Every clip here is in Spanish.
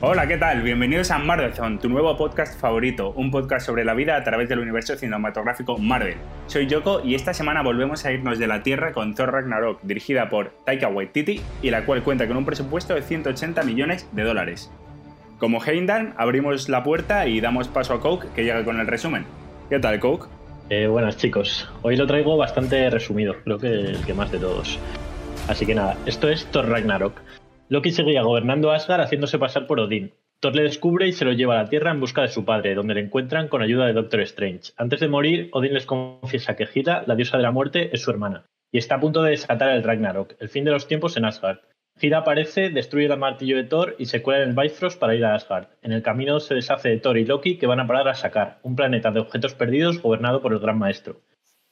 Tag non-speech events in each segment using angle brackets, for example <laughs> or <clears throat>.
Hola, ¿qué tal? Bienvenidos a Marvelzone, tu nuevo podcast favorito, un podcast sobre la vida a través del universo cinematográfico Marvel. Soy Yoko y esta semana volvemos a irnos de la Tierra con Thor Ragnarok, dirigida por Taika Waititi y la cual cuenta con un presupuesto de 180 millones de dólares. Como Heimdall, abrimos la puerta y damos paso a Coke que llega con el resumen. ¿Qué tal, Coke? Eh, buenas chicos, hoy lo traigo bastante resumido, creo que el que más de todos. Así que nada, esto es Thor Ragnarok. Loki seguía gobernando Asgard haciéndose pasar por Odín. Thor le descubre y se lo lleva a la Tierra en busca de su padre, donde le encuentran con ayuda de Doctor Strange. Antes de morir, Odín les confiesa que Hela, la diosa de la muerte, es su hermana, y está a punto de desatar el Ragnarok, el fin de los tiempos en Asgard. Hela aparece, destruye el martillo de Thor y se cuela en el Bifrost para ir a Asgard. En el camino se deshace de Thor y Loki que van a parar a Sakar, un planeta de objetos perdidos gobernado por el Gran Maestro.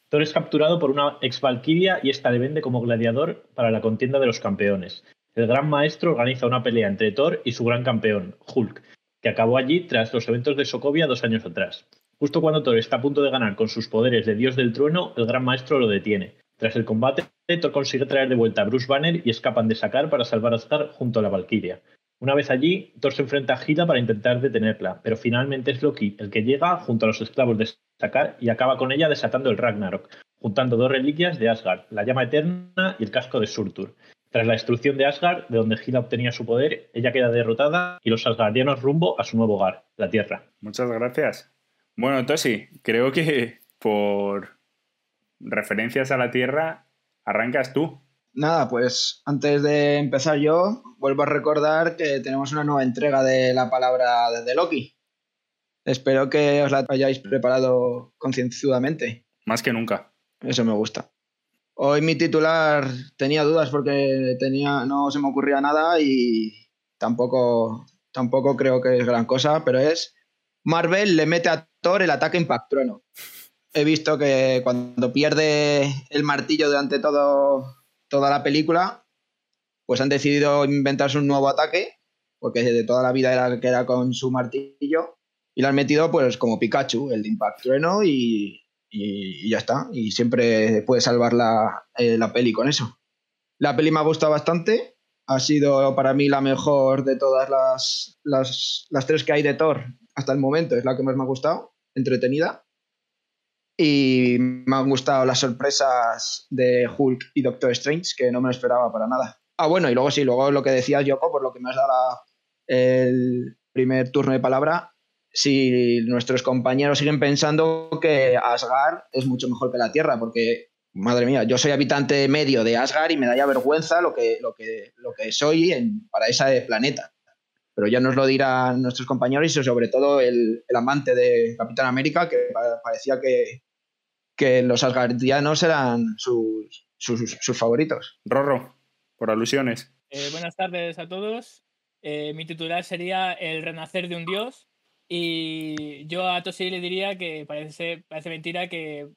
Thor es capturado por una ex Valkyria y esta le vende como gladiador para la contienda de los campeones el gran maestro organiza una pelea entre Thor y su gran campeón, Hulk, que acabó allí tras los eventos de Sokovia dos años atrás. Justo cuando Thor está a punto de ganar con sus poderes de dios del trueno, el gran maestro lo detiene. Tras el combate, Thor consigue traer de vuelta a Bruce Banner y escapan de Sakar para salvar a Asgard junto a la Valkyria. Una vez allí, Thor se enfrenta a Hela para intentar detenerla, pero finalmente es Loki el que llega junto a los esclavos de Sakar y acaba con ella desatando el Ragnarok, juntando dos reliquias de Asgard, la llama eterna y el casco de Surtur. Tras la destrucción de Asgard, de donde Hela obtenía su poder, ella queda derrotada y los asgardianos rumbo a su nuevo hogar, la Tierra. Muchas gracias. Bueno, Tosi, creo que por referencias a la Tierra, arrancas tú. Nada, pues antes de empezar yo, vuelvo a recordar que tenemos una nueva entrega de la palabra de Loki. Espero que os la hayáis preparado concienzudamente. Más que nunca. Eso me gusta. Hoy mi titular tenía dudas porque tenía, no se me ocurría nada y tampoco, tampoco creo que es gran cosa, pero es Marvel le mete a Thor el ataque Impact Trueno. He visto que cuando pierde el martillo durante todo, toda la película, pues han decidido inventarse un nuevo ataque, porque de toda la vida era que era con su martillo, y lo han metido pues como Pikachu, el de Impact Trueno, y, y, ya está. Y siempre puede salvar la, eh, la, peli con eso. La peli me ha gustado bastante. Ha sido para mí la mejor de todas las, las, las tres que hay de Thor hasta el momento. Es la que más me ha gustado. Entretenida. Y me han gustado las sorpresas de Hulk y Doctor Strange, que no me lo esperaba para nada. Ah, bueno, y luego sí, luego lo que decías, Yoko, por lo que me has dado el primer turno de palabra, si nuestros compañeros siguen pensando que Asgard es mucho mejor que la Tierra, porque, madre mía, yo soy habitante medio de Asgard y me daría vergüenza lo que, lo que, lo que soy en, para ese planeta. Pero ya nos lo dirán nuestros compañeros y sobre todo el, amante de Capitán América, que parecía que, que los asgardianos eran sus, sus, favoritos. Rorro, por alusiones. Eh, buenas tardes a todos. Eh, mi titular sería El renacer de un dios. Y yo a Tosi le diría que parece, parece mentira que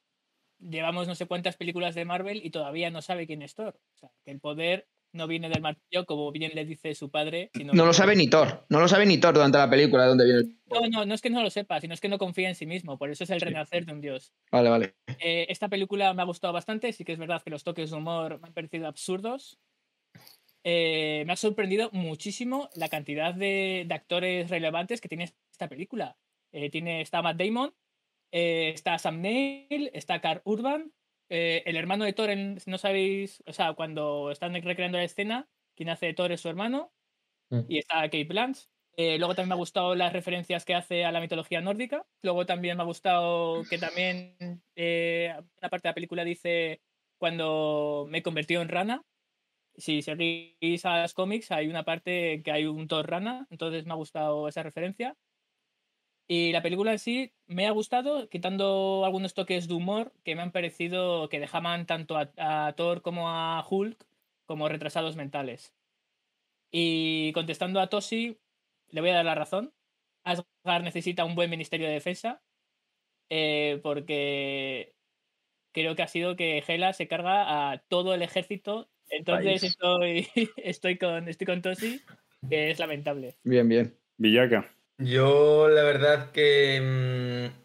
llevamos no sé cuántas películas de Marvel y todavía no sabe quién es Thor. O sea, que el poder no viene del martillo, como bien le dice su padre. Sino no lo sabe ni Thor. No lo sabe ni Thor durante la película de dónde viene el No, no, no es que no lo sepa, sino es que no confía en sí mismo. Por eso es el renacer de un dios. Vale, vale. Eh, esta película me ha gustado bastante. Sí que es verdad que los toques de humor me han parecido absurdos. Eh, me ha sorprendido muchísimo la cantidad de, de actores relevantes que tiene esta película. Eh, tiene, está Matt Damon, está Sam Neill, está Carl Urban, eh, el hermano de Thor, no sabéis, o sea, cuando están recreando la escena, quien hace de Thor es su hermano, mm. y está Kate Blanche. luego también me ha gustado las referencias que hace a la mitología nórdica. Luego también me ha gustado que también una parte de la película dice cuando me convirtió en rana. Si seguís a los cómics, hay una parte que hay un Thor rana, entonces me ha gustado esa referencia. Y la película en sí me ha gustado, quitando algunos toques de humor que me han parecido que dejaban tanto a, Thor como a Hulk como retrasados mentales. Y contestando a Tosi, le voy a dar la razón. Asgard necesita un buen Ministerio de Defensa eh, porque creo que ha sido que Hela se carga a todo el ejército. Entonces estoy, <laughs> estoy, con, estoy con Tosi, que es lamentable. Bien, bien. Villaca. Yo la verdad que mm,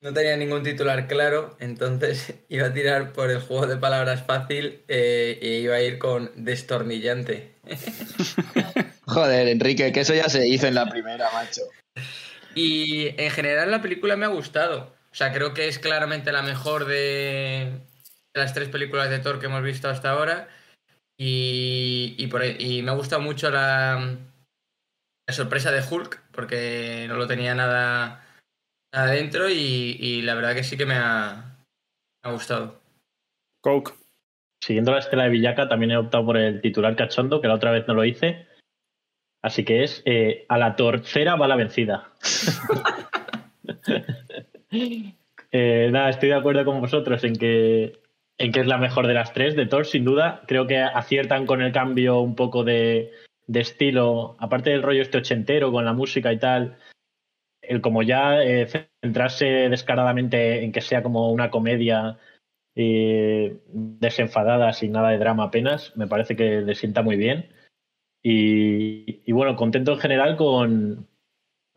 no tenía ningún titular claro, entonces <laughs> iba a tirar por el juego de palabras fácil eh, e iba a ir con destornillante. <laughs> Joder, Enrique, que eso ya se hizo en la primera, macho. Y en general la película me ha gustado. O sea, creo que es claramente la mejor de las tres películas de Thor que hemos visto hasta ahora. Y, y, por, y me ha gustado mucho la, la sorpresa de Hulk, porque no lo tenía nada adentro y, y, la verdad que sí que me ha, me ha, gustado. Coke. Siguiendo la estela de Villaca, también he optado por el titular cachondo, que la otra vez no lo hice. Así que es eh, a la torcera va la vencida. <laughs> eh, nada, estoy de acuerdo con vosotros en que, en que es la mejor de las tres, de Thor, sin duda. Creo que aciertan con el cambio un poco de, de estilo, aparte del rollo este ochentero con la música y tal, el como ya eh, centrarse descaradamente en que sea como una comedia eh, desenfadada, sin nada de drama apenas, me parece que le sienta muy bien. Y, y, bueno, contento en general con,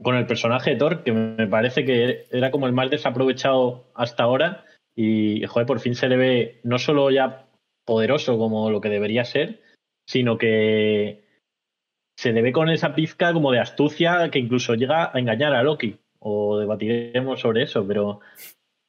con el personaje de Thor, que me parece que era como el más desaprovechado hasta ahora. Y, joder, por fin se le ve no solo ya poderoso como lo que debería ser, sino que se le ve con esa pizca como de astucia que incluso llega a engañar a Loki. O debatiremos sobre eso, pero,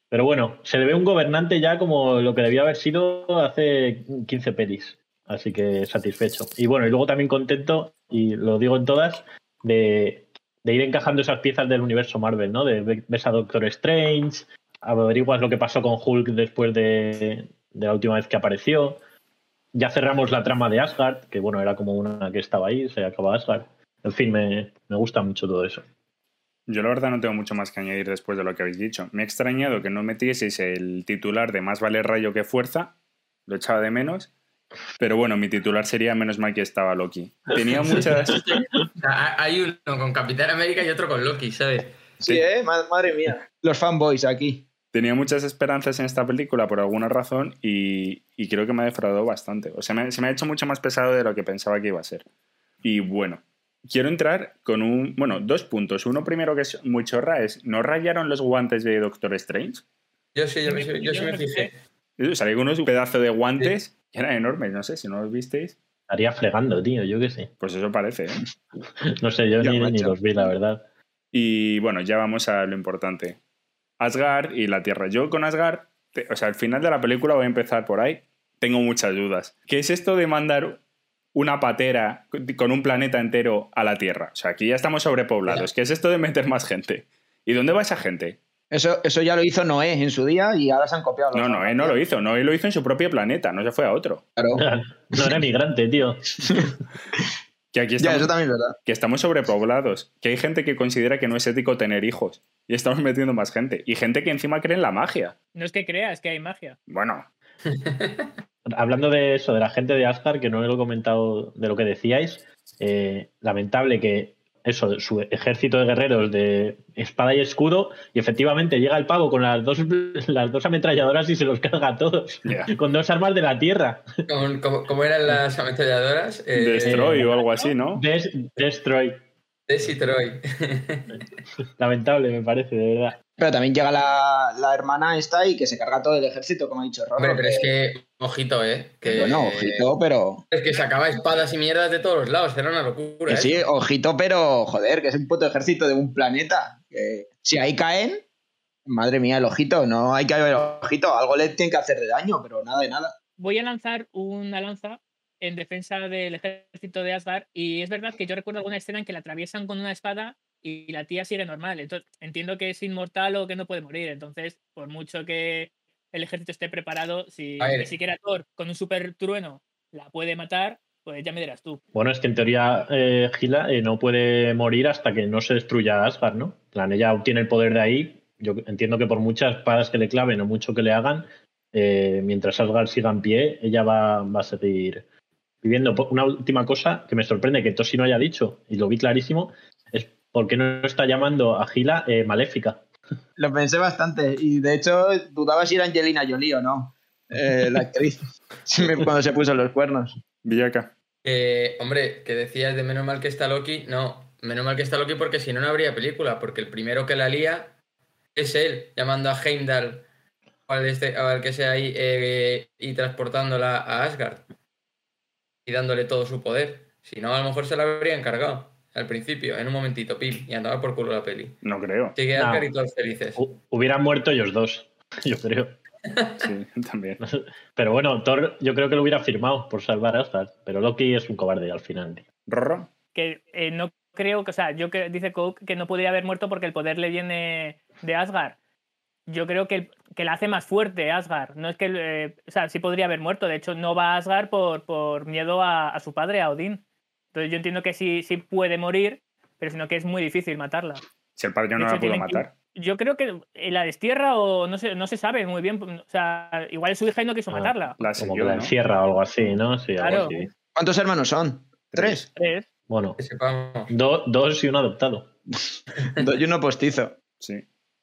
pero bueno, se le ve un gobernante ya como lo que debía haber sido hace 15 pelis. Así que satisfecho. Y bueno, y luego también contento, y lo digo en todas, de, de ir encajando esas piezas del universo Marvel, ¿no? De ves a Doctor Strange, averiguas lo que pasó con Hulk después de, de la última vez que apareció ya cerramos la trama de Asgard, que bueno, era como una que estaba ahí, se acaba Asgard. En fin, me, me, gusta mucho todo eso. Yo la verdad no tengo mucho más que añadir después de lo que habéis dicho. Me ha extrañado que no metieseis el titular de Más vale rayo que fuerza, lo echaba de menos, pero bueno, mi titular sería Menos mal que estaba Loki. Tenía <laughs> muchas... Hay uno con Capitán América y otro con Loki, ¿sabes? Sí, ¿eh? Madre mía. Los fanboys aquí tenía muchas esperanzas en esta película por alguna razón y, y creo que me ha defraudado bastante. O sea, me, se me ha hecho mucho más pesado de lo que pensaba que iba a ser. Y bueno, quiero entrar con un. Bueno, dos puntos. Uno primero que es muy chorra es: ¿no rayaron los guantes de Doctor Strange? Yo sí, yo, yo, yo sí me fijé. Salí con unos pedazos de guantes sí. que eran enormes, no sé si no los visteis. Estaría fregando, tío, yo qué sé. Pues eso parece, ¿eh? <laughs> no sé, yo ni, ni los vi, la verdad. Y bueno, ya vamos a lo importante. Asgard y la Tierra. Yo con Asgard, o sea, al final de la película voy a empezar por ahí. Tengo muchas dudas. ¿Qué es esto de mandar una patera con un planeta entero a la Tierra? O sea, aquí ya estamos sobrepoblados. ¿Qué es esto de meter más gente? ¿Y dónde va esa gente? Eso, eso ya lo hizo Noé en su día y ahora se han copiado. No, Noé no lo hizo. Noé lo hizo en su propio planeta, no se fue a otro. Claro. <laughs> No era migrante, tío. <laughs> Que aquí estamos, ya, eso también es verdad. Que estamos sobrepoblados. Que hay gente que considera que no es ético tener hijos. Y estamos metiendo más gente. Y gente que encima cree en la magia. No es que crea, es que hay magia. Bueno. <laughs> Hablando de eso, de la gente de Asgard, que no lo he comentado de lo que decíais, eh, lamentable que eso, su ejército de guerreros de espada y escudo, y efectivamente llega el pavo con las dos, <laughs> las dos ametralladoras y se los carga a todos, Yeah. con dos armas de la tierra. Como eran las ametralladoras? Eh, Destroy o algo así, ¿no? Des- Destroy. Des y Troy. Lamentable, me parece, de verdad. Pero también llega la, la hermana esta y que se carga todo el ejército, como ha dicho. Hombre, pero es que, ojito, ¿eh? Que, Bueno, ojito, pero... Es que sacaba espadas y mierdas de todos los lados, era una locura. ¿eh? sí, ojito, pero joder, que es un puto ejército de un planeta. Que si ahí caen, madre mía, el ojito, no hay que haber ojito, algo le tiene que hacer de daño, pero nada de nada. Voy a lanzar una lanza en defensa del ejército de Asgard y es verdad que yo recuerdo alguna escena en que la atraviesan con una espada y la tía sigue normal. Entonces, entiendo que es inmortal o que no puede morir. Entonces, por mucho que el ejército esté preparado, si ni siquiera Thor con un super trueno la puede matar, pues ya me dirás tú. Bueno, es que en teoría eh, Gila eh, no puede morir hasta que no se destruya Asgard, ¿no? En plan, ella obtiene el poder de ahí. Yo entiendo que por muchas espadas que le claven o mucho que le hagan, eh, mientras Asgard siga en pie, ella va, va a seguir viviendo. Una última cosa que me sorprende que Toshi no haya dicho, y lo vi clarísimo, por qué no está llamando a Gila eh, maléfica. Lo pensé bastante y de hecho dudaba si era Angelina Jolie o no, eh, la actriz, <laughs> <laughs> cuando se puso los cuernos. Villaca. Eh, hombre, que decías de menos mal que está Loki. No, menos mal que está Loki porque si no, no habría película. Porque el primero que la lía es él llamando a Heimdall o al, este, o al que sea ahí eh, y transportándola a Asgard y dándole todo su poder. Si no, a lo mejor se la habría encargado al principio, en un momentito, pim, y andaba por culo la peli. No creo. No. Y todos felices. Hu- Hubieran muerto ellos dos, <laughs> yo creo. Sí, <laughs> también. Pero bueno, Thor yo creo que lo hubiera firmado por salvar a Asgard, pero Loki es un cobarde al final. ¿Rorro? Que eh, no creo que, o sea, yo que dice Coke que no podría haber muerto porque el poder le viene de Asgard. Yo creo que, que la hace más fuerte Asgard. No es que, eh, o sea, sí podría haber muerto. De hecho, no va a Asgard por, por miedo a, a su padre, a Odín. Entonces yo entiendo que sí, sí puede morir, pero sino que es muy difícil matarla. Si el padre no la pudo que- matar. Yo creo que eh, la destierra o no se, no se sabe muy bien. O sea, igual es su hija y no quiso Ah. matarla. La Como que la ¿no? encierra o algo así, ¿no? Sí, algo Claro. así. ¿Cuántos hermanos son? Tres. Tres. Bueno, do- dos y uno adoptado. <laughs> Do- y uno postizo. Sí.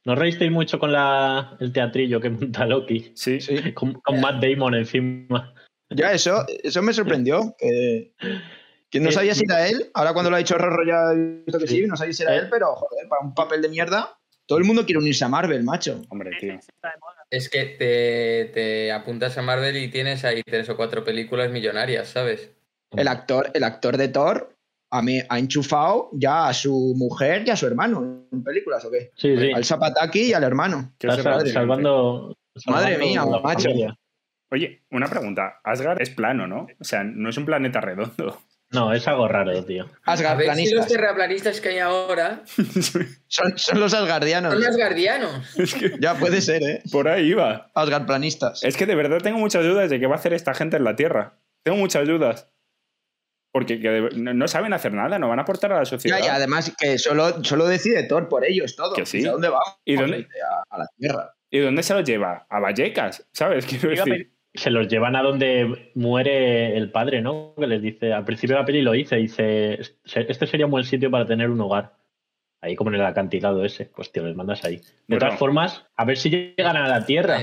¿No reísteis mucho con la, el teatrillo que monta Loki? Sí. Sí. Con, con Matt Damon encima. Ya, eso, eso me sorprendió. Que, que no Sí. sabía si era él. Ahora cuando lo ha dicho Rorro ya he visto que sí, no sabía si era Eh. él, pero joder, para un papel de mierda. Todo el mundo quiere unirse a Marvel, macho. Hombre, tío. Es que te, te apuntas a Marvel y tienes ahí tres o cuatro películas millonarias, ¿sabes? El actor, el actor de Thor a mí ha enchufado ya a su mujer y a su hermano en películas, ¿o qué? Sí, sí. Al Zapataki y al hermano. Sal- sorprendente. salvando, Madre salvando mía, macho. familia. Oye, una pregunta. Asgard es plano, ¿no? O sea, no es un planeta redondo. No, es algo raro, tío. A Asgard ver si los planistas. terraplanistas que hay ahora <laughs> Son, son los asgardianos. son asgardianos. es que Ya puede ser, ¿eh? por ahí iba. Asgard planistas. Es que de verdad tengo muchas dudas de qué va a hacer esta gente en la Tierra. Tengo muchas dudas. Porque que de- no, saben hacer nada, no van a aportar a la Ya, sociedad. y además que solo, solo decide Thor por ellos todo. Que sí. ¿Y ¿A dónde vamos? ¿Y dónde? A, a la Tierra. ¿Y dónde se los lleva? A Vallecas, ¿sabes? Quiero Iba a decir. Se los llevan a donde muere el padre, ¿no? Que les dice, al principio de la peli lo dice, dice, este sería un buen sitio para tener un hogar. Ahí como en el acantilado ese, pues tío, les mandas ahí. De Bueno. todas formas, a ver si llegan a la Tierra,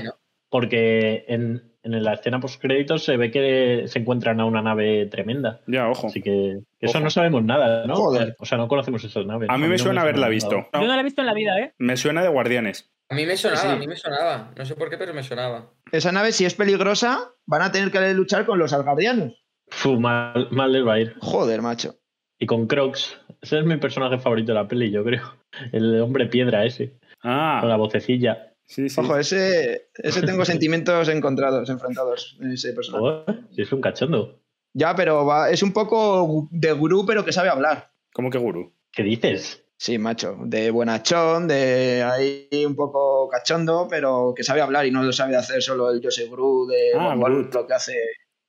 porque en, en la escena post créditos se ve que se encuentran a una nave tremenda. Ya, ojo. Así que, que eso Ojo. no sabemos nada, ¿no? Joder. O sea, no conocemos esas naves. A mí ¿no? me no suena haberla visto. Yo no la he visto en la vida, ¿eh? Me suena de Guardianes. A mí me sonaba, Sí. a mí me sonaba. No sé por qué, pero me sonaba. Esa nave, si es peligrosa, van a tener que luchar con los asgardianos. Fu, mal, mal les va a ir. Joder, macho. Y con Crocs. Ese es mi personaje favorito de la peli, yo creo. El hombre piedra ese. Ah, Con la vocecilla. sí, sí. Ojo, ese, ese tengo <laughs> sentimientos encontrados, enfrentados en ese personaje. Joder, si es un cachondo. Ya, pero va- es un poco de gurú, pero que sabe hablar. ¿Cómo que gurú? ¿Qué dices? Sí, macho. De buenachón, de ahí un poco cachondo, pero que sabe hablar y no lo sabe hacer solo el soy Gru de Ah, Groot. lo que hace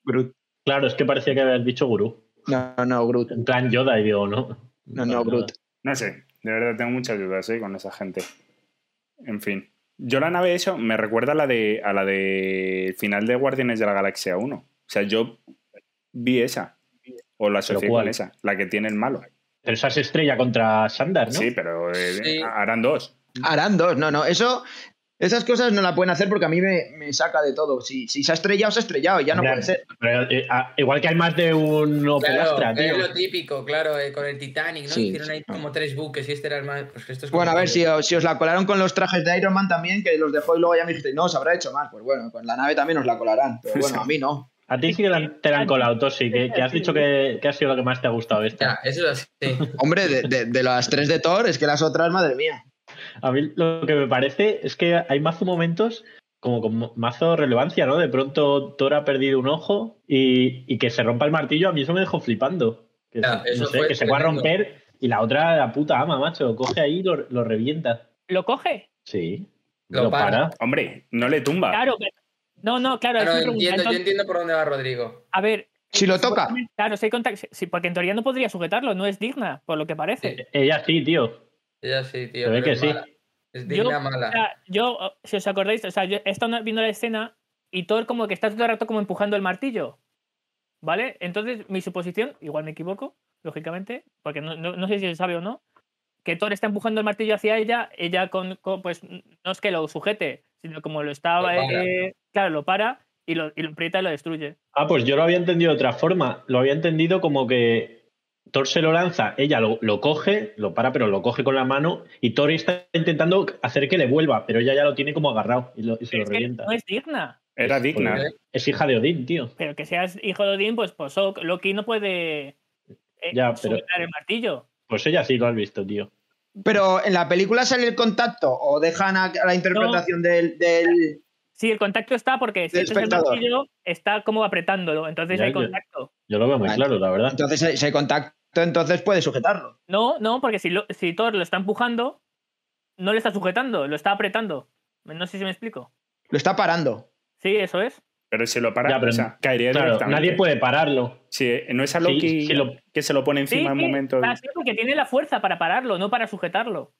Groot. Claro, es que parecía que habías dicho gurú. No, no, Groot. En plan Yoda, y digo, no. No, no, Groot. No sé, de verdad tengo muchas dudas ¿eh? con esa gente. En fin. Yo la nave eso me recuerda a la de a la de final de Guardianes de la Galaxia 1. O sea, yo vi esa. O la asocié con esa, la que tiene el malo. Pero esa es estrella contra Sandar, ¿no? Sí, pero eh, Sí. harán dos. Harán dos, no, no. Eso, esas cosas no la pueden hacer porque a mí me, me saca de todo. Si, si se ha estrellado, se ha estrellado, ya no puede ser. Pero, eh, ah, igual que hay más de uno Claro, pelastra, es tío. lo típico, claro, eh, con el Titanic, ¿no? Sí, Hicieron ahí sí. como tres buques y este era el más. Pues esto es Bueno, a ver, si, si os la colaron con los trajes de Iron Man también, que los dejó y luego ya me dijiste, no, se habrá hecho más. Pues bueno, con la nave también os la colarán. Pero <laughs> bueno, a mí no. A ti sí que te la han colado, Tosi, que, que has dicho que, que ha sido lo que más te ha gustado Ya, esta. eso es así. Hombre, de, de- de las tres de Thor, es que las otras, madre mía. A mí lo que me parece es que hay mazo momentos como con mazo relevancia, ¿no? De pronto Thor ha perdido un ojo y, y que se rompa el martillo, a mí eso me dejó flipando. Que, Ya, se- eso no sé, que se va a romper y la otra, la puta ama, macho, coge ahí y lo, lo revienta. ¿Lo coge? Sí. Lo Lo, para. para. Hombre, no le tumba. Claro, pero- No, no, claro. Pregunta. entiendo, yo entiendo por dónde va Rodrigo. A ver. Si lo toca. Claro, si hay contacto. Sí, porque en teoría no podría sujetarlo, no es digna, por lo que parece. Eh, Ella sí, tío. Ella sí, tío. Se ve pero que es sí. mala. Es Yo, digna o mala. sea, yo, si os acordáis, o sea, yo he estado viendo la escena y Thor como que está todo el rato como empujando el martillo. ¿Vale? Entonces, mi suposición, igual me equivoco, lógicamente, porque no, no- no sé si se sabe o no, que Thor está empujando el martillo hacia ella, ella con, con- pues no es que lo sujete, sino como lo estaba, Lo eh, claro, lo para y lo, y lo aprieta y lo destruye. Ah, pues yo lo había entendido de otra forma. Lo había entendido como que Thor se lo lanza, ella lo, lo coge, lo para, pero lo coge con la mano y Thor está intentando hacer que le vuelva, pero ella ya lo tiene como agarrado y, lo- y se lo revienta. no es digna. Era digna. Porque Es hija de Odín, tío. Pero que seas hijo de Odín, pues, pues ok, Loki no puede eh, Ya, pero- el martillo. Pues ella sí lo has visto, tío. Pero en la película sale el contacto o dejan a, a la interpretación del, del- Sí, el contacto está porque si Del echas el espectador. martillo, está como apretándolo, entonces Ya, hay contacto. Yo lo veo muy Vale. claro, la verdad. Entonces ese contacto entonces puede sujetarlo. No, no, porque si, lo- si Thor lo está empujando, no le está sujetando, lo está apretando. No sé si me explico. Lo está parando. Sí, eso es. Pero si lo para, Ya, pero- o sea, caería Claro, directamente. nadie puede pararlo. Si no es a Sí, Loki sí lo- que se lo pone encima Sí, en un sí, momento. ah, sí, porque tiene la fuerza para pararlo, no para sujetarlo.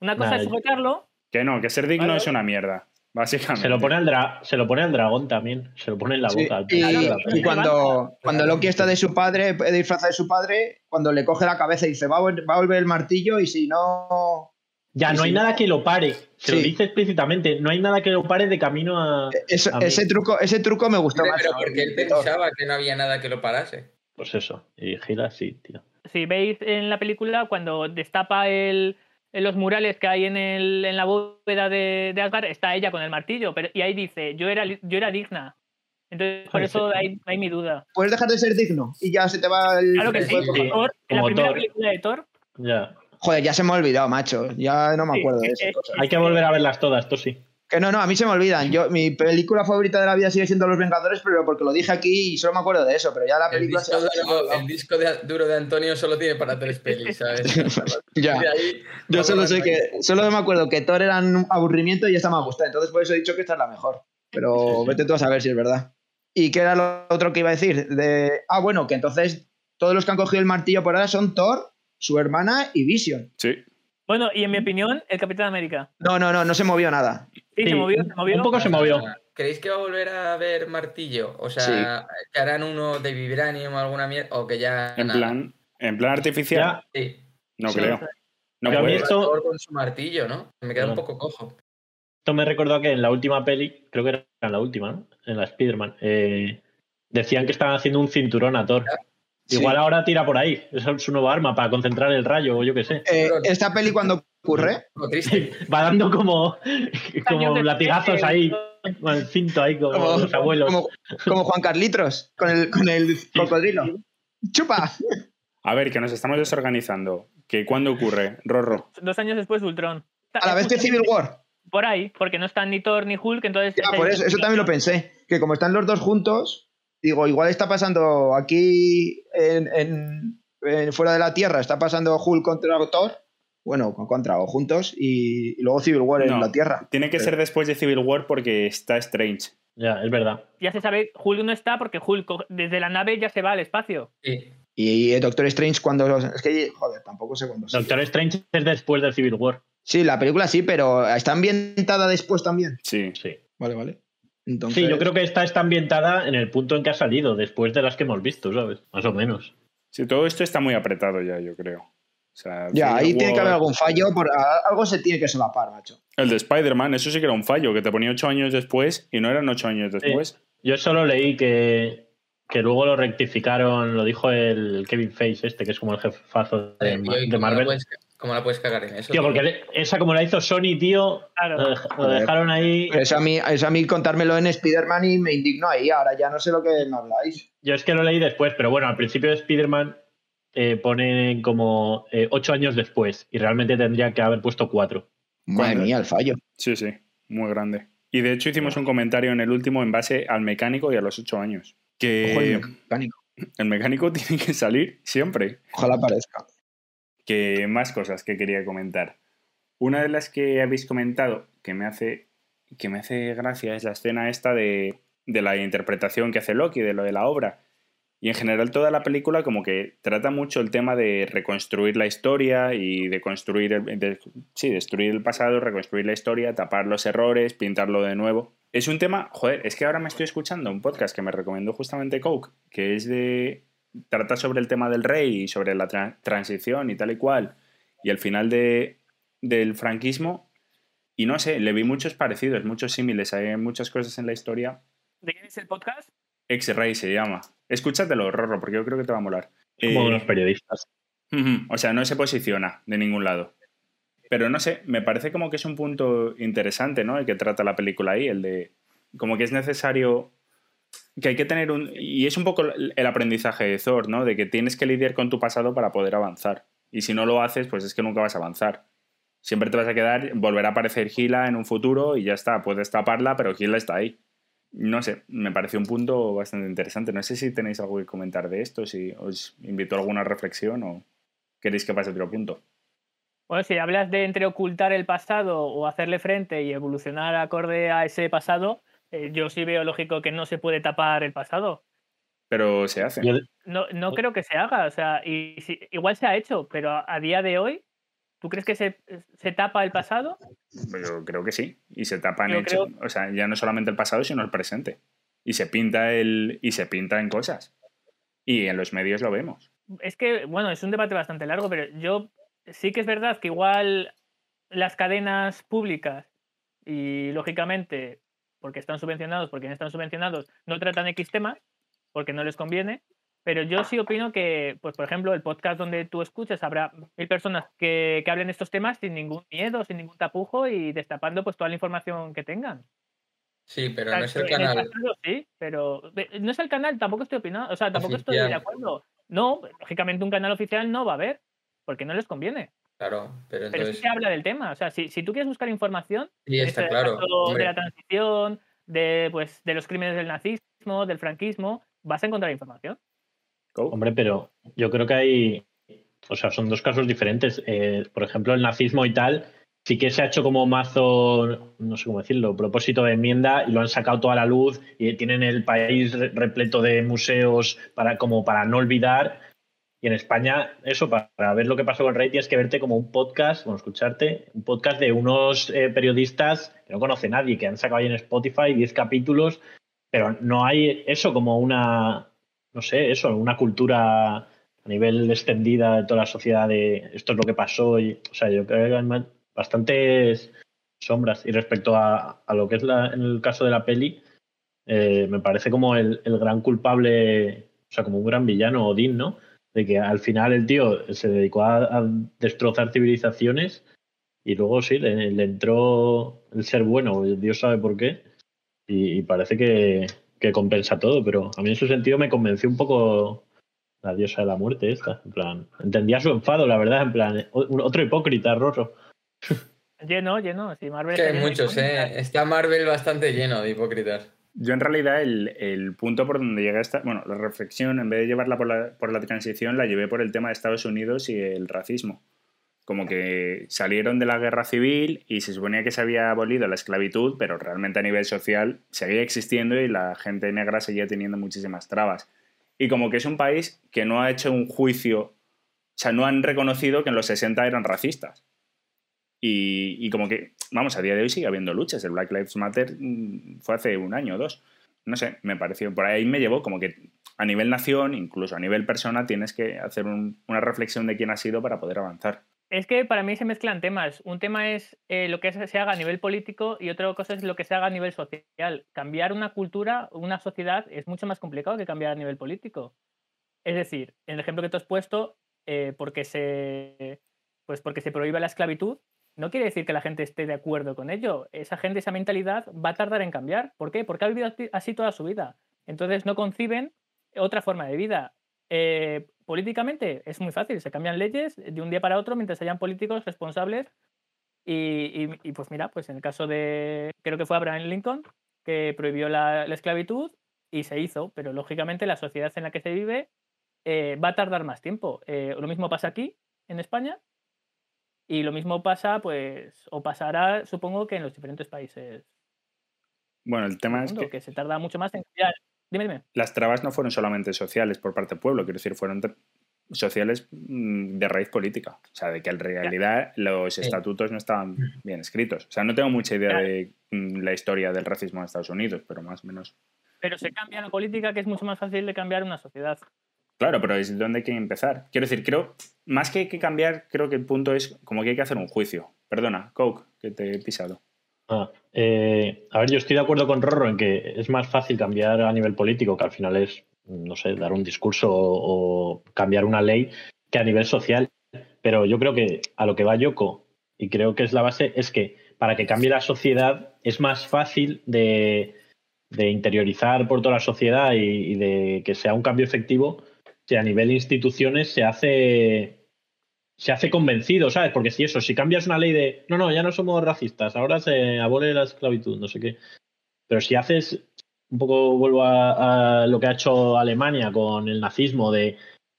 Una cosa Nah, es sujetarlo, Que no, que ser digno Vale, es una mierda. Básicamente. Se lo pone al, dra- se lo pone al dragón también. Se lo pone en la Sí, boca. al y, y cuando, cuando Loki está de su padre, de disfrazado de su padre, cuando le coge la cabeza y dice, va a volver el martillo y si no... Ya, Sí, no hay sí. nada que lo pare. Se lo Sí. dice explícitamente. No hay nada que lo pare de camino a. Eso- a mí. ese, truco, ese truco me gustó Pero más. porque él pensaba que no había nada que lo parase. Pues eso. Y gira así, tío. si veis en la película, cuando destapa el, en los murales que hay en, el, en la bóveda de, de Asgard, está ella con el martillo, pero, y ahí dice, yo era, yo era digna. Entonces, por eso sí. hay, hay mi duda. Puedes dejar de ser digno y ya se te va el... Claro que el sí, sí. En la primera Thor. película de Thor, Ya. Joder, ya se me ha olvidado, macho. Ya no me Sí, acuerdo de esas cosas. Hay que volver a verlas todas, esto sí. Que no, no, a mí se me olvidan. Yo, mi película favorita de la vida sigue siendo Los Vengadores, pero porque lo dije aquí y solo me acuerdo de eso, pero ya la El película se disco, se me ha duro, olvidado. el disco de- duro de Antonio solo tiene para tres pelis, ¿sabes? <laughs> Ya. Ahí, Yo solo sé que, solo me acuerdo que Thor era un aburrimiento y esta me gusta. Entonces por eso he dicho que esta es la mejor. Pero Sí, sí. vete tú a saber si es verdad. ¿Y qué era lo otro que iba a decir? De, ah, bueno, que entonces todos los que han cogido el martillo por ahora son Thor, su hermana y Vision. Sí. bueno, y en mi opinión, el Capitán América. No, no, no, no se movió nada. Sí, Sí, se movió, un- se movió. Un poco se movió. ¿Creéis que va a volver a haber martillo? O sea, que harán uno de vibranium o alguna mierda, o que ya. En nada? plan, en plan artificial. Ya, Sí. No Sí. creo. No Yo a mí puede. esto- Thor con su martillo, ¿no? Me queda un poco cojo. Esto me recordó que en la última peli, creo que era en la última, ¿no? En la Spider-Man, eh, decían que estaban haciendo un cinturón a Thor. Sí. Igual ahora tira por ahí. Esa es su nueva arma para concentrar el rayo o yo qué sé. Eh, esta peli cuando ocurre, Lo triste. <laughs> Va dando como, como latigazos ahí, con el cinto ahí, como, como, los abuelos. como, como Juan Carlitos, con el, con el cocodrilo. ¡Chupa! A ver, que nos estamos desorganizando. ¿Que ¿Cuándo ocurre? Rorro. Dos años después de Ultron. A la vez que Civil War. Por ahí, porque no están ni Thor ni Hulk, entonces... Ya, por eso, eso también lo pensé. Que como están los dos juntos, digo, igual está pasando aquí en, en- en- fuera de la Tierra, está pasando Hulk contra Thor. Bueno, con- contra o juntos, y, y luego Civil War en No. la Tierra. Tiene que ser después de Civil War porque está Strange. Ya, es verdad. Ya se sabe, Hulk no está porque Hulk desde la nave ya se va al espacio. Sí. Y, el Doctor Strange cuando... Es que, joder, tampoco sé cuándo. Doctor Strange es después del Civil War. Sí, la película sí, pero está ambientada después también. Sí. Sí. Vale, vale. Entonces, Sí, yo creo que esta está ambientada en el punto en que ha salido, después de las que hemos visto, ¿sabes? Más o menos. Sí, todo esto está muy apretado ya, yo creo. O sea, Ya, ahí tiene que haber algún fallo, por, algo se tiene que solapar, macho. El de Spider-Man, eso sí que era un fallo, que te ponía ocho años después y no eran ocho años después. Yo solo leí que, que luego lo rectificaron, lo dijo el Kevin Face este, que es como el jefazo de, Eh, tío, ¿y de Marvel. ¿Cómo la puedes cagar en eso? Tío, tío? porque esa como la hizo Sony, tío, Claro. lo, dej- lo dejaron ahí. Eso a mí, eso a mí contármelo en Spider-Man y me indignó ahí. Ahora ya no sé lo que me habláis. Yo es que lo leí después, pero bueno, al principio de Spider-Man eh, ponen como eh, ocho años después y realmente tendría que haber puesto cuatro. Madre ¿Cuándo? mía, el fallo. Sí, sí, muy grande. Y de hecho hicimos un comentario en el último en base al mecánico y a los ocho años. Que Ojo, el mecánico. el mecánico <laughs> tiene que salir siempre. Ojalá parezca. Que más cosas que quería comentar. Una de las que habéis comentado que me hace, que me hace gracia es la escena esta de, de la interpretación que hace Loki, de lo de la obra. Y en general toda la película como que trata mucho el tema de reconstruir la historia y de construir, el, sí, destruir el pasado, reconstruir la historia, tapar los errores, pintarlo de nuevo. Es un tema, joder, es que ahora me estoy escuchando un podcast que me recomendó justamente Coke, que es de, trata sobre el tema del rey y sobre la tra- transición y tal y cual, y el final de, del franquismo. Y no sé, le vi muchos parecidos, muchos símiles, hay muchas cosas en la historia. ¿De quién es el podcast? X-Ray se llama. Escúchatelo, Rorro, porque yo creo que te va a molar. Como Eh, unos periodistas. Ujú, O sea, no se posiciona de ningún lado. Pero no sé, me parece como que es un punto interesante, ¿no? El que trata la película ahí, el de como que es necesario que hay que tener un y es un poco el aprendizaje de Thor, ¿no? De que tienes que lidiar con tu pasado para poder avanzar. Y si no lo haces, pues es que nunca vas a avanzar. Siempre te vas a quedar, volverá a aparecer Gila en un futuro y ya está, puedes taparla, pero Gila está ahí. No sé, me pareció un punto bastante interesante. No sé si tenéis algo que comentar de esto, si os invito a alguna reflexión o queréis que pase otro punto. Bueno, si hablas de entre ocultar el pasado o hacerle frente y evolucionar acorde a ese pasado, eh, yo sí veo lógico que no se puede tapar el pasado. Pero se hace. No, no creo que se haga, o sea, y si- igual se ha hecho, pero a, a día de hoy, ¿tú crees que se, se tapa el pasado? Yo creo que sí. Y se tapan Yo hecho, creo- o sea, ya no solamente el pasado, sino el presente. Y se pinta el. y se pinta en cosas. Y en los medios lo vemos. Es que, bueno, es un debate bastante largo, pero yo sí que es verdad que igual las cadenas públicas y lógicamente, porque están subvencionados, porque no están subvencionados, no tratan X temas porque no les conviene. Pero yo sí opino que, pues, por ejemplo, el podcast donde tú escuchas, habrá mil personas que, que hablen estos temas sin ningún miedo, sin ningún tapujo y destapando pues toda la información que tengan. Sí, pero no es el canal. sí, pero ve- no es el canal, tampoco estoy opinando, o sea, tampoco estoy de acuerdo. No, lógicamente un canal oficial no va a haber, porque no les conviene. Claro, pero Pero sí entonces. se habla del tema. O sea, si, si tú quieres buscar información está este claro. hombre. de la transición, de, pues, de los crímenes del nazismo, del franquismo, vas a encontrar información. Hombre, pero yo creo que hay. O sea, son dos casos diferentes. Eh, por ejemplo, el nazismo y tal, sí que se ha hecho como mazo, no sé cómo decirlo, propósito de enmienda y lo han sacado toda la luz y tienen el país re- repleto de museos para, como para no olvidar. Y en España, eso, para, ver lo que pasó con rey, tienes que verte como un podcast, bueno, escucharte, un podcast de unos eh, periodistas que no conoce nadie, que han sacado ahí en Spotify 10 capítulos, pero no hay eso como una, no sé, eso, una cultura a nivel extendida de toda la sociedad de esto es lo que pasó. Y, o sea, yo creo que hay bastantes sombras. Y respecto a, a lo que es la, en el caso de la peli, eh, me parece como el, el gran culpable, o sea, como un gran villano, Odín, ¿no? De que al final el tío se dedicó a, a destrozar civilizaciones y luego sí, le, le entró el ser bueno, Dios sabe por qué, y, y parece que, que compensa todo, pero a mí en ese sentido me convenció un poco la diosa de la muerte esta, en plan, entendía su enfado, la verdad, en plan, otro hipócrita, Rorro. Lleno, lleno. Si Marvel Que hay muchos. ¿eh? Está Marvel bastante lleno de hipócritas. Yo en realidad el, el punto por donde llegué esta, bueno, la reflexión, en vez de llevarla por la, por la transición, la llevé por el tema de Estados Unidos y el racismo. Como que salieron de la guerra civil y se suponía que se había abolido la esclavitud, pero realmente a nivel social seguía existiendo y la gente negra seguía teniendo muchísimas trabas. Y como que es un país que no ha hecho un juicio, o sea, no han reconocido que en los 60 eran racistas. Y, y como que, vamos, a día de hoy sigue habiendo luchas. El Black Lives Matter mm, fue hace un año o dos. No sé, me pareció. Por ahí me llevó como que a nivel nación, incluso a nivel persona, tienes que hacer un- una reflexión de quién has sido para poder avanzar. Es que para mí se mezclan temas. Un tema es eh, lo que se haga a nivel político y otra cosa es lo que se haga a nivel social. Cambiar una cultura, una sociedad, es mucho más complicado que cambiar a nivel político. Es decir, en el ejemplo que tú has puesto, eh, porque, se, pues porque se prohíbe la esclavitud, no quiere decir que la gente esté de acuerdo con ello. Esa gente, esa mentalidad va a tardar en cambiar. ¿Por qué? Porque ha vivido así- toda su vida. Entonces no conciben otra forma de vida. Eh, políticamente es muy fácil, se cambian leyes de un día para otro mientras hayan políticos responsables. Y, pues mira, pues en el caso de, creo que fue Abraham Lincoln, que prohibió la, la esclavitud y se hizo, pero lógicamente la sociedad en la que se vive eh, va a tardar más tiempo. Eh, lo mismo pasa aquí, en España, y lo mismo pasa, pues, o pasará, supongo que en los diferentes países Bueno, el tema es que que se tarda mucho más en cambiar. Dime, dime. las trabas no fueron solamente sociales por parte del pueblo, quiero decir, fueron sociales mm, de raíz política. O sea, de que en realidad los Sí. estatutos no estaban bien escritos. O sea, no tengo mucha idea Claro. de mm, la historia del racismo en Estados Unidos, pero más o menos. Pero se cambia la política, que es mucho más fácil de cambiar una sociedad. Claro, pero es donde hay que empezar. Quiero decir, creo, más que que cambiar, creo que el punto es como que hay que hacer un juicio. Perdona, Coke, que te he pisado. Ah, eh, a ver, yo estoy de acuerdo con Rorro en que es más fácil cambiar a nivel político, que al final es no sé, dar un discurso o, cambiar una ley que a nivel social. Pero yo creo que a lo que va Yoko, y creo que es la base, es que para que cambie la sociedad es más fácil de, interiorizar por toda la sociedad y, de que sea un cambio efectivo si a nivel instituciones se hace se hace convencido, ¿sabes? Porque si eso, si cambias una ley de no, no, ya no somos racistas, ahora se abole la esclavitud, no sé qué. Pero si haces un poco vuelvo a, lo que ha hecho Alemania con el nazismo, de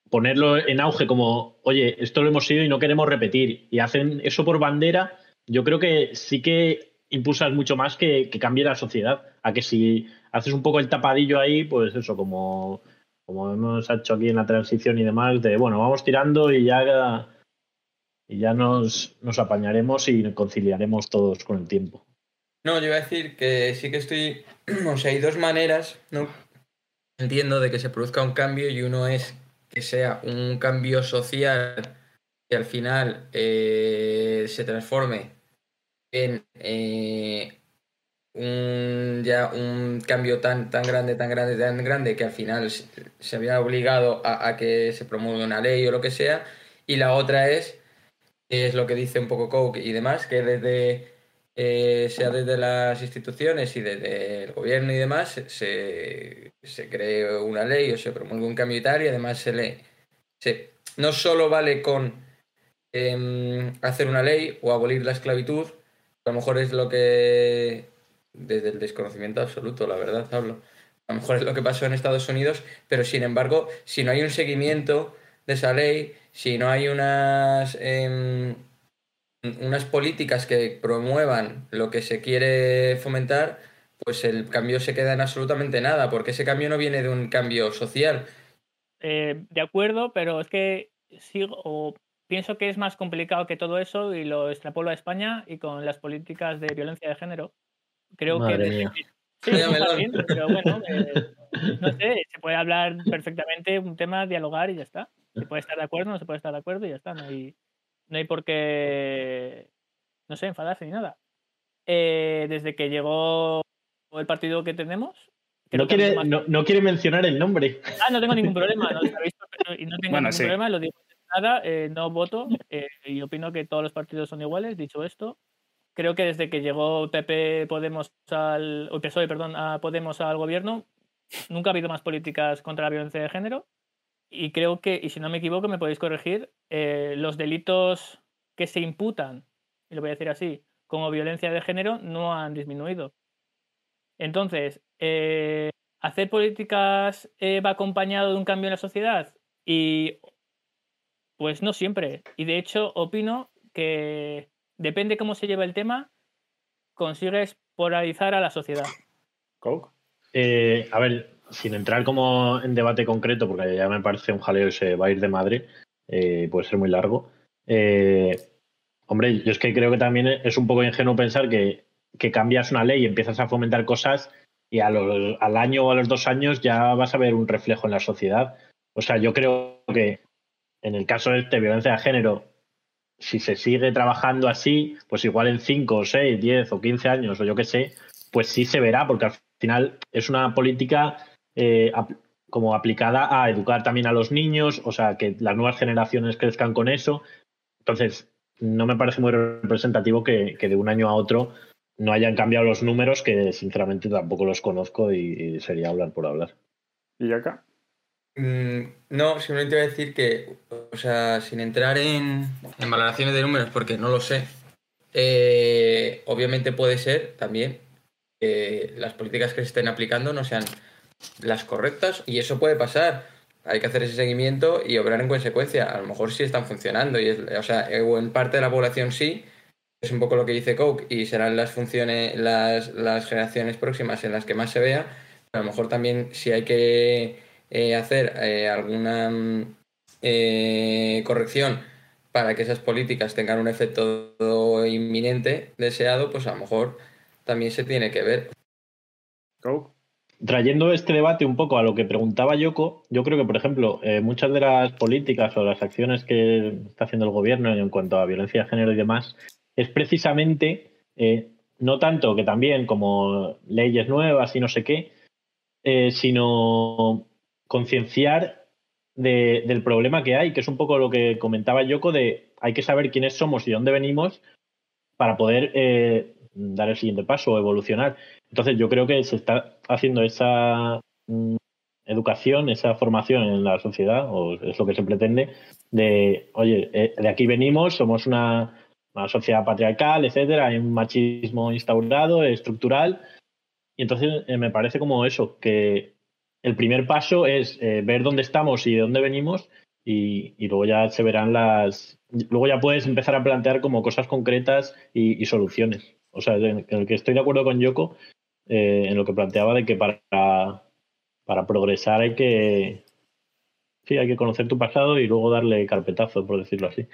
ponerlo en auge como, oye, esto lo hemos sido y no queremos repetir, y hacen eso por bandera, yo creo que sí que impulsas mucho más que, que cambie la sociedad. A que si haces un poco el tapadillo ahí, pues eso, como, como hemos hecho aquí en la transición y demás, de bueno, vamos tirando y ya, y ya nos, nos apañaremos y conciliaremos todos con el tiempo. No, yo iba a decir que sí que estoy <clears throat> o sea, hay dos maneras, ¿no? Entiendo de que se produzca un cambio y uno es que sea un cambio social que al final eh, se transforme en eh, un, ya un cambio tan, tan grande, tan grande, tan grande que al final se, había obligado a, que se promueva una ley o lo que sea. Y la otra es, es lo que dice un poco Coke y demás, que desde eh, sea desde las instituciones y desde el gobierno y demás, se, se cree una ley o se promueve un cambio y y además se le. Se, no solo vale con em, hacer una ley o abolir la esclavitud, a lo mejor es lo que. Desde el desconocimiento absoluto, la verdad, hablo. A lo mejor es lo que pasó en Estados Unidos, pero sin embargo, si no hay un seguimiento de esa ley, si no hay unas. Em, unas políticas que promuevan lo que se quiere fomentar, pues el cambio se queda en absolutamente nada, porque ese cambio no viene de un cambio social. Eh, de acuerdo, pero es que sigo, o pienso que es más complicado que todo eso y lo extrapolo a España y con las políticas de violencia de género. Creo que... Sí, pero bueno, <laughs> eh, no sé, se puede hablar perfectamente un tema, dialogar y ya está. Se puede estar de acuerdo, no se puede estar de acuerdo y ya está. No hay, no hay por qué, no sé, enfadarse ni nada. Eh, desde que llegó el partido que tenemos. No quiere, no, quiere mencionar el nombre. Ah, no tengo ningún problema, no, y no tengo ningún problema, lo digo nada, eh, no voto eh, y opino que todos los partidos son iguales. Dicho esto, creo que desde que llegó PP Podemos al, PSOE, perdón, a Podemos al gobierno, nunca ha habido más políticas contra la violencia de género y creo que, y si no me equivoco, me podéis corregir, eh, los delitos que se imputan, y lo voy a decir así, como violencia de género, no han disminuido. Entonces, eh, ¿hacer políticas eh, va acompañado de un cambio en la sociedad? Y pues no siempre. Y de hecho, opino que depende cómo se lleva el tema, consigues polarizar a la sociedad. ¿Coke? a ver, sin entrar como en debate concreto, porque ya me parece un jaleo y se va a ir de madre, eh, puede ser muy largo. Eh, hombre, yo es que creo que también es un poco ingenuo pensar que, cambias una ley y empiezas a fomentar cosas y a al año o a los dos años ya vas a ver un reflejo en la sociedad. O sea, yo creo que en el caso de este violencia de género, si se sigue trabajando así, pues igual en 5, 6, 10 o 15 años o yo qué sé, pues sí se verá, porque al final es una política eh, como aplicada a educar también a los niños, o sea, que las nuevas generaciones crezcan con eso. Entonces, no me parece muy representativo que, de un año a otro no hayan cambiado los números, que sinceramente tampoco los conozco y, sería hablar por hablar. ¿Y acá? Mm, no, simplemente voy a decir que, o sea, sin entrar en, en valoraciones de números, porque no lo sé, eh, obviamente puede ser también que las políticas que se estén aplicando no sean las correctas y eso puede pasar. Hay que hacer ese seguimiento y obrar en consecuencia. A lo mejor sí están funcionando y o sea, en parte de la población sí, es un poco lo que dice Coke y serán las funciones, las, las generaciones próximas en las que más se vea. A lo mejor también si hay que eh, hacer eh, alguna eh, corrección para que esas políticas tengan un efecto inminente deseado, pues a lo mejor también se tiene que ver. Trayendo este debate un poco a lo que preguntaba Yoko, yo creo que, por ejemplo, eh, muchas de las políticas o las acciones que está haciendo el gobierno en cuanto a violencia de género y demás, es precisamente, eh, no tanto que también como leyes nuevas y no sé qué, eh, sino concienciar de- del problema que hay, que es un poco lo que comentaba Yoko, de hay que saber quiénes somos y dónde venimos para poder eh, dar el siguiente paso o evolucionar. Entonces yo creo que se está haciendo esa mm, educación, esa formación en la sociedad, o es lo que se pretende, de, oye, eh, de aquí venimos, somos una, una sociedad patriarcal, etcétera, hay un machismo instaurado, estructural, y entonces eh, me parece como eso, que el primer paso es eh, ver dónde estamos y de dónde venimos, y, y luego ya se verán las. Luego ya puedes empezar a plantear como cosas concretas y, y soluciones. O sea, en el que estoy de acuerdo con Yoko eh, en lo que planteaba de que para, para progresar hay que. Sí, hay que conocer tu pasado y luego darle carpetazo, por decirlo así.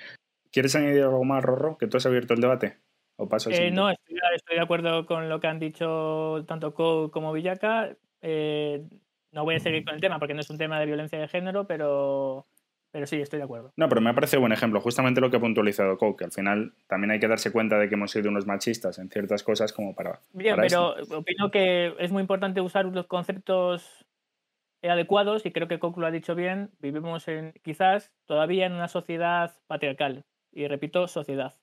¿Quieres añadir algo más, Rorro? ¿Que tú has abierto el debate? ¿O paso al Eh, no, estoy, estoy de acuerdo con lo que han dicho tanto Co como Villaca. Eh, no voy a seguir con el tema porque no es un tema de violencia de género, pero, pero sí, estoy de acuerdo. No, pero me ha parecido buen ejemplo, justamente lo que ha puntualizado Coke, que al final también hay que darse cuenta de que hemos sido unos machistas en ciertas cosas como para... Bien, para pero esto. opino que es muy importante usar los conceptos adecuados y creo que Coco lo ha dicho bien. Vivimos en quizás todavía en una sociedad patriarcal. Y repito, sociedad,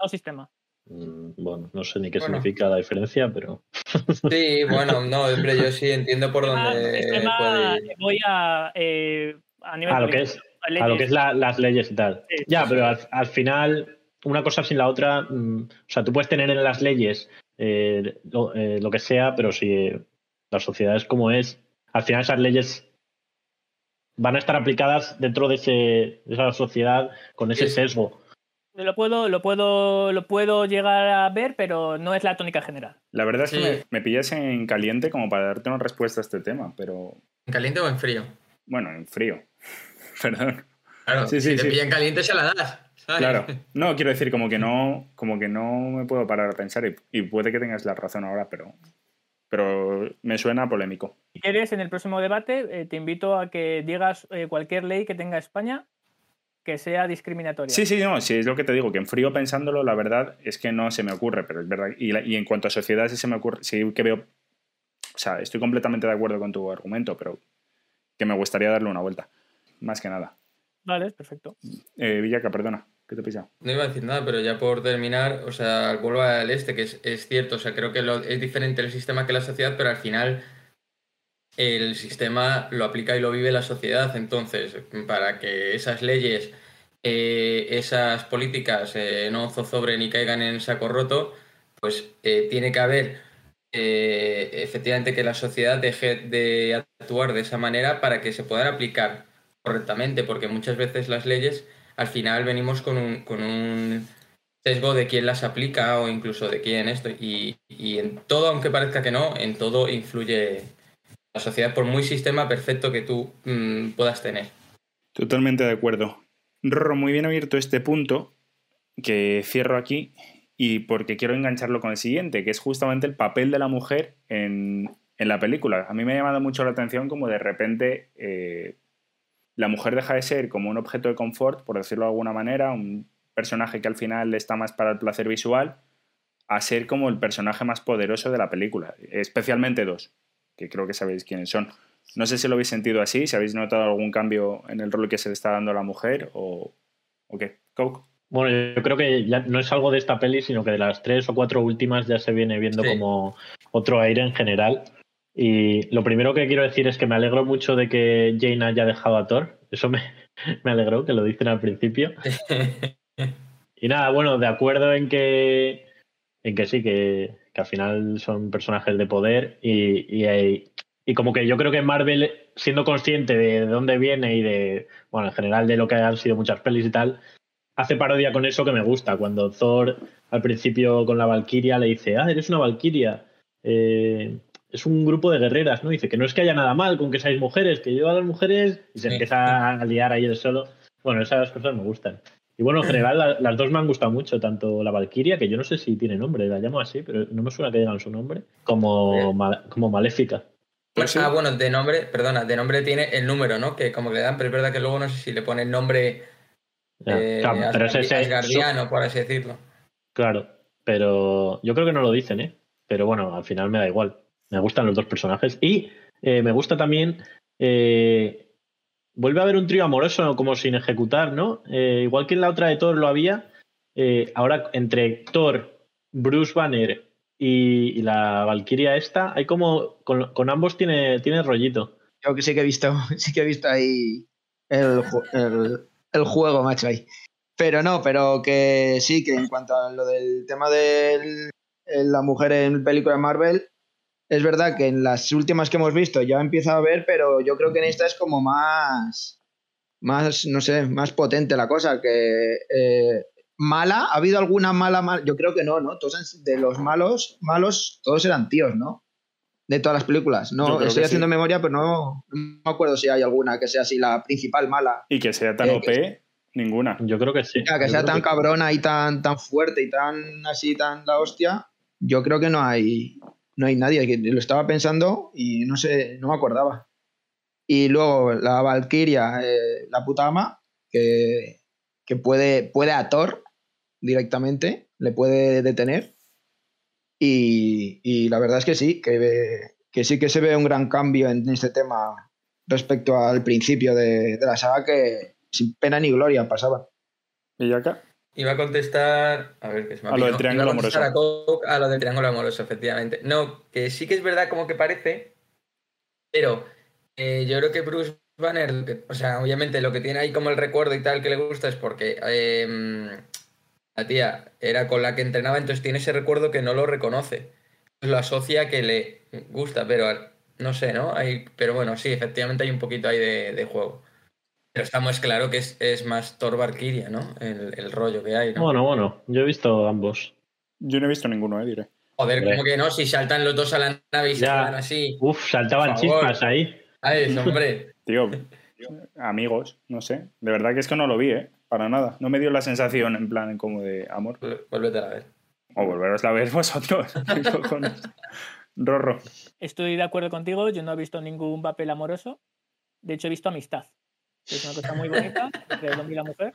no sistema. Mm, Bueno, no sé ni qué Bueno. significa la diferencia, pero. <laughs> Sí, bueno, no, hombre, yo sí entiendo por dónde sistema, puede ir. voy a, eh, a nivel A lo que es, a lo que es la- las leyes y tal. Sí, ya, sí, pero al, al final, una cosa sin la otra. mm, o sea, tú puedes tener en las leyes eh, lo, eh, lo que sea, pero si la sociedad es como es, al final esas leyes van a estar aplicadas dentro de, ese, de esa sociedad con ese Sí. sesgo. Lo puedo, lo, puedo, lo puedo llegar a ver, pero no es la tónica general. La verdad es que me, me pillas en caliente como para darte una respuesta a este tema, pero ¿En caliente o en frío? bueno, en frío. <laughs> Perdón. Claro, Sí, sí, si te sí. pillan caliente se la das. ¿sabes? Claro. <laughs> No, quiero decir como que no, como que no me puedo parar a pensar y, y puede que tengas la razón ahora, pero, pero me suena polémico. Si quieres, en el próximo debate, eh, te invito a que digas eh, cualquier ley que tenga España que sea discriminatoria. Sí, sí, no, sí, es lo que te digo, que en frío pensándolo, la verdad es que no se me ocurre, pero es verdad. Y, la- y en cuanto a sociedad, sí se me ocurre, sí que veo. O sea, estoy completamente de acuerdo con tu argumento, pero que me gustaría darle una vuelta. Más que nada. Vale, perfecto. Eh, Villaca, perdona, ¿qué te he pisado? No iba a decir nada, pero ya por terminar, o sea, vuelvo al este, que es, es cierto, o sea, creo que lo- es diferente el sistema que la sociedad, pero al final el sistema lo aplica y lo vive la sociedad. Entonces, para que esas leyes, eh, esas políticas eh, no zozobren y caigan en saco roto, pues eh, tiene que haber efectivamente que la sociedad deje de actuar de esa manera para que se puedan aplicar correctamente, porque muchas veces las leyes al final venimos con un, con un sesgo de quién las aplica o incluso de quién esto. Y, y en todo, aunque parezca que no, en todo influye la sociedad por muy sistema perfecto que tú mm, puedas tener. Totalmente de acuerdo. Rorro, muy bien abierto este punto que cierro aquí y porque quiero engancharlo con el siguiente, que es justamente el papel de la mujer en, en la película. A mí me ha llamado mucho la atención como de repente eh, la mujer deja de ser como un objeto de confort, por decirlo de alguna manera, un personaje que al final está más para el placer visual, a ser como el personaje más poderoso de la película, especialmente dos, que creo que sabéis quiénes son. No sé si lo habéis sentido así, si habéis notado algún cambio en el rol que se le está dando a la mujer o, o qué. Coke. Bueno, yo creo que ya no es algo de esta peli, sino que de las tres o cuatro últimas ya se viene viendo Sí. como otro aire en general. Y lo primero que quiero decir es que me alegro mucho de que Jane haya dejado a Thor. Eso me, <laughs> me alegró, que lo dicen al principio. <laughs> Y nada, bueno, de acuerdo en que, en que sí, que, que al final son personajes de poder y, y, y como que yo creo que Marvel, siendo consciente de dónde viene y de, bueno, en general de lo que han sido muchas pelis y tal, hace parodia con eso que me gusta. Cuando Thor al principio con la Valkyria le dice, ah, eres una Valkyria, eh, es un grupo de guerreras, ¿no? Dice que no es que haya nada mal con que seáis mujeres, que yo a las mujeres y se Sí. empieza a liar ahí el solo. Bueno, esas cosas me gustan. Y bueno, en general la- las dos me han gustado mucho, tanto la Valkyria, que yo no sé si tiene nombre, la llamo así, pero no me suena que digan su nombre, como, como Maléfica. Pues. Ah, bueno, de nombre, perdona, de nombre tiene el número, ¿no? Que como que le dan, pero es verdad que luego no sé si le pone el nombre eh, claro, pero es ese- asgardiano, por así decirlo. Claro, pero yo creo que no lo dicen, ¿eh? Pero bueno, al final me da igual. Me gustan los dos personajes. Y eh, me gusta también eh, vuelve a haber un trío amoroso como sin ejecutar, ¿no? Eh, igual que en la otra de Thor lo había, eh, ahora entre Thor, Bruce Banner y, la Valkyria esta, hay como, con, ambos tiene, tiene rollito. Yo que sí que he visto, <laughs> sí que he visto ahí el- el juego, macho, ahí. Pero no, pero que sí, que en cuanto a lo del tema de la mujer en película de Marvel, es verdad que en las últimas que hemos visto ya empieza a ver, pero yo creo que en esta es como más, más, no sé, más potente la cosa, que eh, mala, ¿ha habido alguna mala, mal- Yo creo que no, ¿no? Todos de los malos, malos, todos eran tíos, ¿no? De todas las películas. No, estoy haciendo sí. memoria, pero no, no me acuerdo si hay alguna que sea así la principal mala. Y que sea tan Eh, OP, ninguna. Yo creo que sí. Ya, que Yo sea tan que- cabrona y tan, tan fuerte y tan así, tan la hostia, yo creo que no hay, no hay nadie. Lo estaba pensando y no sé, no me acordaba. Y luego la Valkyria, eh, la puta ama, que, que puede, puede a Thor directamente, le puede detener. Y, y la verdad es que sí, que, que sí que se ve un gran cambio en este tema respecto al principio de, de la saga que sin pena ni gloria pasaba. ¿Y acá? Iba a contestar. A ver, que se me ha A lo del triángulo Iba amoroso. A, Coke, a lo del triángulo amoroso, efectivamente. No, que sí que es verdad como que parece, pero eh, yo creo que Bruce Banner, o sea, obviamente lo que tiene ahí como el recuerdo y tal que le gusta es porque eh, la tía era con la que entrenaba, entonces tiene ese recuerdo que no lo reconoce. Lo asocia que le gusta, pero no sé, ¿no? Hay, pero bueno, sí, efectivamente hay un poquito ahí de, de juego. Pero está más claro que es, es más Thor Valkyria, ¿no? El, el rollo que hay, ¿no? Bueno, bueno, yo he visto ambos. Yo no he visto ninguno, eh, diré. Joder, como que no, si saltan los dos a la nave y se Ya. quedan así. Uf, saltaban chispas ahí. Ay, hombre. <laughs> Tío, amigos, no sé. De verdad que es que no lo vi, ¿eh? Para nada. No me dio la sensación en plan como de amor. Vuélvete a ver. O volveros a ver vosotros. <laughs> Rorro. Estoy de acuerdo contigo, yo no he visto ningún papel amoroso. De hecho, he visto amistad. Que Es una cosa muy bonita entre el hombre y la mujer.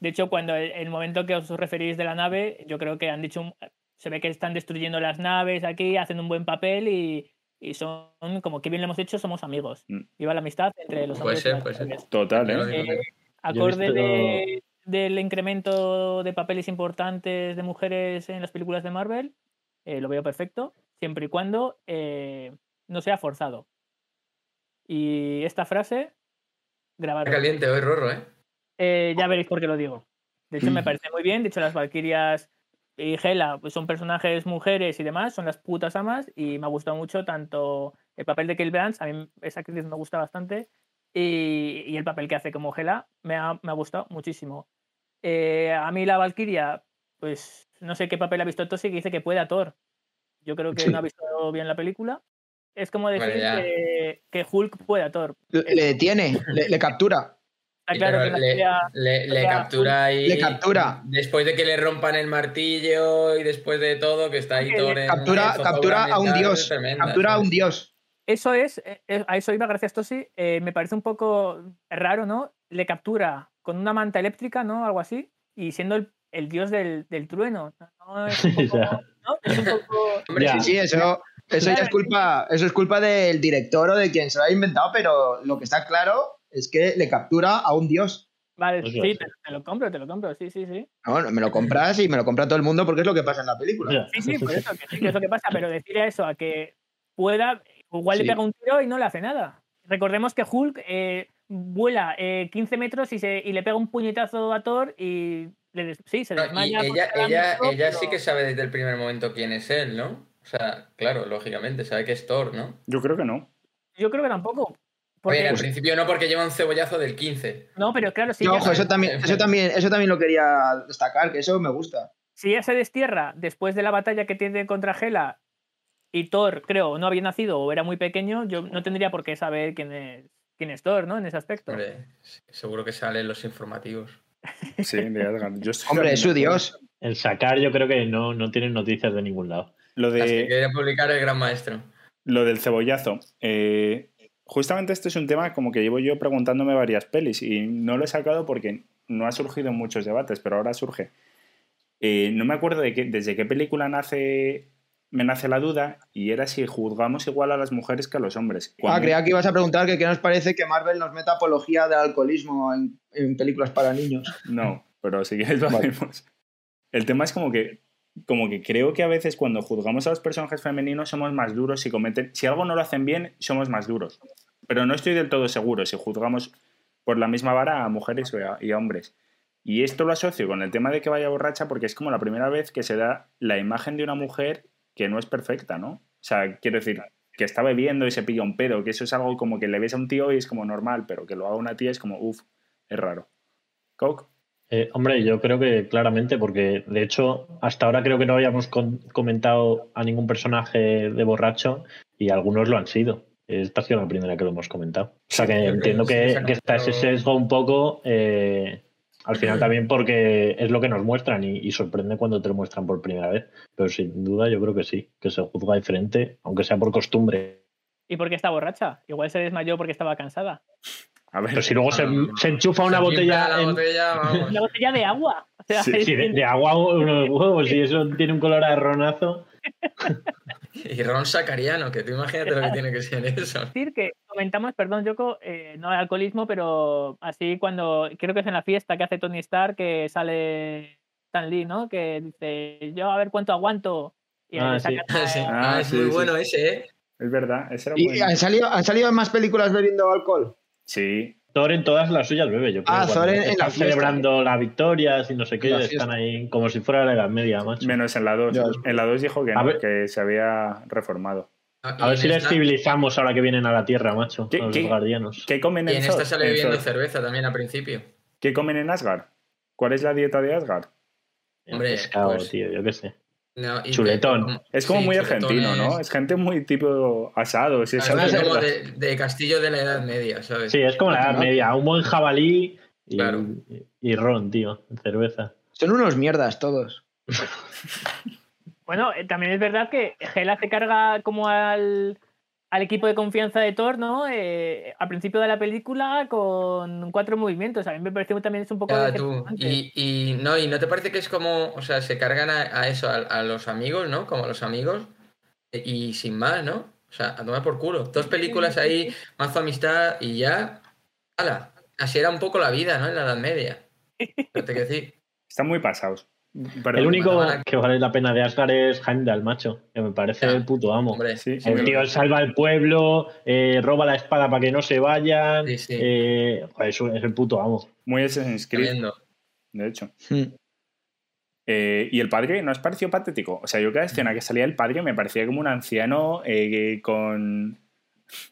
De hecho, cuando el, el momento que os referís de la nave, yo creo que han dicho, un- se ve que están destruyendo las naves aquí, hacen un buen papel y, y son como que bien lo hemos hecho, somos amigos. Mm. Viva la amistad entre los Puede hombres y ser, puede ser. Total, ¿eh? Eh, acorde visto- de- del incremento de papeles importantes de mujeres en las películas de Marvel, eh, lo veo perfecto, siempre y cuando eh, no sea forzado. Y esta frase, Está grabarla. caliente hoy, Rorro, ¿eh? Eh, ya veréis por qué lo digo. De hecho, me Mm. parece muy bien. De hecho, las Valkyrias y Hela pues, son personajes mujeres y demás, son las putas amas. Y me ha gustado mucho tanto el papel de Kate Blanch, a mí esa actriz me gusta bastante, y, y el papel que hace como Hela me ha, me ha gustado muchísimo. Eh, a mí la Valkyria, pues no sé qué papel ha visto Tosi que dice que puede a Thor. Yo creo que Sí. no ha visto bien la película. Es como decir Vale, ya. Que, que Hulk puede a Thor. Le, le detiene, le, le captura. Está claro que le, pelea- le- le pelea captura ahí. Le captura. Después de que le rompan el martillo y después de todo, que está ahí Thor en Captura, en captura a un dios. tremenda, Captura a un dios. Eso es, eh, eh, a eso iba, gracias Tosi. Eh, me parece un poco raro, ¿no? Le captura con una manta eléctrica, ¿no? Algo así, y siendo el, el dios del, del trueno. ¿no? Es un <laughs> poco. ¿no? Es un poco- Hombre. Sí, sí, eso, eso ya es culpa, eso es culpa del director o de quien se lo ha inventado, pero lo que está claro es que le captura a un dios. Vale, sí, es. te, te lo compro, te lo compro, sí, sí, sí. No, no, me lo compras y me lo compra todo el mundo porque es lo que pasa en la película. Sí, sí, por eso, que sí, que es lo que pasa, pero decir eso a que pueda, igual Sí. le pega un tiro y no le hace nada. Recordemos que Hulk eh, vuela eh, 15 metros y, se, y le pega un puñetazo a Thor y le des- sí, se No, y desmaya. ella, ella, ella sí que sabe desde el primer momento quién es él, ¿no? O sea, claro, lógicamente, sabe que es Thor, ¿no? Yo creo que no. Yo creo que tampoco. Porque, Oye, al principio no, porque lleva un cebollazo del 15. no, pero claro, si No, ojo, eso también, <laughs> eso también, eso también lo quería destacar, que eso me gusta. si ella se destierra después de la batalla que tiene contra Hela y Thor, creo, no había nacido o era muy pequeño, yo no tendría por qué saber quién es, quién es Thor, ¿no? En ese aspecto. Hombre, seguro que salen los informativos. Sí, de. Yo estoy Hombre, es su dios. El sacar yo creo que no, no tienen noticias de ningún lado. Lo Las que de. quería publicar el gran maestro. Lo del cebollazo. Eh, justamente este es un tema como que llevo yo preguntándome varias pelis y no lo he sacado porque no ha surgido en muchos debates, pero ahora surge. Eh, no me acuerdo de qué- desde qué película nace me nace la duda y era si juzgamos igual a las mujeres que a los hombres. Ah, Cuando- creía que ibas a preguntar que qué nos parece que Marvel nos meta apología del alcoholismo en, en películas para niños. No, pero si quieres lo Vale. hacemos. El tema es como que, como que creo que a veces cuando juzgamos a los personajes femeninos somos más duros si cometen, si algo no lo hacen bien, somos más duros. Pero no estoy del todo seguro si juzgamos por la misma vara a mujeres y a, hombres. Y esto lo asocio con el tema de que vaya borracha porque es como la primera vez que se da la imagen de una mujer que no es perfecta, ¿no? O sea, quiero decir, que está bebiendo y se pilla un pedo, que eso es algo como que le ves a un tío y es como normal, pero que lo haga una tía es como, uff, es raro. Coke. Eh, hombre, yo creo que claramente, porque de hecho, hasta ahora creo que no habíamos con- comentado a ningún personaje de borracho y algunos lo han sido. Esta ha sido la primera que lo hemos comentado. O sea que entiendo que está ese sesgo un poco, eh, al final también porque es lo que nos muestran y, y sorprende cuando te lo muestran por primera vez. Pero sin duda yo creo que sí, que se juzga diferente, aunque sea por costumbre. ¿Y por qué está borracha? Igual se desmayó porque estaba cansada. A ver, Pero si luego se, No, no, no. se enchufa una Se botella la en- botella, vamos. Una botella de agua. O sea, Sí, es Sí, de, de agua unos huevos y eso tiene un color arronazo. Y Ron Sacariano, que tú imagínate lo que tiene que ser eso. decir que comentamos, perdón, Yoko, eh, no el alcoholismo, pero así cuando, creo que es en la fiesta que hace Tony Stark, que sale Stan Lee, ¿no? Que dice, yo a ver cuánto aguanto. Y Ah, sí. saca- Ah, sí. Ah, Ah, es sí, muy sí. bueno ese, ¿eh? es verdad, ese era ¿Y bueno. han salido, han salido más películas bebiendo alcohol? Sí, Thor en todas las suyas bebe, yo creo. Ah, cuando Thor en- en la fiesta. celebrando las victorias y no sé qué, En están fiesta. ahí como si fuera la Edad Media, macho. menos en la 2. Ya. En la 2 dijo que, A no, ver. que se había reformado. A ver si les civilizamos ahora que vienen a la Tierra, macho, ¿Qué- a los qué- guardianos. ¿Qué comen Y en, en Thor? esta sale En bebiendo cerveza también al principio. ¿Qué comen en Asgard? ¿Cuál es la dieta de Asgard? Hombre, Pescado, pues- tío, yo qué sé. No, Chuletón. Es como sí, muy argentino, ¿no? Es gente muy tipo esas Además, Además, como de, de castillo de la Edad Media, ¿sabes? Sí, es como la Edad. Media, un buen jabalí y, Claro. y ron, tío, cerveza. Son unos mierdas todos. <laughs> Bueno, eh, también es verdad que Hela se carga como al, al equipo de confianza de Thor, ¿no? Eh, al principio de la película con cuatro movimientos. A mí me parece también es un poco... Ya, tú. Y, y no, y no te parece que es como, o sea, se cargan a, a eso, a, a los amigos, ¿no? Como a los amigos, e- y sin más, ¿no? O sea, a tomar por culo. Dos películas ahí, mazo amistad y ya. ¡Hala! Así era un poco la vida, ¿no? En la Edad Media. <laughs> Pero te quiero decir. Están muy pasados. Perdón. El único que vale la pena de Asgard es Heimdall, macho, que me parece el puto amo. Hombre, Sí, sí, El tío salva al pueblo, eh, roba la espada para que no se vayan. Sí, sí. eh, joder, es, el puto amo. Muy Assassin's Creed, de hecho. Hmm. Eh, y el padre no os pareció patético. O sea, yo cada escena que salía el padre me parecía como un anciano eh, con,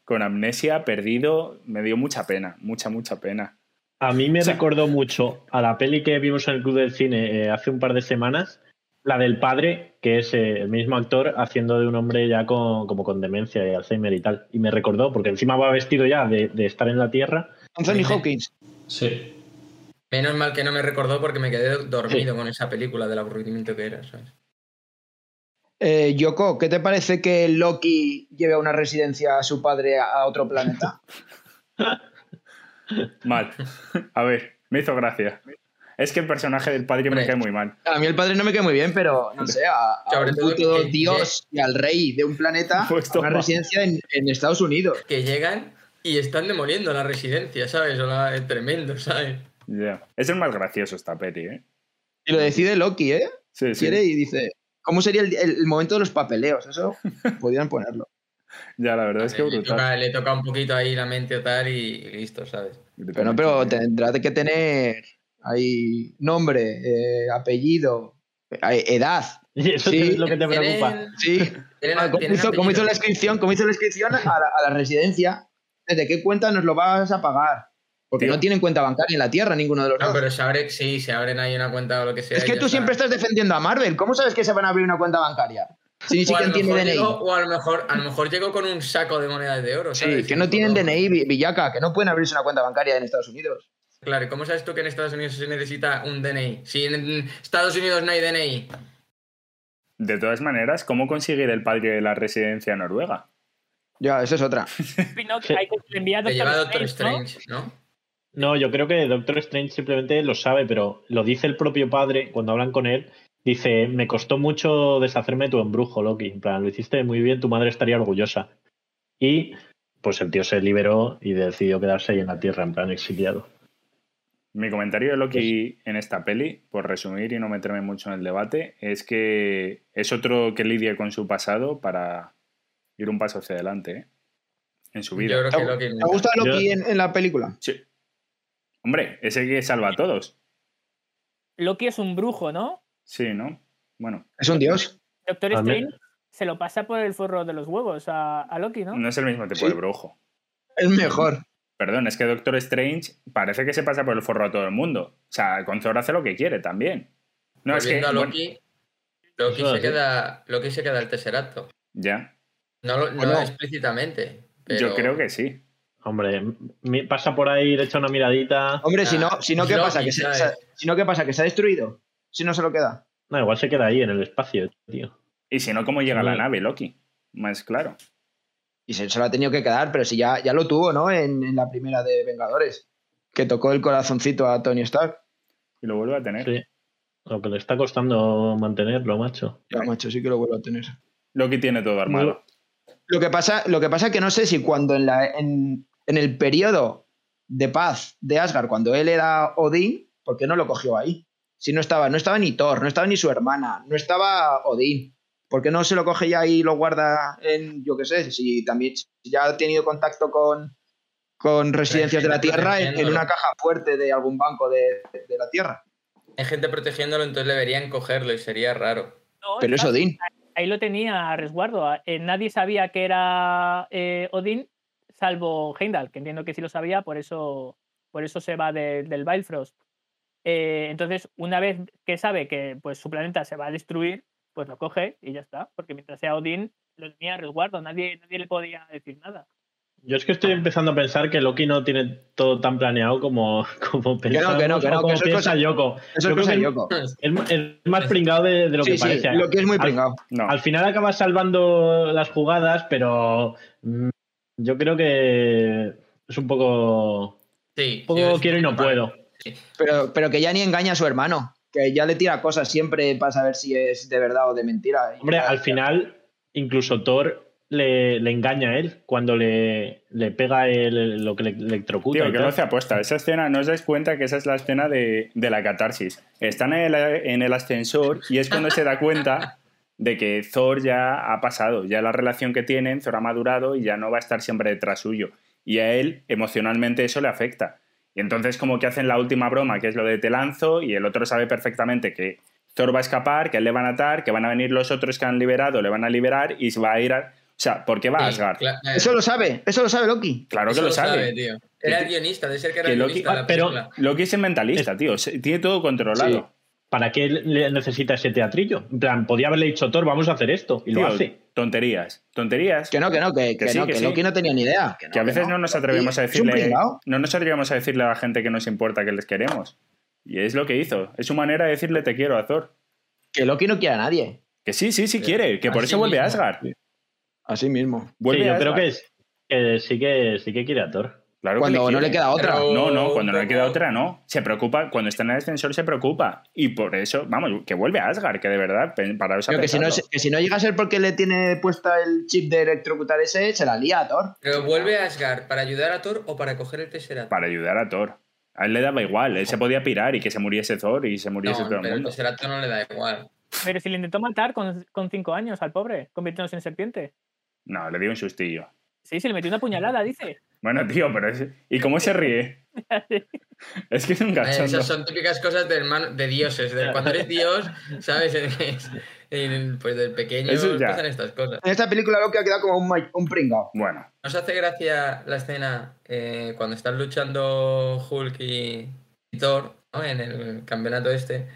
con amnesia, perdido. Me dio mucha pena, mucha, mucha pena. A mí me O sea- recordó mucho a la peli que vimos en el Club del Cine eh, hace un par de semanas, la del padre, que es eh, el mismo actor haciendo de un hombre ya con, como con demencia y Alzheimer y tal. Y me recordó, porque encima va vestido ya de, de estar en la Tierra. Anthony Hopkins. Sí. Menos mal que no me recordó porque me quedé dormido con esa película del aburrimiento que era, ¿sabes? Eh, Yoko, ¿qué te parece que Loki lleve a una residencia a su padre a a otro planeta? <laughs> Mal. A ver, me hizo gracia. Es que el personaje del padre me cae muy mal. A mí el padre no me queda muy bien, pero no sé, a, a un todo puto dios y al rey de un planeta, <laughs> Pues a una residencia en, en Estados Unidos. Que llegan y están demoliendo la residencia, ¿sabes? O la- es tremendo, ¿sabes? Ya. Es el más gracioso esta peli, ¿eh? Y lo decide Loki, ¿eh? Sí, sí. Quiere y dice, ¿cómo sería el, el- el momento de los papeleos? Eso <laughs> podrían ponerlo. Ya, la verdad es que le, brutal. toca, le toca un poquito ahí la mente o tal y, y listo, ¿sabes? Pero no, pero tendrá que tener ahí nombre, eh, apellido, eh, edad. <laughs> Y eso Sí, es lo que te preocupa. Sí. Ah, ¿Cómo hizo, cómo hizo apellido. la inscripción? ¿Cómo hizo la inscripción a la, a la residencia? ¿Desde qué cuenta nos lo vas a pagar? Porque Tío. no tienen cuenta bancaria en la Tierra ninguno de los No, dos. pero se abre, sí, se abren ahí una cuenta o lo que sea. es que tú está. siempre estás defendiendo a Marvel. ¿Cómo sabes que se van a abrir una cuenta bancaria? Si ni siquiera tiene DNI. o a lo mejor, a lo mejor llegó con un saco de monedas de oro. Sí, ¿sabes? que no tienen. DNI, Vi- Villaca, que no pueden abrirse una cuenta bancaria en Estados Unidos. Claro, ¿y ¿cómo sabes tú que en Estados Unidos se necesita un DNI? Si en Estados Unidos no hay DNI. De todas maneras, ¿cómo conseguir el padre de la residencia noruega? Ya, esa es otra. <laughs> No, que hay que enviar Te lleva Doctor Strange, ¿no? No, yo creo que Doctor Strange simplemente lo sabe, pero lo dice el propio padre cuando hablan con él Dice, me costó mucho deshacerme de tu embrujo, Loki. En plan, lo hiciste muy bien, tu madre estaría orgullosa. Y pues el tío se liberó y decidió quedarse ahí en la Tierra, en plan exiliado. Mi comentario de Loki en esta peli, por resumir y no meterme mucho en el debate, es que es otro que lidia con su pasado para ir un paso hacia adelante ¿eh? en su vida. Yo creo ¿Te, que Loki. te gusta Loki Yo- en, en la película? Sí. Hombre, ese que salva a todos. Loki es un brujo, ¿no? Sí, ¿no? Bueno, Es un dios. Doctor Strange se lo pasa por el forro de los huevos a, a Loki, ¿no? no es el mismo tipo Sí. de brujo. Es mejor. Perdón, es que Doctor Strange parece que se pasa por el forro a todo el mundo. O sea, con Thor hace lo que quiere también. No, es que. Bueno, Loki, se es. queda, Loki se queda el Tesseracto. ya, No, lo- no no? explícitamente. Pero... yo creo que sí. Hombre, pasa por ahí, le echa una miradita. Hombre, si no, Ah, si no ¿qué Loki, pasa? Que se- si no, ¿qué pasa? ¿Que se ha destruido? Si no se lo queda. No, igual se queda ahí en el espacio, tío. Y si no, ¿cómo llega la nave, Loki? Más claro. Y se, se lo ha tenido que quedar, pero si ya, ya lo tuvo, ¿no? En, en la primera de Vengadores. Que tocó el corazoncito a Tony Stark. Y lo vuelve a tener. Sí. Lo que le está costando mantenerlo, macho. Ya, macho, sí que lo vuelvo a tener. Loki tiene todo armado. Lo que pasa, lo que pasa es que no sé si cuando en, la, en, en el periodo de paz de Asgard, cuando él era Odín, ¿por qué no lo cogió ahí? Si no estaba, no estaba ni Thor, no estaba ni su hermana, no estaba Odín. ¿Por qué no se lo coge ya y lo guarda en, yo qué sé, si también si ya ha tenido contacto con, con residencias de la Tierra en, una caja fuerte de algún banco de, de la Tierra? Hay gente protegiéndolo, entonces deberían cogerlo y sería raro. No, Pero es Odín. Ahí lo tenía a resguardo. a- eh, nadie sabía que era eh, Odín, salvo Heimdall, que entiendo que sí lo sabía, por eso, por eso se va de- del Bifrost. Eh, entonces, una vez que sabe que pues, su planeta se va a destruir, pues lo coge y ya está. Porque mientras sea Odín, lo tenía a resguardo. Nadie, nadie le podía decir nada. Yo es que estoy empezando a pensar que Loki no tiene todo tan planeado como, <laughs> como pensamos que no, que no, o como que eso es piensa Yoko. Eso es cosa Yoko. que Es, es más pringado de, de lo Sí, que sí, parece. lo que es muy Al- pringado. No. Al final acaba salvando las jugadas, pero mm, yo creo que es un poco, Sí. un poco sí, quiero y no puedo. Pero, pero que ya ni engaña a su hermano. Que ya le tira cosas siempre para saber si es de verdad o de mentira. Hombre, al final, incluso Thor le, le engaña a él cuando le, le pega el- lo que le electrocuta. Tío, que hace apuesta. Esa escena, no os dais cuenta que esa es la escena de, de la catarsis. Están en el, en el ascensor y es cuando se da cuenta de que Thor ya ha pasado, ya la relación que tienen, Thor ha madurado y ya no va a estar siempre detrás suyo. Y a él, emocionalmente, eso le afecta. Y entonces como que hacen la última broma, que es lo de te lanzo, y el otro sabe perfectamente que Thor va a escapar, que él le van a atar, que van a venir los otros que han liberado, le van a liberar y se va a ir a... O sea, ¿por qué va a Sí, Asgard? eh, Eso lo sabe, eso lo sabe Loki. Claro que lo sabe. tío. Era el guionista, de ser que era Que el Loki- guionista de la pero- película. Loki es el mentalista, tío. Tiene todo controlado. Sí. ¿Para qué le necesita ese teatrillo? En plan, podía haberle dicho Thor, vamos a hacer esto. Y Tío, lo hace. Tonterías. Tonterías. Que no, que no, que, Que que sí, no, que que, sí. Loki no tenía ni idea. Que, no, Que a veces que no nos atrevemos a decirle. No nos atrevemos a decirle a la gente que nos importa que les queremos. Y es lo que hizo. Es su manera de decirle te quiero a Thor. Que Loki no quiere a nadie. Que sí, sí, sí quiere. Que por Así eso vuelve a. Asgard. Así mismo. Vuelve Sí, yo a creo Asgard. que, es, que sí que sí que quiere a Thor. Claro que Cuando no le queda otra. Pero- No, no, cuando no le queda otra, no. Se preocupa, cuando está en el ascensor se preocupa. Y por eso, vamos, que vuelve a Asgard, que de verdad, para eso que si, no, que si no llega a ser porque le tiene puesta el chip de electrocutar ese, se la lía a Thor. Pero vuelve a Asgard para ayudar a Thor o para coger el Tesseract. Para ayudar a Thor. A él le daba igual, él se podía pirar y que se muriese Thor y se muriese No, todo el pero el mundo. Tesseract no le da igual. Pero si le intentó matar con, con cinco años al pobre, convirtiéndose en serpiente. No, le dio un sustillo. Sí, se le metió una puñalada, dice. Bueno, tío, pero es... ¿Y cómo se ríe? <laughs> Es que es un Eh, cachondo. esas son típicas cosas de, hermano, de dioses. De cuando eres dios, ¿sabes? <laughs> Es- en- pues del pequeño pasan estas cosas. En esta película Loki ha quedado como un, un pringao. Bueno, ¿Nos hace gracia la escena eh, cuando están luchando Hulk y, y Thor ¿no? en el campeonato este?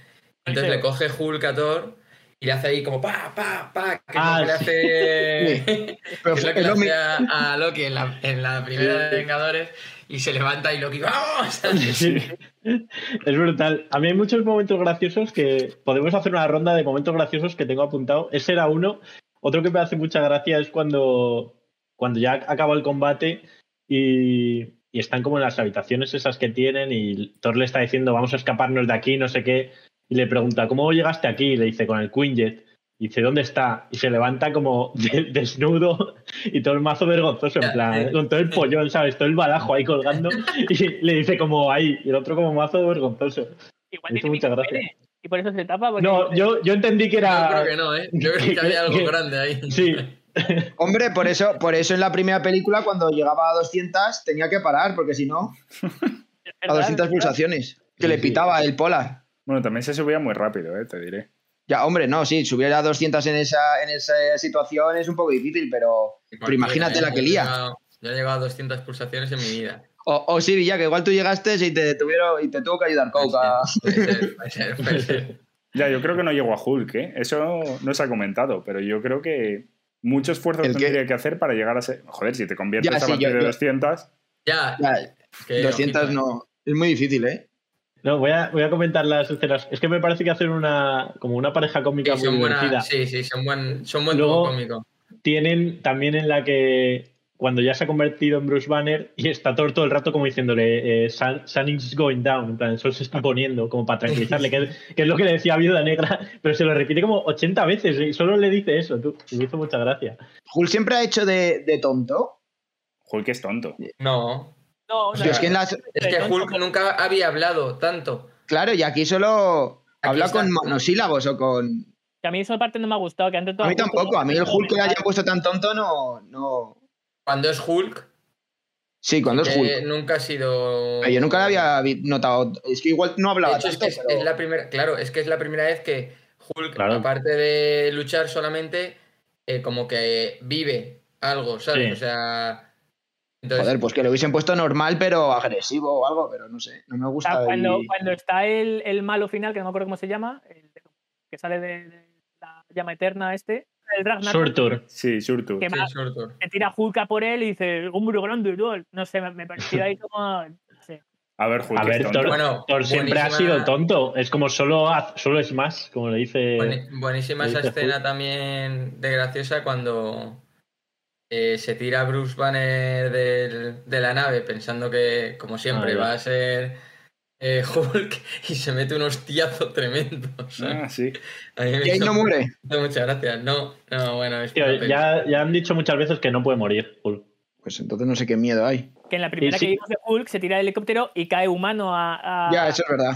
Entonces Sí. le coge Hulk a Thor y le hace ahí como pa, pa, pa, que Ah, que sí. le hace, Pero que es lo fue- que le mi- hace <laughs> a, a Loki en la, en la primera de Vengadores y se levanta y Loki ¡vamos! <laughs> Sí. Es brutal. A mí hay muchos momentos graciosos que podemos hacer una ronda de momentos graciosos que tengo apuntado. Ese era uno. Otro que me hace mucha gracia es cuando, cuando ya acaba el combate y, y están como en las habitaciones esas que tienen y Thor le está diciendo vamos a escaparnos de aquí, no sé qué. Y le pregunta, ¿cómo llegaste aquí? Y le dice, con el Quinjet. Y dice, ¿dónde está? Y se levanta como de- <laughs> desnudo y todo el mazo vergonzoso, en plan, eh. con todo el pollón, ¿sabes? Todo el badajo ahí colgando. <laughs> Y le dice como ahí, y el otro como mazo vergonzoso. Igual Me hizo mucha gracia. pene, Y por eso se tapa. porque- No, yo, yo entendí que Yo era... creo que no, ¿eh? Yo creo que había algo <laughs> que- grande ahí. Sí, Hombre, por eso, por eso en la primera película, cuando llegaba a 200, tenía que parar, porque si no, a verdad, 200 es verdad. pulsaciones. Que Sí, le sí. pitaba el Polar. Bueno, también se subía muy rápido, eh, te diré. Ya, hombre, no, sí, subir a 200 en esa, en esa situación es un poco difícil, pero, pero imagínate la que lía. llegado- Yo he llegado a 200 pulsaciones en mi vida. O, o sí, Villa, que igual tú llegaste y te, tuvieron, y te tuvo que ayudar Coke. a- Puede ser, puede ser, puede ser. <laughs> Ya, yo creo que no llegó a Hulk, ¿eh? Eso no se ha comentado, pero yo creo que mucho esfuerzo tendría que hacer para llegar a ser... Joder, si te conviertes Ya, a sí, partir yo- de yo- 200... Ya, Ya, que, 200 ojito, no. Es muy difícil, ¿eh? No, voy a, voy a comentar las escenas. Es que me parece que hacen una como una pareja cómica Sí, muy son divertida. buenas, sí, sí, son buen, son buen Luego- cómico. tienen también en la que cuando ya se ha convertido en Bruce Banner y está todo el rato como diciéndole eh, sun, sun is going down, en plan, el sol se está poniendo, como para tranquilizarle, que es, que es lo que le decía Viuda Negra, <laughs> pero se lo repite como 80 veces y solo le dice eso, tú. Y me hizo mucha gracia. Hulk siempre ha hecho de, de tonto. Hulk es tonto. No, No, no, Yo es que en las. es que Hulk nunca había hablado tanto. Claro, y aquí solo Aquí habla está. con monosílabos o con. que a mí esa parte no me ha gustado. Que antes todo A mí tampoco, a mí el Hulk que le hayan puesto tan tonto no. no... Cuando es Hulk, Sí, cuando es que Hulk. nunca ha sido. Yo nunca le había notado. Es que igual no De hablaba hecho, es, que es, pero- es la primera, claro, es que es la primera vez que Hulk, Claro. aparte de luchar solamente, eh, como que vive algo, ¿sabes? Sí. O sea. Entonces, Joder, pues que lo hubiesen puesto normal, pero agresivo o algo, pero no sé. No me gusta. sea, cuando, y- cuando está el, el malo final, que no me acuerdo cómo se llama, el que sale de, de la llama eterna este, el Ragnar, Surtur. Sí, Surtur. que sí, va- Surtur. se tira Hulk a por él y dice, hombre grande, ¿no? No sé, me, me pareció ahí como... no sé. A ver, Hulk A ver. Thor, Bueno, Thor siempre ha sido tonto. Es como solo, solo es más, como le dice. Buenísima le esa escena Hulk. también de graciosa cuando eh, se tira Bruce Banner del- de la nave pensando que, como siempre, Ah, va a ser eh, <laughs> Hulk y se mete un hostiazo tremendo. Ah, sí. Y ahí no muere. muchas gracias. No, no, bueno, es Tío, ya, ya han dicho muchas veces que no puede morir, Hulk. Pues entonces no sé qué miedo hay. Que en la primera sí. que vimos de Hulk se tira el helicóptero y cae humano a... a- Ya, eso es verdad.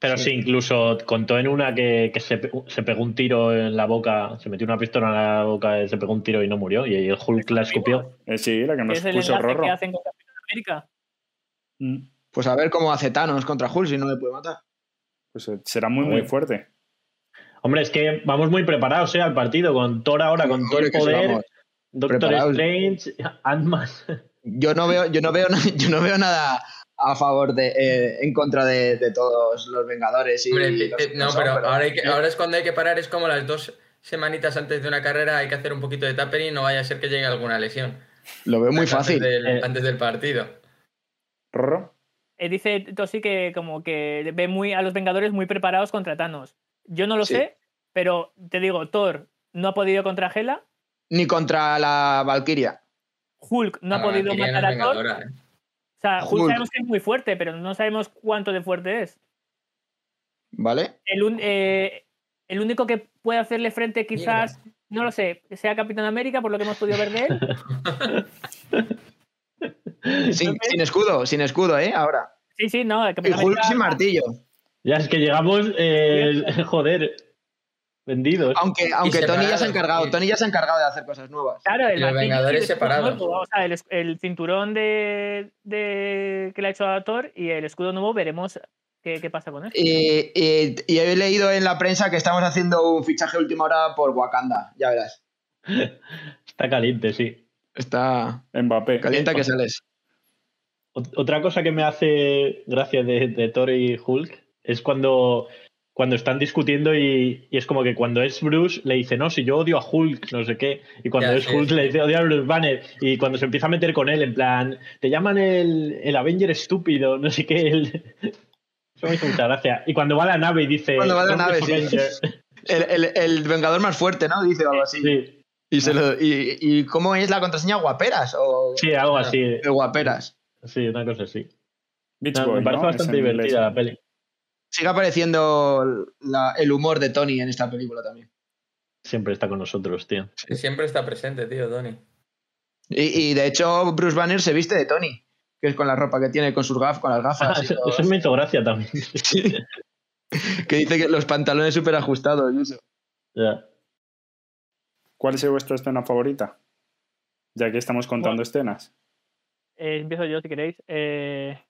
Pero sí, incluso contó en una que, que se, se pegó un tiro en la boca, se metió una pistola en la boca, se pegó un tiro y no murió. Y el Hulk la escupió. Eh, sí, la que nos es el puso enlace Rorro. que hacen con Capitán América. Mm. Pues a ver cómo hace Thanos contra Hulk si no le puede matar. Pues eh, será muy, A muy fuerte. Hombre, es que vamos muy preparados ¿eh? al partido, con Thor ahora, con todo Hombre, el poder. Doctor preparados. Strange, Ant-Man. Yo no veo, yo no veo, yo no veo nada a favor de, eh, en contra de, de todos los Vengadores y Hombre, los eh, que no, son, pero, ahora, hay que- ahora es cuando hay que parar, es como las dos semanitas antes de una carrera, hay que hacer un poquito de tapering, no vaya a ser que llegue alguna lesión. lo veo muy Antes fácil. del- Eh. antes del partido. Rorro. Eh, dice Tosi que como que ve muy a los Vengadores muy preparados contra Thanos. Yo no lo Sí. sé, pero te digo, Thor no ha podido contra Hela, Ni contra la Valkyria. Hulk no ha podido Valkyria matar no a Thor. O sea, Hulk, Hulk. sabemos que es muy fuerte, pero no sabemos cuánto de fuerte es. ¿Vale? El, un- eh, el único que puede hacerle frente quizás, no lo sé, sea Capitán América, por lo que hemos podido ver de él. <laughs> Sin, sin escudo, sin escudo, ¿eh? Ahora. Sí, sí, no. el Y Capitán Hulk América- sin martillo. Ya es que llegamos, eh, <laughs> joder, vendidos. Aunque, aunque Tony ya se ha encargado, sí. Tony ya se ha encargado de hacer cosas nuevas. Claro, el los Vengadores separados. nuevo, o sea, el, cinturón de, de- que le ha hecho a Thor y el escudo nuevo veremos qué, qué pasa con él. Y, y- y he leído en la prensa que estamos haciendo un fichaje última hora por Wakanda. Ya verás. <laughs> Está caliente, sí. Está Mbappé. caliente que sales. Ot- Otra cosa que me hace gracia de, de Thor y Hulk es cuando, cuando están discutiendo y, y es como que cuando es Bruce le dice, no, si yo odio a Hulk, no sé qué, y cuando Ya, es Hulk sí. le dice, odio a Bruce Banner, y cuando se empieza a meter con él, en plan, te llaman el, el Avenger estúpido, no sé qué, el- <laughs> eso me hizo mucha gracia. Y cuando va a la nave y dice, Cuando va a la "Trump nave, sí. Avenger", El, el- el vengador más fuerte, ¿no? Dice o algo así. sí, Y, se lo- y, y cómo es la contraseña? ¿Guaperas? O sí, algo así, de guaperas. sí, una cosa así. Beach No, Boy, me parece ¿no? bastante Es divertida la peli. Sigue apareciendo la- el humor de Tony en esta película también. Siempre está con nosotros, tío. Siempre está presente, tío, Tony. Y, y, de hecho, Bruce Banner se viste de Tony, que es con la ropa que tiene, con sus gafas, con las Ah, gafas. y eso, eso me hizo gracia también. <laughs> que dice que los pantalones súper ajustados. y eso. Ya. ¿Cuál es vuestra escena favorita? Ya que estamos contando escenas. Eh, empiezo yo si queréis. Eh,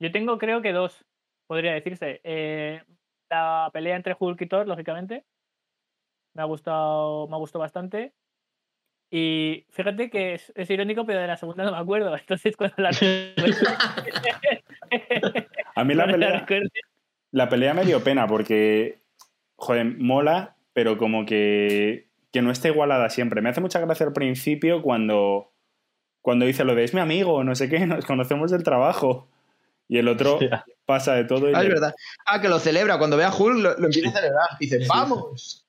yo tengo creo que dos, podría decirse. Eh, la pelea entre Hulk y Thor, lógicamente. Me ha gustado, me ha gustado bastante. Y fíjate que es, es irónico, pero de la segunda no me acuerdo. <laughs> Entonces cuando la <laughs> A mí la pelea, la pelea me dio pena porque, joder, mola, pero como que, que no está igualada siempre. Me hace mucha gracia al principio cuando, cuando dice lo de es mi amigo, no sé qué, <laughs> nos conocemos del trabajo. Y el otro <laughs> Hostia. pasa de todo y Ah, es verdad. Ah, que lo celebra. Cuando ve a Hulk lo, lo empieza a celebrar. Dice, ¡vamos!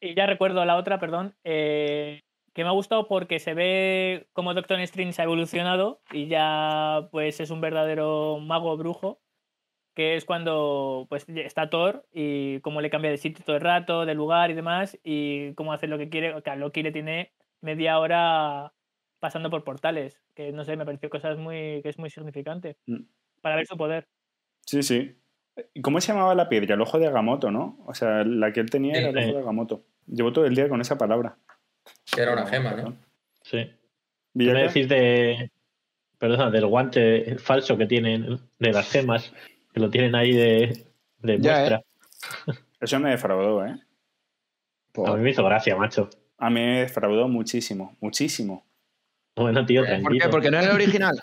Y ya recuerdo la otra, perdón, eh, que me ha gustado porque se ve como Doctor Strange ha evolucionado y ya pues es un verdadero mago brujo, que es cuando pues está Thor y cómo le cambia de sitio todo el rato, de lugar y demás, y cómo hace lo que quiere, que a Loki le tiene media hora pasando por portales, que no sé, me pareció cosas muy, que es muy significante Mm. Para ver su poder. Sí, sí. ¿Y ¿Cómo se llamaba la piedra? El ojo de Agamotto, ¿no? O sea, la que él tenía Sí, era el sí. ojo de Agamotto. Llevo todo el día con esa palabra. Que era una gema, ¿no? Sí. ¿Qué Villaca, me decís de. Perdona, del guante falso que tienen de las gemas? Que lo tienen ahí de, de Ya, muestra. <laughs> Eso me defraudó, ¿eh? A mí me hizo gracia, macho. A mí me defraudó muchísimo, muchísimo. Bueno, tío, ¿Por qué? ¿Por? Porque no era el original.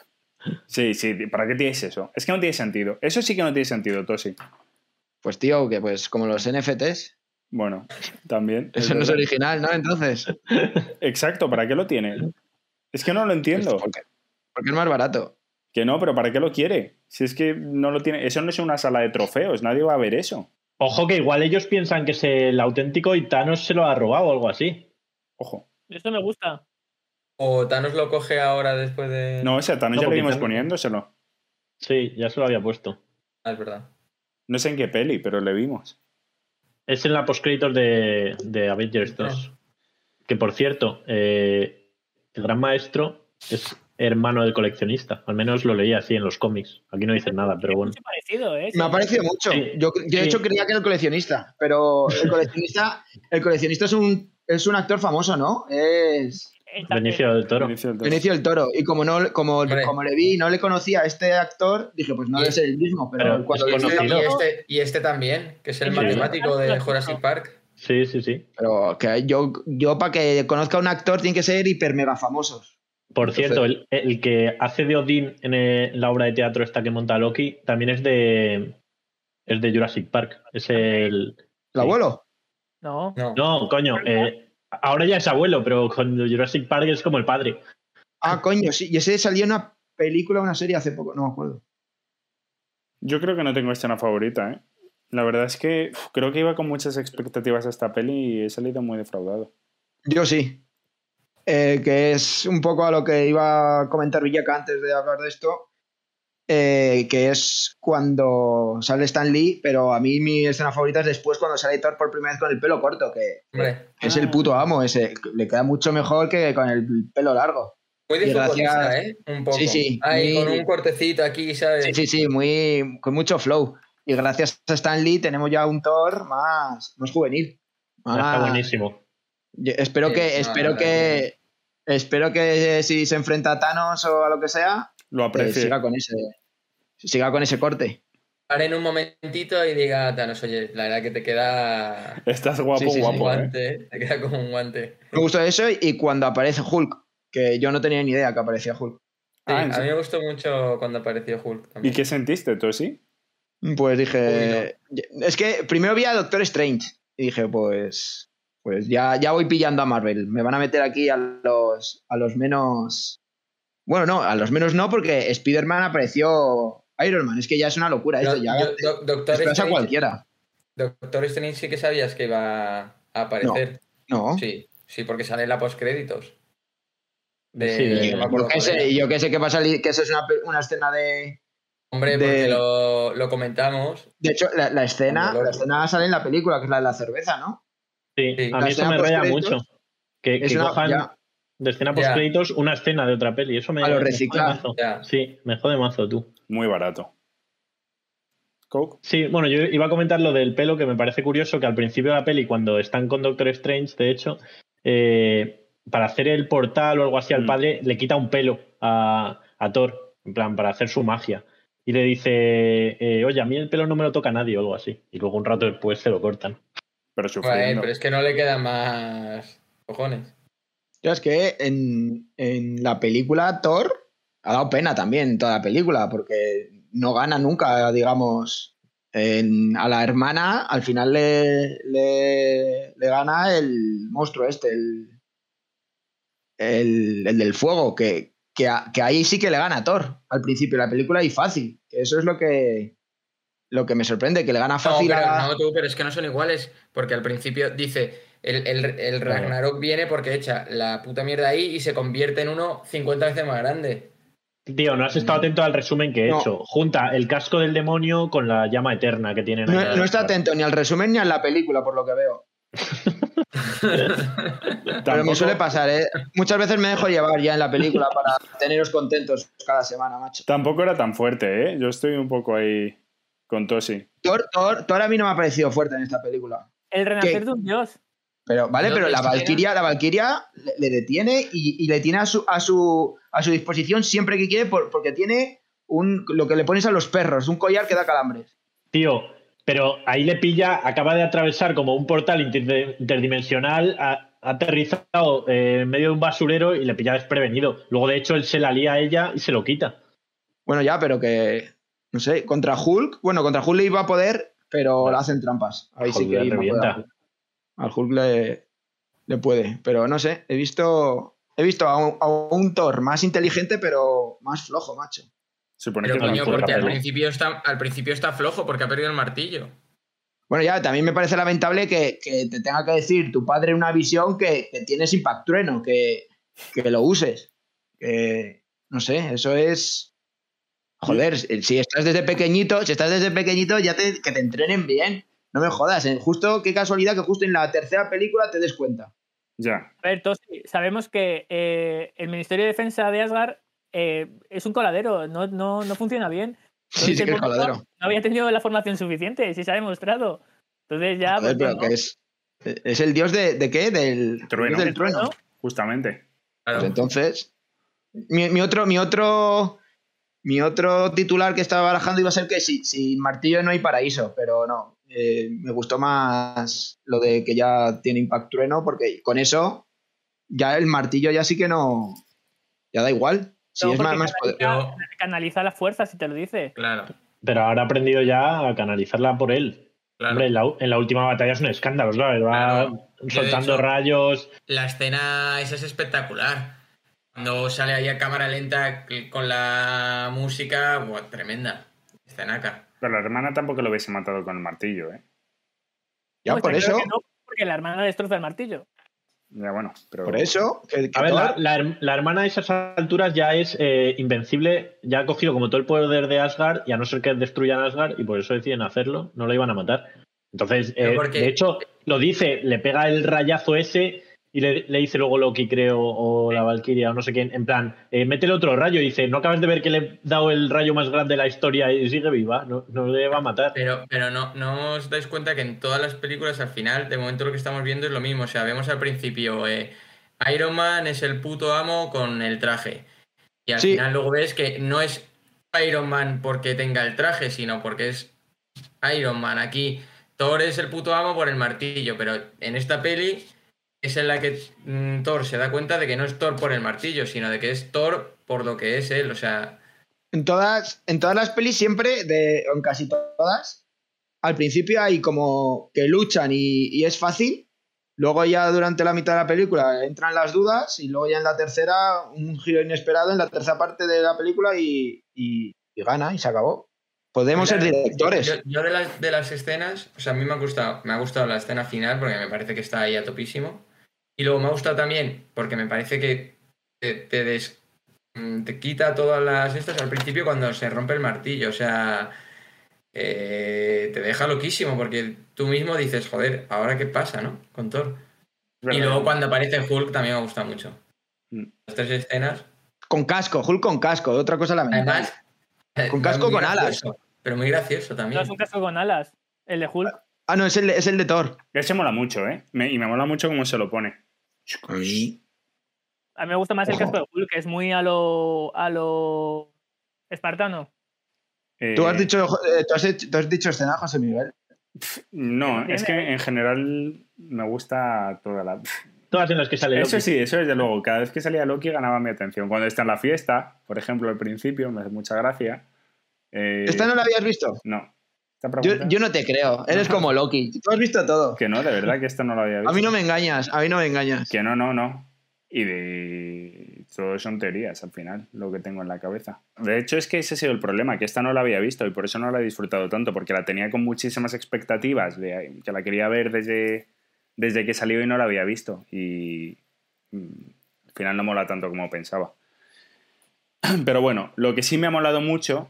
Sí, sí, ¿para qué tienes eso? Es que no tiene sentido. Eso sí que no tiene sentido, Tosi. Pues tío, que pues como los NFTs. Bueno, también. es <laughs> Eso no es original, ¿no? Entonces. Exacto, ¿para qué lo tiene? Es que no lo entiendo. Pues porque, porque es más barato. Que no, pero ¿para qué lo quiere? Si es que no lo tiene. Eso no es una sala de trofeos, nadie va a ver eso. Ojo que igual ellos piensan que es el auténtico y Thanos se lo ha robado o algo así. Ojo. Esto me gusta. O Thanos lo coge ahora después de. No, ese Thanos No, ya lo vimos Thanos- poniéndoselo. Sí, ya se lo había puesto. Ah, es verdad. No sé en qué peli, pero le vimos. Es en la postcréditos de, de Avengers 2. Que por cierto, eh, el gran maestro es hermano del coleccionista. Al menos lo leía así en los cómics. Aquí no dicen nada, pero bueno. Parecido, ¿eh? Me ha parecido mucho. Sí. Yo, yo de Sí. hecho creía que era el coleccionista, pero el coleccionista, el coleccionista es un, es un actor famoso, ¿no? Es. Benicio del Toro. Benicio del Toro. Benicio del Toro. Y como no, como, como le vi y no le conocía a este actor, dije, pues no Y- debe ser el mismo. Pero, pero cuando es conocido. Y este, y este también, que es el Sí. matemático de Jurassic Park. Sí, sí, sí. pero que yo, yo para que conozca a un actor tiene que ser hiper mega famosos. Por Entonces- cierto, el, el que hace de Odín en eh, la obra de teatro esta que monta Loki también es de es de Jurassic Park. Es el ¿El Sí. abuelo? No. No. no, coño. eh, ahora ya es abuelo, pero con Jurassic Park es como el padre. Ah, coño, sí. Y ese salió una película o una serie hace poco, no me acuerdo. Yo creo que no tengo escena favorita, ¿eh? La verdad es que uf, creo que iba con muchas expectativas a esta peli y he salido muy defraudado. Yo sí. Eh, que es un poco a lo que iba a comentar Villaca antes de hablar de esto. Eh, que es cuando sale Stan Lee, pero a mí mi escena favorita es después cuando sale Thor por primera vez con el pelo corto, que Hombre, es el puto amo, ese. Le queda mucho mejor que con el pelo largo. muy de gracias- ¿eh? Un poco. Sí, sí, Ahí muy- con un cortecito aquí, ¿sabes? Sí, sí, sí, muy, con mucho flow. Y gracias a Stan Lee tenemos ya un Thor más, más juvenil. Está buenísimo. Yo espero Sí, que, no, espero no, que, espero que si se enfrenta a Thanos o a lo que sea, Lo eh, aprecio. siga con ese, siga con ese corte. Pare en un momentito y diga a Thanos, oye, la verdad que te queda Estás guapo, Sí, sí, sí. un guapo, ¿eh? guante, ¿eh? te queda como un guante. Me gustó eso y cuando aparece Hulk, que yo no tenía ni idea que aparecía Hulk. Sí, Ah, ¿en a mí me gustó mucho cuando apareció Hulk. ¿Y También. qué sentiste, Tosi? Pues dije, es que primero vi a Doctor Strange y dije, pues, pues ya, ya voy pillando a Marvel. Me van a meter aquí a los, a los menos... Bueno, no, a los menos no, porque Spider-Man apareció Iron Man. Es que ya es una locura Yo- eso. Ya yo- Do- Doctor, a Strange, cualquiera. Doctor Strange sí que sabías que iba a aparecer. No. Sí, sí, porque sale en la postcréditos. De, Sí, de- no Yo qué sé, yo qué sé que va a salir, que eso es una, una escena de, Hombre, de- porque lo, lo comentamos. De hecho, la, la escena, la escena sale en la película, que es la de la cerveza, ¿no? Sí, Sí. a mí eso me raya mucho. Que, Es que una- cojan ya, de escena post créditos una escena de otra peli. Eso me, A lo reciclar. mazo. Ya. Sí, me jode mazo tú. Muy barato. Coke. Sí, bueno, yo iba a comentar lo del pelo, que me parece curioso que al principio de la peli, cuando están con Doctor Strange, de hecho, eh, para hacer el portal o algo así al Mm. padre, le quita un pelo a, a Thor, en plan, para hacer su magia. Y le dice, eh, oye, a mí el pelo no me lo toca nadie o algo así. Y luego un rato después se lo cortan. Pero Joder, pero es que no le quedan más cojones. Yo es que en, en la película Thor ha dado pena también en toda la película, porque no gana nunca, digamos. En- a la hermana al final le, le, le gana el monstruo este, el, el, el del fuego, que, que, a- que ahí sí que le gana a Thor al principio de la película y fácil. Que eso es lo que, lo que me sorprende, que le gana No, fácil pero, a... no, tú, pero es que no son iguales, porque al principio dice, el, el, el Ragnarok viene porque echa la puta mierda ahí y se convierte en uno 50 veces más grande. Tío, no has estado atento al resumen que he No. hecho. Junta el casco del demonio con la llama eterna que tienen ahí. No, no está atento ni al resumen ni a la película, por lo que veo. <laughs> Pero me suele pasar, ¿eh? Muchas veces me dejo llevar ya en la película para teneros contentos cada semana, macho. Tampoco era tan fuerte, ¿eh? Yo estoy un poco ahí con Tosi. Thor, Thor, Thor a mí no me ha parecido fuerte en esta película. El renacer ¿Qué? de un dios. Pero, vale, pero la Valkyria, la Valkyria le, le detiene y, y le tiene a su, a, su, a su disposición siempre que quiere por- porque tiene un, lo que le pones a los perros, un collar que da calambres. Tío, pero ahí le pilla, acaba de atravesar como un portal inter- interdimensional, ha, ha aterrizado eh, en medio de un basurero y le pilla desprevenido. Luego, de hecho, él se la lía a ella y se lo quita. Bueno, ya, pero que, no sé, contra Hulk, bueno, contra Hulk le iba a poder, pero le hacen trampas. Ahí sí que revienta. Al Hulk le, le puede, pero no sé, he visto, he visto a un, a un Thor más inteligente, pero más flojo, macho. Supone Pero coño, porque al principio, está, al principio está flojo porque ha perdido el martillo. Bueno, ya, también me parece lamentable que, que te tenga que decir tu padre una visión que, que tienes impact trueno, que, que lo uses. Que, no sé, eso es. Joder, si estás desde pequeñito, si estás desde pequeñito, ya te, que te entrenen bien. No me jodas, ¿eh? justo, qué casualidad que justo en la tercera película te des cuenta. Ya. A ver, Tosi, sabemos que eh, el Ministerio de Defensa de Asgard eh, es un coladero, no, no, no funciona bien. Sí, Entonces, sí que es coladero. No había tenido la formación suficiente, si se ha demostrado. Entonces ya. Joder, pues, pero no. que es. Es el dios de, de qué? Del Trueno. dios del trueno. ¿no? Justamente. Claro. Pues entonces, mi, mi otro, mi otro, mi otro titular que estaba barajando iba a ser que sí, sin martillo no hay paraíso, pero no. Eh, me gustó más lo de que ya tiene impact trueno, porque con eso ya el martillo ya sí que no, ya da igual. Si No, es más, más canaliza, canaliza las fuerzas, si te lo dice. Claro, Pero ahora ha aprendido ya a canalizarla por él. claro. Hombre, en la, en la última batalla es un escándalo, ¿sabes? Va Claro. Soltando hecho- rayos. La escena esa es espectacular. Cuando sale ahí a cámara lenta con la música, buah, tremenda. Escenaca. Pero la hermana tampoco lo hubiese matado con el martillo, ¿eh? ya Pues por eso, que no, porque la hermana destroza el martillo. Ya bueno, pero. por eso, que, que A ver, la, hermana a esas alturas ya es eh, invencible, ya ha cogido como todo el poder de Asgard y a no ser que destruyan Asgard y por eso deciden hacerlo, no lo iban a matar. Entonces, eh, porque- de hecho, lo dice, le pega el rayazo ese y le, le dice luego Loki, creo, o la Valkyria, o no sé quién, en plan, eh, métele otro rayo. Y dice, no acabas de ver que le he dado el rayo más grande de la historia y sigue viva, no, no le va a matar. Pero, pero no, no os dais cuenta que en todas las películas, al final, de momento lo que estamos viendo es lo mismo. O sea, vemos al principio, eh, Iron Man es el puto amo con el traje. Y al Sí. final luego ves que no es Iron Man porque tenga el traje, sino porque es Iron Man. Aquí Thor es el puto amo por el martillo, pero en esta peli es en la que mm, Thor se da cuenta de que no es Thor por el martillo, sino de que es Thor por lo que es él. O sea, en todas, en todas las pelis siempre, de, o en casi todas, al principio hay como que luchan y, y es fácil. Luego ya durante la mitad de la película entran las dudas y luego ya en la tercera un giro inesperado en la tercera parte de la película y, y- y gana y se acabó. Podemos ser directores. Yo, yo de, las, de las escenas, o sea, a mí me ha gustado, me ha gustado la escena final porque me parece que está ahí a topísimo. Y luego me ha gustado también porque me parece que te, te des- mm, te quita todas las estas al principio cuando se rompe el martillo. O sea, eh, te deja loquísimo porque tú mismo dices, joder, ¿ahora qué pasa, no? Con Thor. Y luego cuando aparece Hulk también me gusta mucho. Mm. Las tres escenas. Con casco, Hulk con casco, otra cosa lamentable. Además, eh, Con casco muy con alas. Pero muy gracioso No también. es un casco con alas. El de Hulk. Ah, no, es el, de- es el de Thor. Ese mola mucho, ¿eh? Me- y me mola mucho cómo se lo pone. A mí me gusta más el casco de Hulk, que es muy a lo. a lo. espartano. Tú has Eh, dicho, eh, tú has, hecho- tú has dicho escena, José Miguel. No, es que en general me gusta toda la. <laughs> Todas en las que sale Eso sí, eso desde luego. Cada vez que salía Loki ganaba mi atención. Cuando está en la fiesta, por ejemplo, al principio, me hace mucha gracia. Eh, ¿Esta no la habías visto? No. Esta Yo, pregunta- yo no te creo. Eres como Loki. Tú has visto todo. Que no, de verdad que esta no lo había visto. A mí no me engañas, a mí no me engañas. Que no, no, no. Y de... Todo son teorías al final, lo que tengo en la cabeza. De hecho, es que ese ha sido el problema, que esta no la había visto y por eso no la he disfrutado tanto, porque la tenía con muchísimas expectativas, de que la quería ver desde, desde que salió y no la había visto. Y mm, al final no mola tanto como pensaba. <clears throat> Pero bueno, lo que sí me ha molado mucho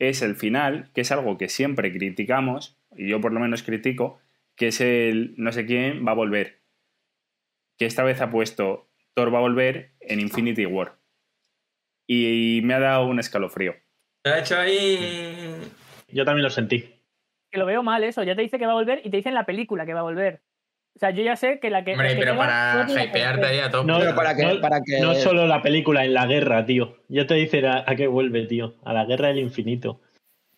es el final, que es algo que siempre criticamos, y yo por lo menos critico, que es el no sé quién va a volver. Que esta vez ha puesto Thor va a volver en Infinity War. Y me ha dado un escalofrío. Lo ha hecho ahí. Yo también lo sentí. Que lo veo mal eso. Ya te dice que va a volver y te dice en la película que va a volver. O sea, yo ya sé que la que. Hombre, la que pero para hypearte ahí a tope. No, Pero para que, no- para que... No solo la película, en la guerra, tío. Yo te dice a, a qué vuelve, tío. A la guerra del infinito.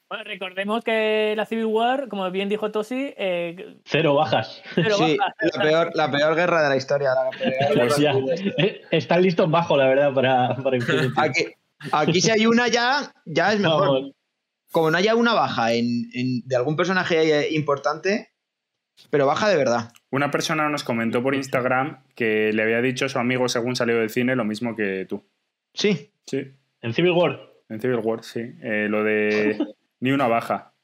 Bueno, recordemos que la Civil War, como bien dijo Tosi, eh, Cero bajas. Sí, la peor, la peor guerra de la historia. la peor Pues ya. Eh, Están listos bajo, la verdad, para, para Infinity. Aquí, aquí si hay una ya, ya es mejor. Vamos. Como no haya una baja en, en- de algún personaje importante, pero baja de verdad. Una persona nos comentó por Instagram que le había dicho a su amigo según salió del cine lo mismo que tú. Sí. Sí, En Civil War. en Civil War, sí. Eh, lo de ni una baja.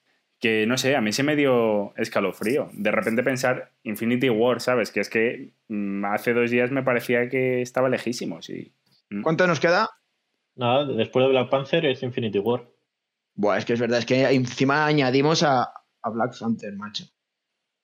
Que no sé, a mí se me dio escalofrío. De repente pensar Infinity War, ¿sabes? Que es que mm, hace dos días me parecía que estaba lejísimo, sí. ¿Cuánto nos queda? Nada, después de Black Panther es Infinity War. Buah, es que es verdad, es que encima añadimos a, a Black Panther, macho.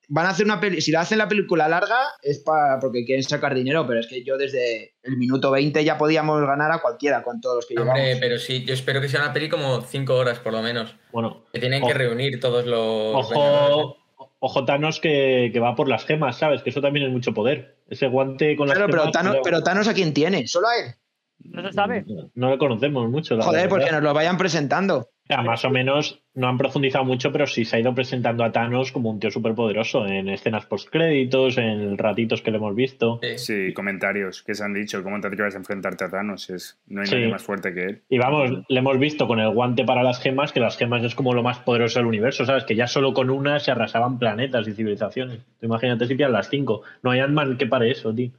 Van a hacer una peli, si la hacen la película larga es para porque quieren sacar dinero, pero es que yo desde el minuto 20 ya podíamos ganar a cualquiera con todos los que Hombre, llevamos. pero sí, yo espero que sea una peli como 5 horas por lo menos. Bueno, Que tienen Ojo. que reunir todos los. Ojo, ojo Thanos que, que va por las gemas, ¿sabes? Que eso también es mucho poder. Ese guante con las Claro, pero gemas. Thanos, pero Thanos a quién tiene, solo a él. No se sabe. No, no lo conocemos mucho. la Joder, verdad. porque nos lo vayan presentando. Ya, más o menos no han profundizado mucho, pero sí se ha ido presentando a Thanos como un tío súper poderoso en escenas postcréditos, en ratitos que le hemos visto. Sí. Comentarios que se han dicho, cómo te atreves a enfrentarte a Thanos, es, no hay Sí. nadie más fuerte que él. Y vamos, le hemos visto con el guante para las gemas, que las gemas es como lo más poderoso del universo, ¿sabes? Que ya solo con una se arrasaban planetas y civilizaciones. Tú Imagínate si pillan las cinco. No hay Ant-Man que pare eso, tío.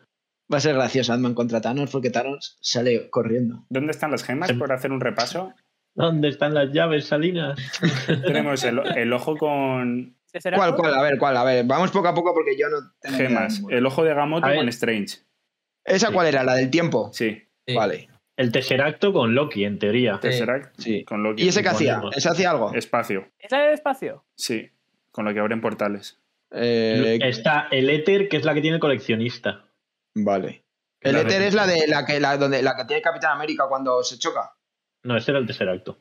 Va a ser gracioso Ant-Man contra Thanos porque Thanos sale corriendo. ¿Dónde están las gemas? Se- Por hacer un repaso. ¿Dónde están las llaves, Salinas? <laughs> Tenemos el, el ojo con ¿Ese será ¿Cuál, cuál? A ver, ¿cuál? A ver, vamos poco a poco porque yo no tengo gemas. El ojo de Gamoto con Strange. ¿Esa cuál era? ¿La del tiempo? Sí. Sí. Vale. El Tesseracto con Loki, en teoría. Tesseract Sí. con Loki. ¿Y ese qué hacía? ¿Ese hacía algo? Espacio. ¿Esa del espacio? Sí. Con lo que abren portales. Eh, Está el Éter, que es la que tiene coleccionista. vale. El La éter es la de la que la, donde, la que tiene Capitán América cuando se choca. No, ese era el Tesseracto.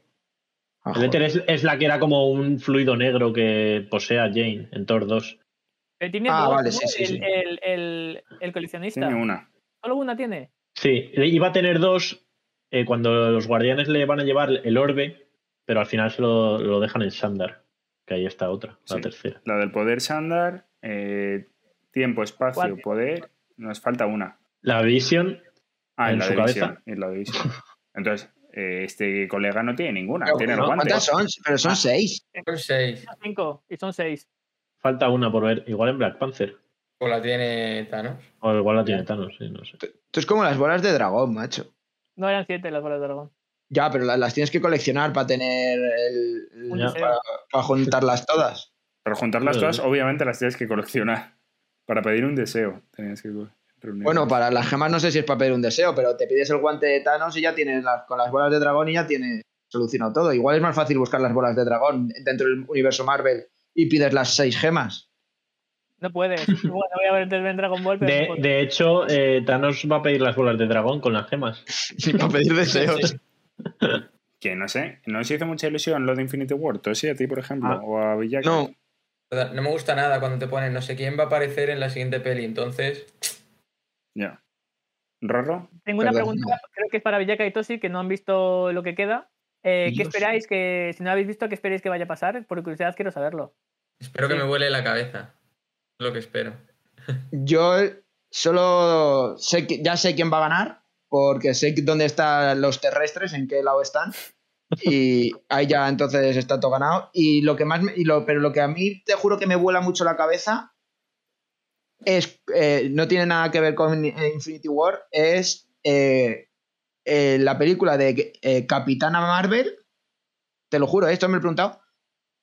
Ah, El Éter es, es la que era como un fluido negro que posee a Jane en Thor 2. Pero tiene Ah, dos, vale, sí, sí, el, sí. El, el- el coleccionista. Tiene una. Solo una tiene. Sí, iba a tener dos eh, cuando los guardianes le van a llevar el orbe, pero al final se lo, lo dejan en Sandar. Que ahí está otra, la tercera. La del poder Sandar. eh, tiempo, espacio, ¿Cuál? poder. Nos falta una. La Vision, Ah, ¿En la su cabeza? visión. Y la de visión. <laughs> Entonces, eh, este colega no tiene ninguna. Pero, tiene guante. ¿Cuántas son? Pero son seis. Son 6. Son cinco y son seis. falta una por ver. Igual en Black Panther. O la tiene Thanos. O igual la tiene Thanos, sí, no sé. Esto es como las bolas de dragón, macho. No eran siete las bolas de dragón. Ya, pero la- las tienes que coleccionar para tener el, para, para juntarlas todas. Pero juntarlas todas, obviamente las tienes que coleccionar. Para pedir un deseo, tenías que. Bueno, para las gemas no sé si es para pedir un deseo, pero te pides el guante de Thanos y ya tienes las, con las bolas de dragón y ya tienes solucionado todo. Igual es más fácil buscar las bolas de dragón dentro del universo Marvel y pides las seis gemas. No puedes. <laughs> Bueno, voy a ver en Dragon Ball, pero no De, puedo. de hecho, eh, Thanos va a pedir las bolas de dragón con las gemas. <laughs> Sí, para pedir deseos. <laughs> Que no sé, no os hizo mucha ilusión lo de Infinity War. ¿Tú sí a ti, por ejemplo? Ah. ¿O a? No, No me gusta nada cuando te ponen no sé quién va a aparecer en la siguiente peli. Entonces, Ya. ¿Rorro? Tengo una Perdón. pregunta, creo que es para Villaka y Tosi, que no han visto lo que queda. Eh, ¿Qué esperáis que, si no habéis visto, qué esperáis que vaya a pasar? Por curiosidad quiero saberlo. espero que me vuele la cabeza. Lo que espero. <laughs> yo solo sé que ya sé quién va a ganar, porque sé dónde están los terrestres, en qué lado están. Y ahí ya entonces está todo ganado. Y lo que más me- y lo, pero lo que a mí te juro que me vuela mucho la cabeza es eh, no tiene nada que ver con Infinity War, es eh, eh, la película de eh, Capitana Marvel. Te lo juro, esto me lo he preguntado.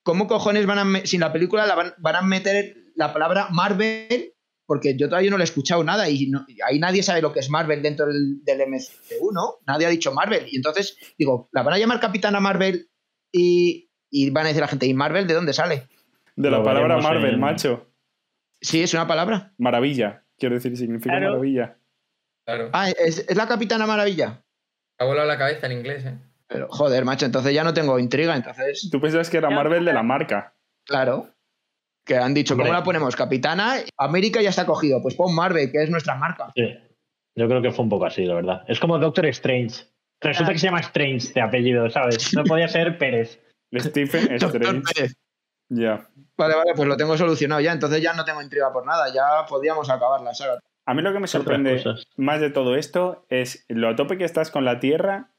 ¿Cómo cojones van a, sin la película la van, van a meter la palabra Marvel? Porque yo todavía no le he escuchado nada y, no- y ahí nadie sabe lo que es Marvel dentro del, del MCU, ¿no? Nadie ha dicho Marvel. Y entonces, digo, ¿la van a llamar Capitana Marvel? Y, y van a decir a la gente, ¿y Marvel de dónde sale? De la Lo palabra Marvel, en- macho. Sí, es una palabra. Maravilla. Quiero decir, significa Claro. maravilla. Claro. Ah, ¿es, es la Capitana Maravilla? Ha volado la cabeza en inglés, ¿eh? Pero, joder, macho, entonces ya no tengo intriga. Entonces, Tú pensabas que era. Marvel de la marca. claro. Que han dicho, ¿cómo Hombre. la ponemos? Capitana, América ya está cogido. Pues pon Marvel, que es nuestra marca. Sí. Yo creo que fue un poco así, la verdad. Es como Doctor Strange. Resulta que se llama Strange de apellido, ¿sabes? No podía ser Pérez. Stephen <laughs> Doctor Strange. Pérez. Ya. Vale, vale, pues lo tengo solucionado ya. Entonces ya no tengo intriga por nada. Ya podíamos acabar la saga. A mí lo que me sorprende más de todo esto es lo a tope que estás con la Tierra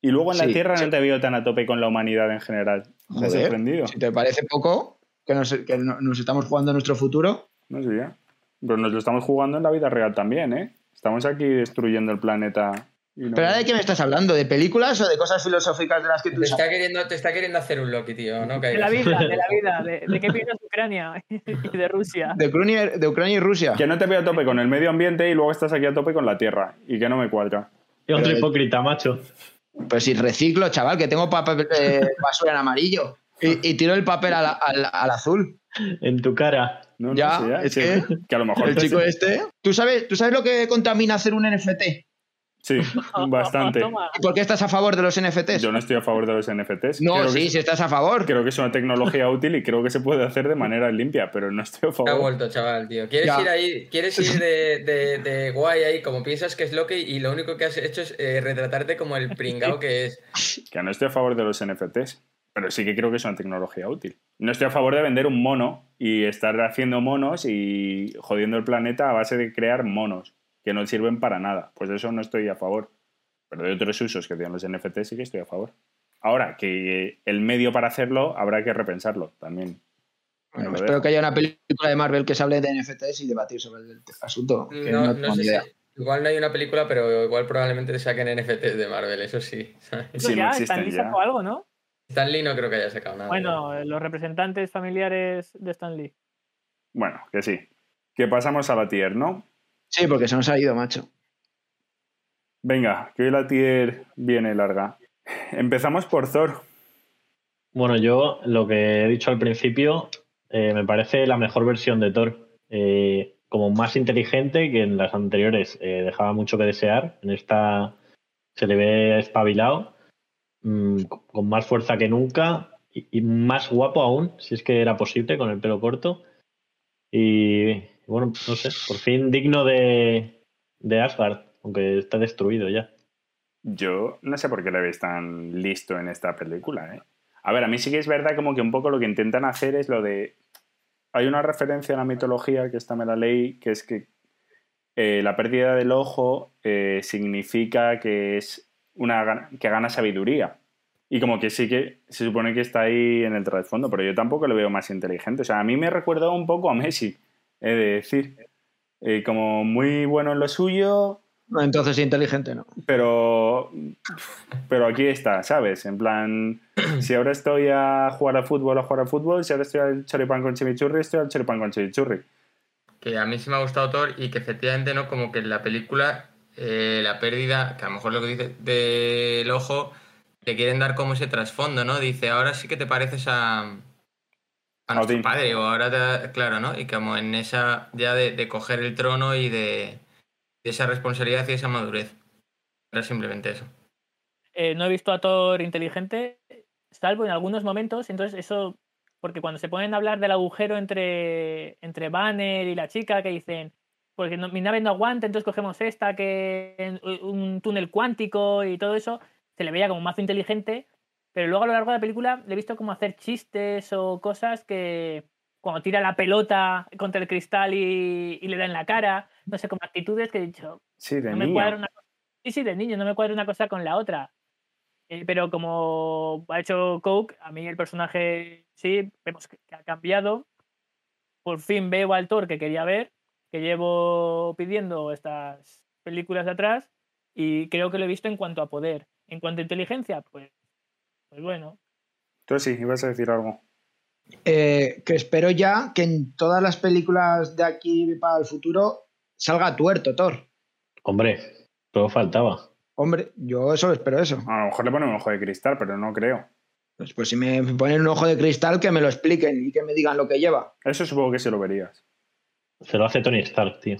y luego en la Sí, Tierra sí. no te veo tan a tope con la humanidad en general. Me ha sorprendido. Si te parece poco, que nos, que no- nos estamos jugando nuestro futuro. No sé, ya. Pero nos lo estamos jugando en la vida real también, ¿eh? Estamos aquí destruyendo el planeta. No- Pero ahora de qué me estás hablando, ¿de películas o de cosas filosóficas de las que tú Te sabes? está queriendo, te está queriendo hacer un Loki, tío. No De la vida, de la vida, de, de qué piensas de Ucrania <laughs> y de Rusia. De Ucrania, de Ucrania y Rusia. Que no te veo a tope con el medio ambiente y luego estás aquí a tope con la Tierra. Y que no me cuadra. Y otro Pero- hipócrita, macho. Pues si reciclo, chaval, que tengo papel, eh, basura en amarillo. Y, y tiro el papel al, al- al azul. En tu cara. No, no Ya, sé, ya. es que que a lo mejor El te- chico este. ¿Tú sabes, ¿Tú sabes lo que contamina hacer un NFT? Sí, <laughs> bastante. Toma. ¿Y por qué estás a favor de los NFTs? Yo no estoy a favor de los NFTs. no, creo sí, que, si estás a favor. creo que es una tecnología útil y creo que se puede hacer de manera limpia, pero no estoy a Te ha favor. vuelto, chaval, tío. ¿Quieres Ya. ir ahí? ¿Quieres ir de, de- de guay ahí como piensas que es Loki y lo único que has hecho es eh, retratarte como el pringao que es? Que no estoy a favor de los NFTs, pero sí que creo que es una tecnología útil. No estoy a favor de vender un mono y estar haciendo monos y jodiendo el planeta a base de crear monos que no sirven para nada. Pues de eso no estoy a favor. Pero de otros usos que tienen los NFTs sí que estoy a favor. Ahora, que el medio para hacerlo habrá que repensarlo también. Bueno, espero que haya una película de Marvel que se hable de NFTs y debatir sobre el asunto. que No, no no tengo sé ni idea. si. Igual no hay una película, pero igual probablemente te saquen NFTs de Marvel, eso sí. <laughs> Sí, no ya, Stan Lee sacó algo, ¿no? Stan Lee no creo que haya sacado nada. Bueno, los representantes familiares de Stan Lee. Bueno, que sí. Que pasamos a la tier, ¿no? Sí, porque se nos ha ido, macho. Venga, que hoy la tier viene larga. Empezamos por Thor. Bueno, yo lo que he dicho al principio eh, me parece la mejor versión de Thor. Eh, como más inteligente que en las anteriores eh, dejaba mucho que desear. En esta se le ve espabilado, mm, con más fuerza que nunca y, y más guapo aún, si es que era posible, con el pelo corto. Y bueno, no sé, por fin digno de, de Asgard, aunque está destruido ya. Yo no sé por qué le veis tan listo en esta película, ¿eh? A ver, a mí sí que es verdad como que un poco lo que intentan hacer es lo de... Hay una referencia en la mitología, que esta me la leí, que es que eh, la pérdida del ojo eh, significa que es una que gana sabiduría. Y como que sí que se supone que está ahí en el trasfondo, pero yo tampoco lo veo más inteligente. O sea, a mí me recuerda un poco a Messi, he de decir. Eh, como muy bueno en lo suyo, Entonces inteligente no. pero pero aquí está, ¿sabes? En plan, si ahora estoy a jugar al fútbol, a jugar al fútbol, si ahora estoy al choripán con chimichurri, estoy al choripán con chimichurri. que a mí sí me ha gustado Thor y que efectivamente, ¿no? Como que en la película, eh, la pérdida, que a lo mejor lo que dice del ojo, te quieren dar como ese trasfondo, ¿no? Dice, ahora sí que te pareces a, a nuestro Odín. padre, o ahora te- claro, ¿no? Y como en esa, ya de, de coger el trono y de, de esa responsabilidad y esa madurez. Era simplemente eso. Eh, no he visto a Thor inteligente, salvo en algunos momentos. Entonces, eso, porque cuando se ponen a hablar del agujero entre, entre Banner y la chica, que dicen, porque no- mi nave no aguanta, entonces cogemos esta, que un túnel cuántico y todo eso, se le veía como mazo inteligente, pero luego a lo largo de la película le he visto como hacer chistes o cosas que cuando tira la pelota contra el cristal y, y le da en la cara, no sé, como actitudes que he dicho, Sí, de no me cuadra una cosa. Sí, sí, de niño, no me cuadra una cosa con la otra. Eh, pero como ha hecho Coke, a mí el personaje sí, vemos que, que ha cambiado. Por fin veo al Thor que quería ver, que llevo pidiendo estas películas de atrás, y creo que lo he visto en cuanto a poder. En cuanto a inteligencia, pues, pues bueno. Entonces sí, ibas a decir algo. Eh, que espero ya que en todas las películas de aquí para el futuro salga tuerto Thor. Hombre, todo faltaba. Hombre, yo solo espero eso. A lo mejor le ponen un ojo de cristal, pero no creo. Pues, pues si me ponen un ojo de cristal, que me lo expliquen y que me digan lo que lleva. Eso supongo que sí lo verías. Se lo hace Tony Stark, tío.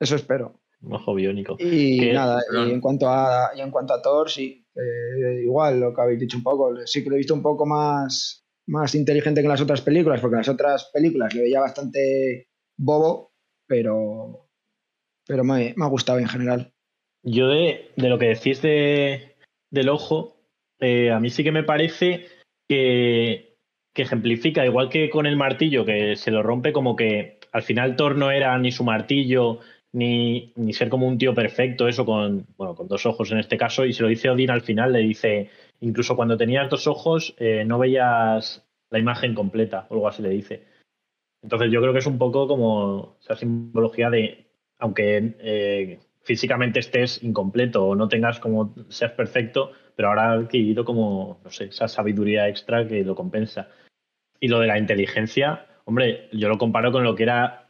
Eso espero. Un ojo biónico. Y ¿Qué? nada, y en cuanto a y en cuanto a Thor, sí, eh, igual lo que habéis dicho un poco, sí que lo he visto un poco más, más inteligente que en las otras películas, porque en las otras películas le veía bastante bobo, pero, pero me, me ha gustado en general. Yo de, de lo que decís de, del ojo, eh, a mí sí que me parece que, que ejemplifica, igual que con el martillo, que se lo rompe como que al final Thor no era ni su martillo, ni, ni ser como un tío perfecto, eso con, bueno, con dos ojos en este caso, y se lo dice Odín al final, le dice, incluso cuando tenías dos ojos eh, no veías la imagen completa, o algo así le dice. Entonces yo creo que es un poco como esa simbología de, aunque eh, físicamente estés incompleto o no tengas como seas perfecto, pero ahora ha adquirido como, no sé, esa sabiduría extra que lo compensa. Y lo de la inteligencia, hombre, yo lo comparo con lo que era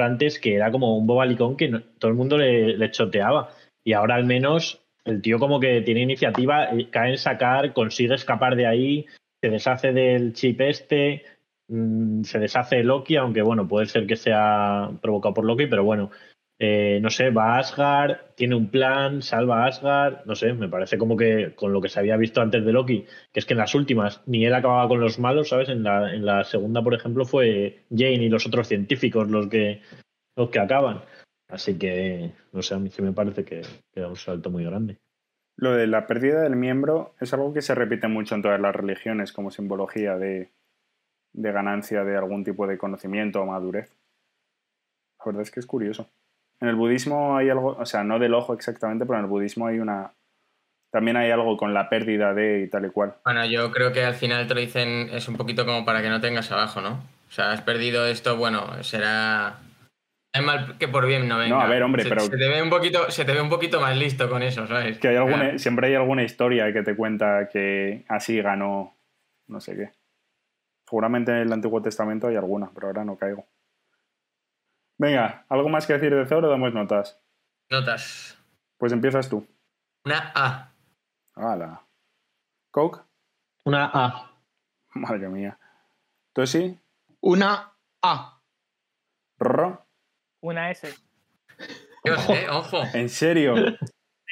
Antes, que era como un bobalicón que todo el mundo le, le choteaba. Y ahora al menos el tío como que tiene iniciativa, eh, cae en sacar, consigue escapar de ahí, se deshace del chip este, mm, se deshace de Loki, aunque bueno, puede ser que sea provocado por Loki, pero bueno, eh, no sé, va a Asgard, tiene un plan, salva a Asgard, no sé, me parece como que con lo que se había visto antes de Loki, que es que en las últimas ni él acababa con los malos, ¿sabes? En la, en la segunda, por ejemplo, fue Jane y los otros científicos los que, los que acaban. Así que, no sé, a mí sí me parece que, que da un salto muy grande. Lo de la pérdida del miembro es algo que se repite mucho en todas las religiones como simbología de, de ganancia de algún tipo de conocimiento o madurez. La verdad es que es curioso. En el budismo hay algo, o sea, no del ojo exactamente, pero en el budismo hay una... También hay algo con la pérdida de y tal y cual. Bueno, yo creo que al final te lo dicen, es un poquito como para que no tengas abajo, ¿no? O sea, has perdido esto, bueno, será. Es mal que por bien no venga. No, a ver, hombre, se, pero- Se te, ve un poquito, se te ve un poquito más listo con eso, ¿sabes? Que hay alguna, siempre hay alguna historia que te cuenta que así ganó no sé qué. Seguramente en el Antiguo Testamento hay alguna, pero ahora no caigo. Venga, ¿algo más que decir de Thor o damos notas? Notas. Pues empiezas tú. Una A. Hala. ¿Coke? Una A. Madre mía. ¿Tú sí? Una A. ¿Rorro? Una S. Dios, eh, ojo. ¿En serio?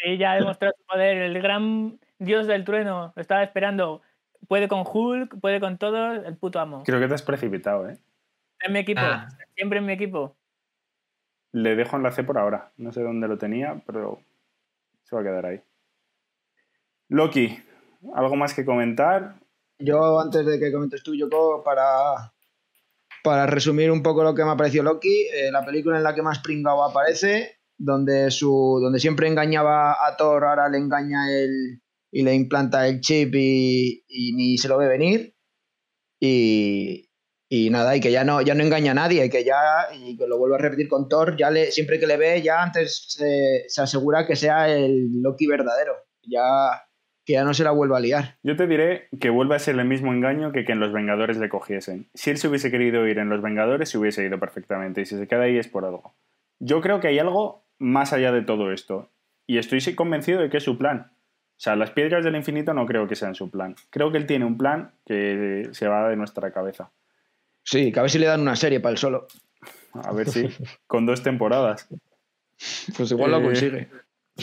Sí, ya ha demostrado su poder. El gran dios del trueno lo estaba esperando. Puede con Hulk, puede con todos, el puto amo. Creo que te has precipitado, ¿eh? En mi equipo, Ah. siempre en mi equipo. Le dejo en la C por ahora. No sé dónde lo tenía, pero se va a quedar ahí. Loki, ¿algo más que comentar? Yo, antes de que comentes tú, Yoko, para, para resumir un poco lo que me ha Loki, eh, la película en la que más pringao aparece, donde, su, donde siempre engañaba a Thor, ahora le engaña el, y le implanta el chip y, y ni se lo ve venir. Y, y nada, y que ya no, ya no engaña a nadie, y que ya, y que lo vuelvo a repetir con Thor, ya le, siempre que le ve, ya antes se, se asegura que sea el Loki verdadero. Ya que ya no se la vuelva a liar. Yo te diré que vuelve a ser el mismo engaño que que en Los Vengadores le cogiesen. Si él se hubiese querido ir en Los Vengadores, se hubiese ido perfectamente. Y si se queda ahí es por algo. Yo creo que hay algo más allá de todo esto. Y estoy convencido de que es su plan. O sea, las piedras del infinito no creo que sean su plan. Creo que él tiene un plan que se va de nuestra cabeza. Sí, que a ver si le dan una serie para el solo. A ver si, con dos temporadas. Pues igual lo Eh, consigue.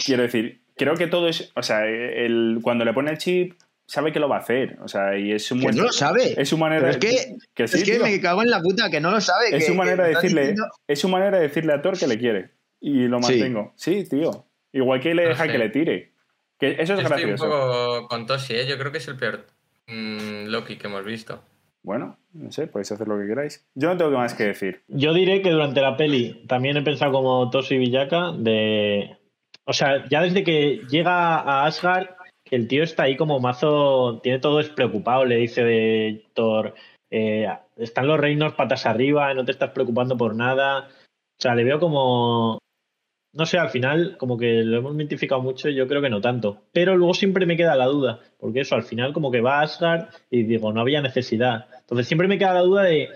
Quiero decir, creo que todo es. O sea, el, cuando le pone el chip, sabe que lo va a hacer. O sea, y es su, Que no lo sabe. es su manera Pero es que, que sí, es que tío. me cago en la puta, que no lo sabe. Es que- su manera de decirle. diciendo- Es su manera de decirle a Thor que le quiere. Y lo mantengo. Sí, tío. Igual que le No deja sé. que le tire. Que eso es Yo estoy un gracioso. poco con Toshi, ¿eh? Yo creo que es el peor mm, Loki que hemos visto. Bueno, no sé, podéis hacer lo que queráis. Yo no tengo más que decir. Yo diré que durante la peli también he pensado como Toshi Villaka de... O sea, ya desde que llega a Asgard, el tío está ahí como mazo, tiene todo despreocupado, le dice de Thor, eh, están los reinos patas arriba, no te estás preocupando por nada. O sea, le veo como... No sé, al final como que lo hemos mitificado mucho y yo creo que no tanto. Pero luego siempre me queda la duda, porque eso, al final como que va a Asgard y digo, no había necesidad. Entonces siempre me queda la duda de,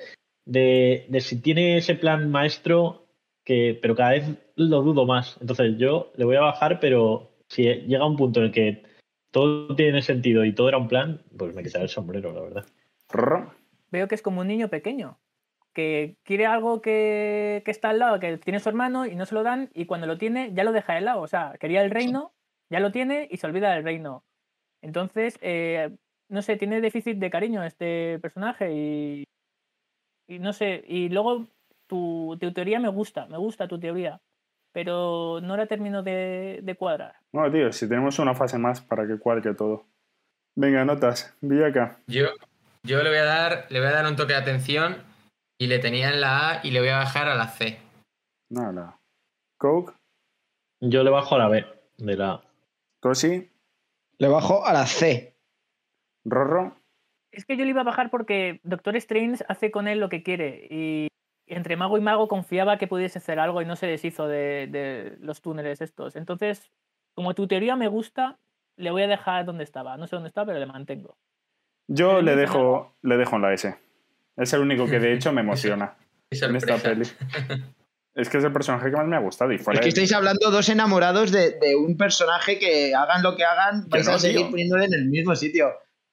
de, de si tiene ese plan maestro, que, pero cada vez lo dudo más. Entonces yo le voy a bajar, pero si llega un punto en el que todo tiene sentido y todo era un plan, pues me quitaré el sombrero, la verdad. Veo que es como un niño pequeño, que quiere algo que, que está al lado, que tiene su hermano y no se lo dan, y cuando lo tiene ya lo deja de lado. O sea, quería el reino, ya lo tiene y se olvida del reino. Entonces, eh, no sé, tiene déficit de cariño este personaje y, y no sé, y luego tu, tu teoría me gusta, me gusta tu teoría, pero no la termino de, de cuadrar. Bueno, tío, si tenemos una fase más para que cuadre todo. Venga, notas. Villaca. Yo, yo le voy a dar, le voy a dar un toque de atención y le tenía en la A y le voy a bajar a la C. Nada. Coke. Yo le bajo a la B de la A. Toshi. Le bajo a la C. Rorro. Es que yo le iba a bajar porque Doctor Strange hace con él lo que quiere y entre mago y mago confiaba que pudiese hacer algo y no se deshizo de, de los túneles estos. Entonces, como tu teoría me gusta, le voy a dejar donde estaba. No sé dónde está, pero le mantengo. Yo Pero le no dejo, le dejo en la S. Es el único que de hecho me <laughs> emociona en esta peli. Es que es el personaje que más me ha gustado. Y fuera Es que de- estáis hablando dos enamorados de, de un personaje que hagan lo que hagan, vais no, a seguir tío. poniéndole en el mismo sitio.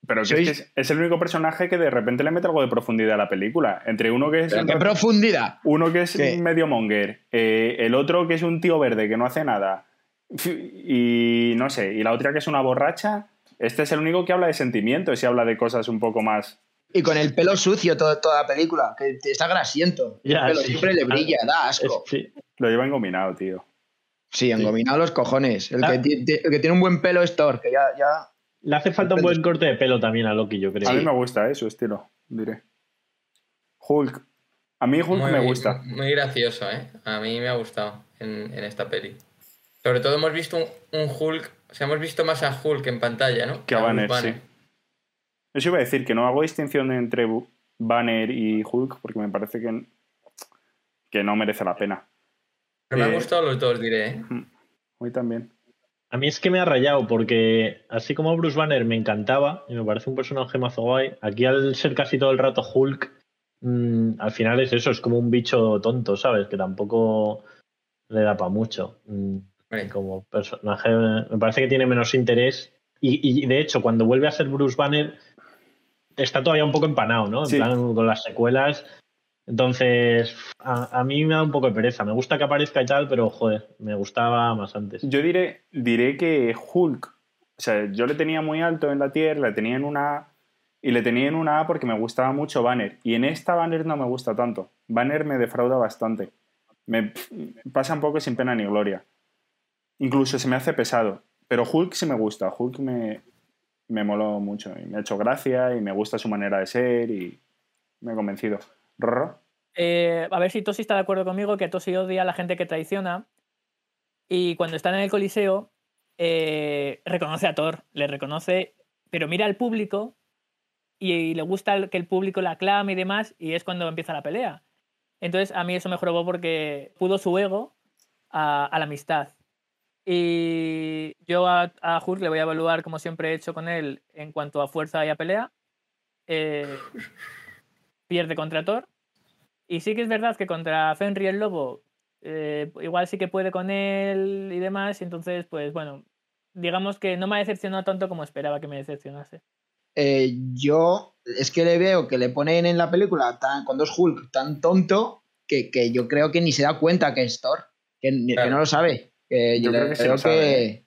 Pero que sois- es, que es, es el único personaje que de repente le mete algo de profundidad a la película. Entre uno que es, Pero qué profundidad. uno que es ¿Qué? medio monger, eh, el otro que es un tío verde que no hace nada, y no sé, y la otra que es una borracha. Este es el único que habla de sentimientos y habla de cosas un poco más. Y con el pelo sucio todo- toda la película, que está grasiento. Ya, el pelo sí. siempre le brilla, da Es- asco. sí. Lo lleva engominado, tío. Sí, engominado los cojones. El, Ah. que, el que tiene un buen pelo es Thor, que ya, ya... Le hace falta un buen corte de pelo también a Loki, yo creo. A mí me gusta eh, su estilo, diré. Hulk. A mí Hulk me gusta. Muy gracioso, ¿eh? A mí me ha gustado en, en esta peli. Sobre todo hemos visto un, un Hulk, o sea, hemos visto más a Hulk en pantalla, ¿no? Que a Banner, sí. Eso iba a decir que no hago distinción entre Banner y Hulk porque me parece que, que no merece la pena. Pero me Eh, han gustado los dos, diré, ¿eh? Hoy también. A mí es que me ha rayado porque así como Bruce Banner me encantaba y me parece un personaje mazo guay, aquí al ser casi todo el rato Hulk, mm, al final es eso, es como un bicho tonto, ¿sabes? Que tampoco le da para mucho. Mm, como personaje me parece que tiene menos interés y, y, de hecho cuando vuelve a ser Bruce Banner está todavía un poco empanado, ¿no? En Sí. plan con las secuelas. Entonces, a, a mí me da un poco de pereza. Me gusta que aparezca y tal, pero joder, me gustaba más antes. Yo diré, diré que Hulk, o sea, yo le tenía muy alto en la tierra, le tenía en una A, y le tenía en una A porque me gustaba mucho Banner. Y en esta Banner no me gusta tanto. Banner me defrauda bastante. Me pasa un poco sin pena ni gloria. Incluso se me hace pesado. Pero Hulk sí me gusta. Hulk me, me moló mucho. Y me ha hecho gracia y me gusta su manera de ser y me ha convencido. Rorro. Eh, a ver si Tosi está de acuerdo conmigo que Tosi odia a la gente que traiciona. Y cuando están en el Coliseo, eh, reconoce a Thor, le reconoce, pero mira al público y, le gusta que el público la aclame y demás, y es cuando empieza la pelea. Entonces, a mí eso me porque pudo su ego a la amistad. Y yo a, a Hulk le voy a evaluar, como siempre he hecho con él, en cuanto a fuerza y a pelea. Eh, pierde contra Thor. Y sí que es verdad que contra Fenry el Lobo, eh, igual sí que puede con él y demás. Y entonces, pues bueno, digamos que no me ha decepcionado tanto como esperaba que me decepcionase. Eh, yo es que le veo que le ponen en la película tan, con dos Hulk tan tonto que, que yo creo que ni se da cuenta que es Thor, que, no lo sabe. Que Yo creo que creo lo ¿eh?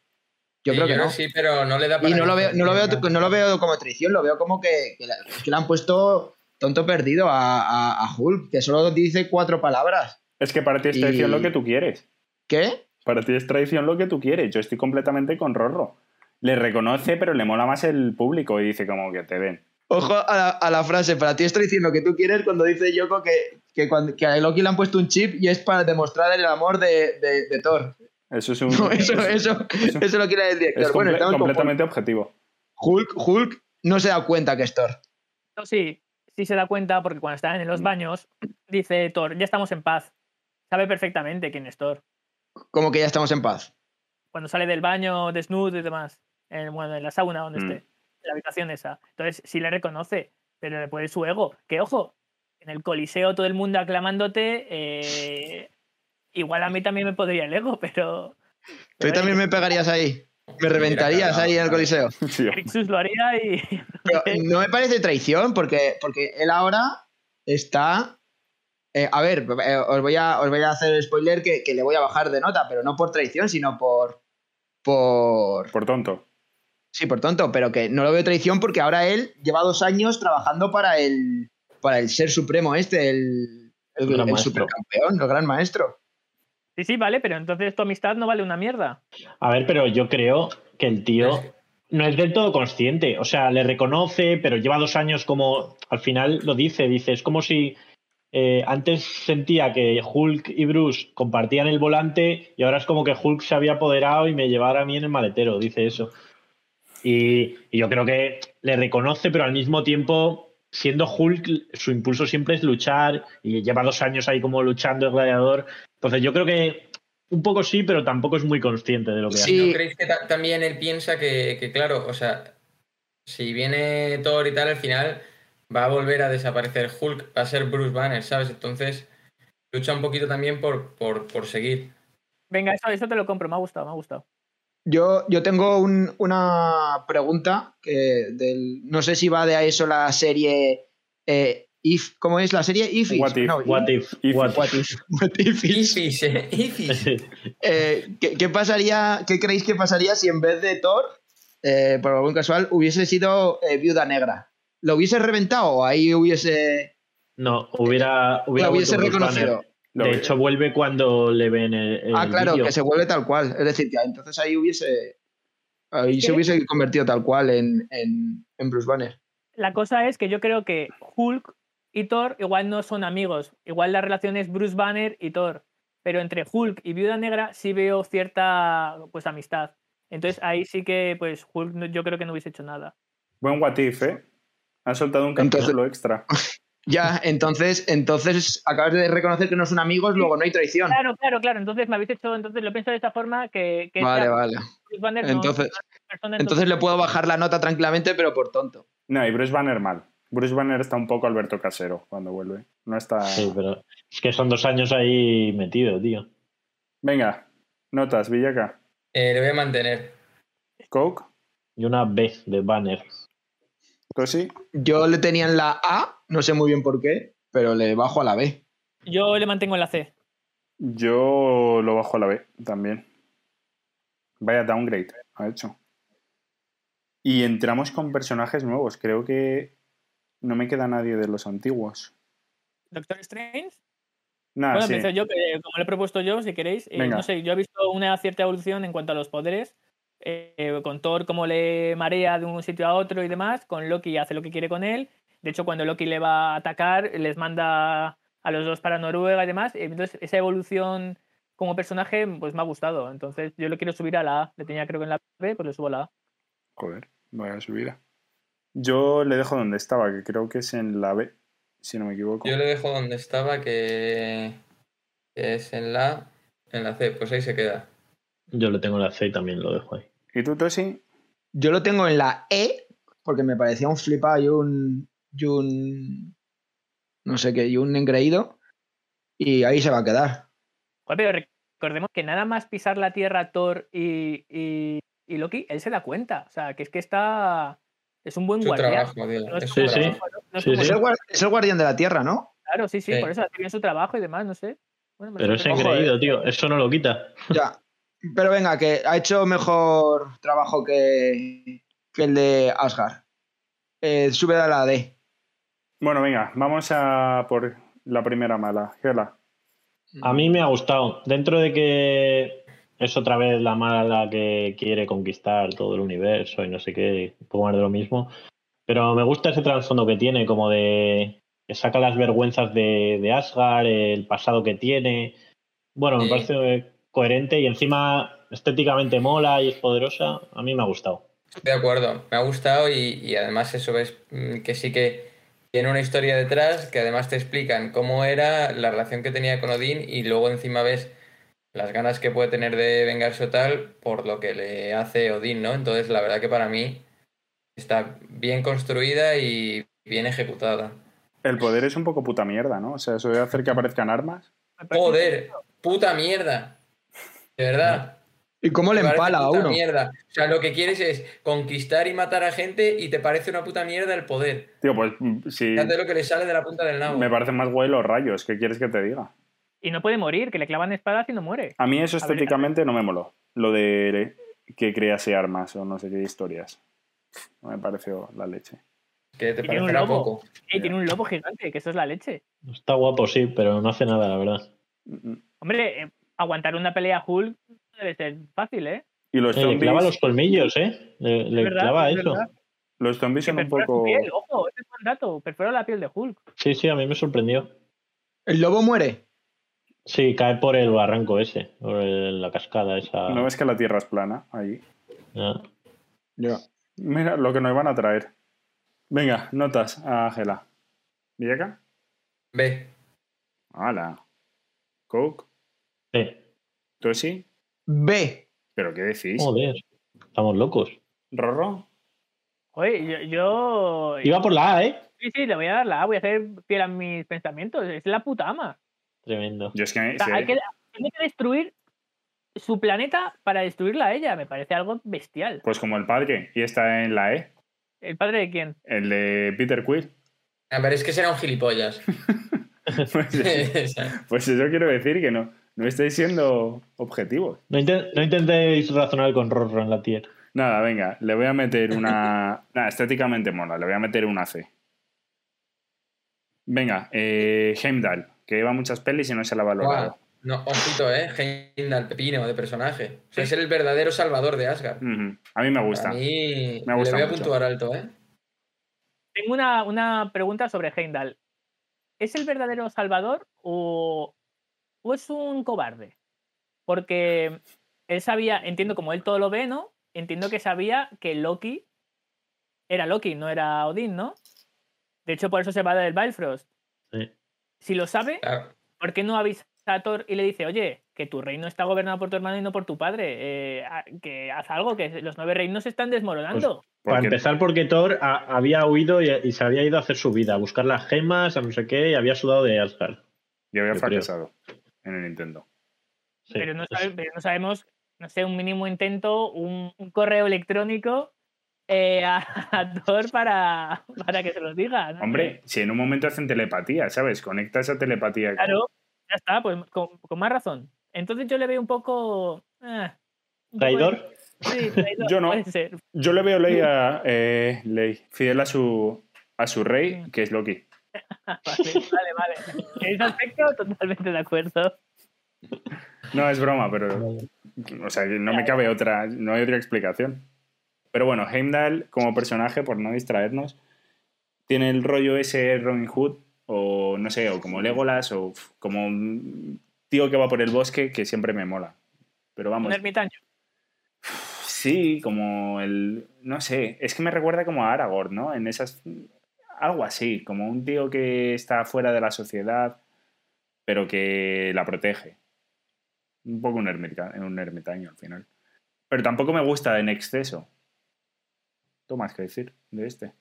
Yo creo que no. Sí, pero no le da Y para no lo veo, no lo veo, no lo veo como traición, lo veo como que, que, la- que le han puesto tonto perdido a, a- a Hulk, que solo dice cuatro palabras. Es que para ti es traición Y- lo que tú quieres. ¿Qué? Para ti es traición lo que tú quieres. Yo estoy completamente con Rorro. Le reconoce, pero le mola más el público y dice como que te ven. Ojo a la, a la frase, para ti estoy diciendo que tú quieres cuando dice Yoko que, que, cuando, que a Loki le han puesto un chip y es para demostrar el amor de, de, de Thor. Eso es un. No, eso, es- eso, eso lo quiere el director. es bueno, con completamente objetivo. Hulk. Hulk. No se da cuenta que es Thor. No, sí, sí se da cuenta porque cuando están en los baños, dice Thor, ya estamos en paz. Sabe perfectamente quién es Thor. Como que ya estamos en paz. Cuando sale del baño desnudo y demás, en, bueno, en la sauna donde Mm. esté, en la habitación esa. Entonces sí le reconoce, pero le puede su ego. Que ojo, en el coliseo todo el mundo aclamándote, eh, igual a mí también me podría el ego, pero... Tú también me pegarías ahí. Me reventarías ahí en el coliseo. <laughs> Sí, Crixus lo haría y... Pero no me parece traición porque, porque él ahora está... eh, a ver, eh, os, voy a, os voy a hacer spoiler que, que le voy a bajar de nota, pero no por traición, sino por... Por... por tonto. Sí, por tonto, pero que no lo veo traición porque ahora él lleva dos años trabajando para el, para el ser supremo este, el, el, Gran el maestro. supercampeón, el gran maestro. Sí, sí, vale, pero entonces tu amistad no vale una mierda. A ver, pero yo creo que el tío no es del todo consciente. O sea, le reconoce, pero lleva dos años como. Al final lo dice, dice, es como si eh, antes sentía que Hulk y Bruce compartían el volante y ahora es como que Hulk se había apoderado y me llevara a mí en el maletero, dice eso. Y, y yo creo que le reconoce, pero al mismo tiempo, siendo Hulk, su impulso siempre es luchar y lleva dos años ahí como luchando el gladiador. Entonces yo creo que un poco sí, pero tampoco es muy consciente de lo que hace. Sí. ¿No creéis que ta- también él piensa que, que, claro, o sea, si viene Thor y tal, al final va a volver a desaparecer Hulk, va a ser Bruce Banner, ¿sabes? Entonces lucha un poquito también por, por, por seguir. Venga, eso, eso te lo compro, me ha gustado, me ha gustado. Yo, yo tengo un- una pregunta que del, no sé si va de a eso la serie eh, If, ¿cómo es la serie? If Is, What If, no, What if? If- What What If, What If Is. Ifis, eh. <laughs> Eh, ¿qué, qué pasaría, ¿Qué creéis que pasaría si en vez de Thor, eh, por algún casual, hubiese sido eh, Viuda Negra? ¿Lo hubiese reventado o ahí hubiese, No, hubiera, hubiera lo hubiese reconocido? De hecho, vuelve cuando le ven el, el Ah, claro, vídeo. que se vuelve tal cual. Es decir, que entonces ahí hubiese. Ahí se hubiese convertido tal cual en, en, en Bruce Banner. La cosa es que yo creo que Hulk y Thor igual no son amigos. Igual la relación es Bruce Banner y Thor. Pero entre Hulk y Viuda Negra sí veo cierta pues amistad. Entonces ahí sí que pues Hulk no- yo creo que no hubiese hecho nada. Buen what if, ¿eh? Han soltado un capítulo extra. <laughs> Ya, entonces, entonces acabas de reconocer que no son amigos, luego no hay traición. Claro, claro, claro. Entonces me habéis hecho, entonces lo pienso de esta forma que, que Vale, esta vale. Bruce Banner no- Entonces, no entonces le puedo bajar la nota tranquilamente, pero por tonto. No, y Bruce Banner mal. Bruce Banner está un poco Alberto Casero cuando vuelve. No está. Sí, pero es que son dos años ahí metido, tío. Venga, notas, Villaca. Eh, le voy a mantener. Coke, Y una B de Banner. Tosi. Yo le tenía en la A, no sé muy bien por qué, pero le bajo a la B. Yo le mantengo en la C. Yo lo bajo a la B también. Vaya downgrade, ha hecho. Y entramos con personajes nuevos. Creo que no me queda nadie de los antiguos. Doctor Strange. Nada, bueno, sí. yo, que como le he propuesto yo, si queréis. eh, no sé, yo he visto una cierta evolución en cuanto a los poderes. eh, con Thor como le marea de un sitio a otro y demás. Con Loki hace lo que quiere con él. De hecho, cuando Loki le va a atacar, les manda a los dos para Noruega y demás. Entonces, esa evolución como personaje, pues me ha gustado. Entonces, yo lo quiero subir a la A. Le tenía creo que en la B, pues le subo a la A. Joder, vaya subida. Yo le dejo donde estaba, que creo que es en la B, si no me equivoco. Yo le dejo donde estaba, que, que es en la, en la C. Pues ahí se queda. Yo lo tengo en la C y también lo dejo ahí. ¿Y tú, Tosi? Yo lo tengo en la E porque me parecía un flipado y un, y un no sé qué, y un engreído. Y ahí se va a quedar. Pero recordemos que nada más pisar la Tierra Thor y, y, y Loki, él se da cuenta. O sea, que es que está... Es un buen Su guardián. trabajo, tío. No es es como- su Sí, sí. trabajo. no es Sí, como- Es el, guar- es el guardián de la tierra, ¿no? Claro, sí, sí, Sí. por eso bien su trabajo y demás, no sé. Bueno, Pero es engreído, tío. Eso no lo quita. Ya. Pero venga, que ha hecho mejor trabajo que, que el de Asgard. Eh, sube a la D. Bueno, venga, vamos a por la primera mala. Gela. A mí me ha gustado. Dentro de que es otra vez la mala que quiere conquistar todo el universo y no sé qué, un poco más de lo mismo. Pero me gusta ese trasfondo que tiene, como de que saca las vergüenzas de, de Asgard, el pasado que tiene. Bueno, me parece coherente y encima estéticamente mola y es poderosa. A mí me ha gustado. Estoy de acuerdo, me ha gustado y, y además eso ves mm, que sí que tiene una historia detrás, que además te explican cómo era la relación que tenía con Odín y luego encima ves las ganas que puede tener de vengarse o tal por lo que le hace Odín, ¿no? Entonces la verdad que para mí está bien construida y bien ejecutada. El poder es un poco puta mierda, ¿no? O sea, eso de hacer que aparezcan armas. Parece- Joder, puta mierda. De verdad. ¿Y cómo le parece empala a puta uno? mierda. O sea, lo que quieres es conquistar y matar a gente y te parece una puta mierda el poder. Tío, pues mm, sí. Fíjate lo que le sale de la punta del nabo. Me parecen más guay los rayos. ¿Qué quieres que te diga? Y no puede morir, que le clavan espadas y no muere. A mí eso ver, estéticamente no me moló. Lo de que crease armas o no sé qué historias. No me pareció la leche. Que te tiene un lobo. poco. Tiene un lobo gigante, que eso es la leche. Está guapo, sí, pero no hace nada, la verdad. Hombre, eh, aguantar una pelea Hulk debe ser fácil, ¿eh? Y los Eh, le zombies, clava los colmillos, ¿eh? Le, le verdad, clava es eso. verdad. los zombies son un poco... piel, ojo, ese es buen dato. Perfora la piel de Hulk. Sí, sí, a mí me sorprendió. ¿El lobo muere? Sí, cae por el barranco ese, por el- la cascada esa. ¿No ves que la Tierra es plana? Ahí. Ah. Ya. Mira lo que nos van a traer. Venga, notas a Gela. ¿Villaca? Ve. Hola. ¿Coke? Sí. ¿Tosi? B. ¿Pero qué decís? Joder, estamos locos. ¿Rorro? Oye, yo, yo- Iba por la A, ¿eh? Sí, sí, le voy a dar la A, voy a hacer fiel a mis pensamientos. Es la puta ama. Tremendo. Yo es que... O sea, sí, hay que, tiene que destruir su planeta para destruirla a ella. Me parece algo bestial. Pues como el padre. Y está en la E. ¿El padre de quién? El de Peter Quill. A ver, es que será un gilipollas. <laughs> Pues, <laughs> pues eso quiero decir que no. No estáis siendo objetivos. No, inten- no intentéis razonar con Rorro en la tierra. Nada, venga, le voy a meter una. <laughs> Nada, estéticamente mola, le voy a meter una C. Venga, eh, Heimdall, que lleva muchas pelis y no se la ha valorado. Guau. No, ojito, ¿eh? Heimdall, pepino de personaje. O sea, es el verdadero salvador de Asgard. A mí me gusta. A mí Me gusta le voy a mucho. puntuar alto, ¿eh? Tengo una, una pregunta sobre Heimdall. ¿Es el verdadero salvador o, o es un cobarde? Porque él sabía, entiendo como él todo lo ve, ¿no? Entiendo que sabía que Loki era Loki, no era Odín, ¿no? De hecho, por eso se va del Bifrost. Sí. Si lo sabe, Claro. ¿por qué no avisa a Thor y le dice, oye, que tu reino está gobernado por tu hermano y no por tu padre? eh, que haz algo, que los nueve reinos se están desmoronando. Para Porque- empezar, porque Thor a- había huido y, y se había ido a hacer su vida, a buscar las gemas, a no sé qué, y había sudado de Asgard. Yo había creo. fracasado en el Nintendo. Sí, pero, no pues- sabe- pero no sabemos, no sé, un mínimo intento, un, un correo electrónico eh, a, <laughs> a Thor para, para que se los diga. ¿no? Hombre, si en un momento hacen telepatía, ¿sabes? Conecta esa telepatía. con- Claro, ya está, pues con, con más razón. Entonces yo le veo un poco... eh, poco- ¿Traidor? Sí, traidor, <laughs> Yo no. puede ser. Yo le veo ley a <laughs> eh, ley, fiel a su a su rey, que es Loki. Vale, vale, vale. En ese aspecto, totalmente de acuerdo. No, es broma, pero. O sea, no me cabe otra. No hay otra explicación. Pero bueno, Heimdall, como personaje, por no distraernos, tiene el rollo ese Robin Hood, o no sé, o como Legolas, o como un tío que va por el bosque que siempre me mola. Pero vamos, Un ermitaño. sí, como el. No sé, es que me recuerda como a Aragorn, ¿no? En esas. Algo así, como un tío que está fuera de la sociedad, pero que la protege. Un poco un, ermita- un ermitaño al final. Pero tampoco me gusta en exceso. ¿Tú más que decir de este?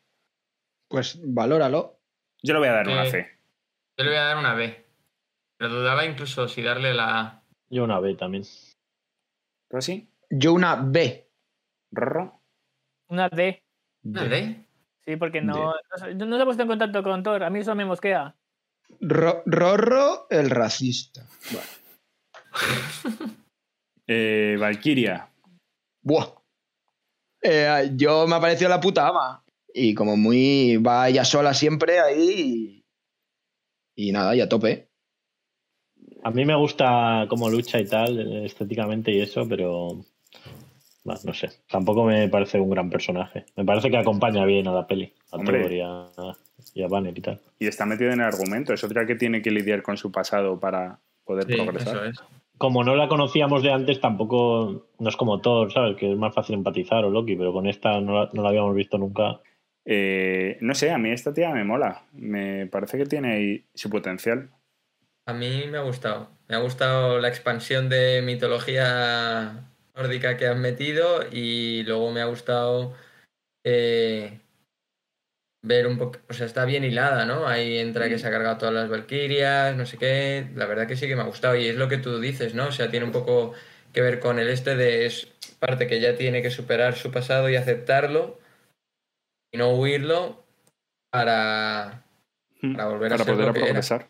Pues valóralo. Yo le voy a dar una Eh, C. Yo le voy a dar una B. Pero dudaba incluso si darle la A. Yo una B también. ¿Tú sí? Yo una B. ¿Rorro? Una D. ¿Una D? Sí, porque no, no, se- no se ha puesto en contacto con Thor. A mí eso me mosquea. Ro- Rorro el racista. <laughs> Eh, Valkyria. Buah. Eh, yo me ha parecido la puta ama. Y como muy. Va ella sola siempre ahí. Y, y nada, y a tope. A mí me gusta cómo lucha y tal, estéticamente y eso, pero. no sé. Tampoco me parece un gran personaje. Me parece que acompaña bien a la peli. A. Thor y a, y a Banner y tal. Y está metido en el argumento. Es otra que tiene que lidiar con su pasado para poder Sí, progresar. eso es. Como no la conocíamos de antes, tampoco. No es como Thor, ¿sabes? Que es más fácil empatizar o Loki, pero con esta no la, no la habíamos visto nunca. Eh, no sé, a mí esta tía me mola. Me parece que tiene ahí su potencial. A mí me ha gustado. Me ha gustado la expansión de mitología nórdica que han metido y luego me ha gustado eh, ver un poco, o sea, está bien hilada, ¿no? Ahí entra que se ha cargado todas las Valquirias, no sé qué. La verdad que sí que me ha gustado y es lo que tú dices, ¿no? O sea, tiene un poco que ver con el este de es parte que ya tiene que superar su pasado y aceptarlo y no huirlo para, para volver a para ser poder lo que era. progresar.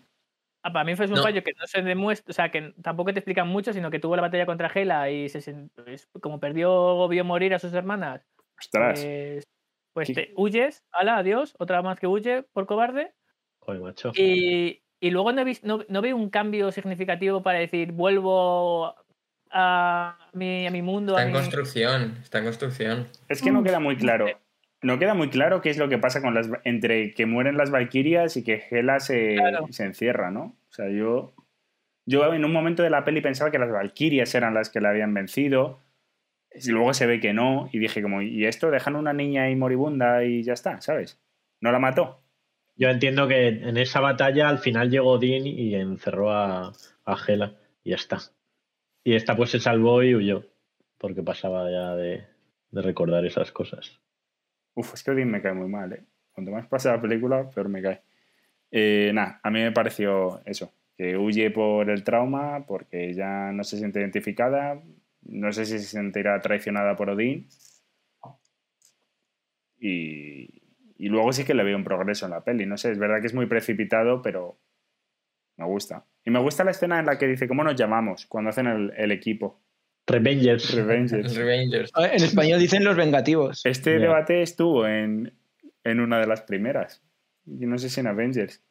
Ah, para mí fue un No. fallo que no se demuestra, o sea, que tampoco te explican mucho, sino que tuvo la batalla contra Hela y se pues, como perdió, vio morir a sus hermanas, Ostras. pues, pues te huyes, ala, adiós, otra más que huye por cobarde. Joder, macho. Y, y luego no, veo un cambio significativo para decir, vuelvo a mi, a mi mundo. Está a en mi- construcción, está en construcción. Es que no queda muy claro. No queda muy claro qué es lo que pasa con las entre que mueren las Valquirias y que Hela se, Claro. se encierra, ¿no? O sea, yo. Yo en un momento de la peli pensaba que las Valquirias eran las que la habían vencido. Y luego se ve que no. Y dije, como, ¿y esto? Dejan una niña ahí moribunda y ya está, ¿sabes? No la mató. Yo entiendo que en esa batalla al final llegó Odín y encerró a, a Hela y ya está. Y esta pues se salvó y huyó, porque pasaba ya de, de recordar esas cosas. Uf, es que Odin me cae muy mal, ¿eh? Cuanto más pasa la película, peor me cae. Eh, nada, a mí me pareció eso, que huye por el trauma, porque ya no se siente identificada, no sé si se sentirá traicionada por Odín. Y, y luego sí que le veo un progreso en la peli, no sé, es verdad que es muy precipitado, pero me gusta. Y me gusta la escena en la que dice, ¿cómo nos llamamos? Cuando hacen el, el equipo. Revengers. Revengers. <laughs> Revengers. En español dicen los vengativos. Este debate estuvo en, en una de las primeras. Y no sé si en Avengers.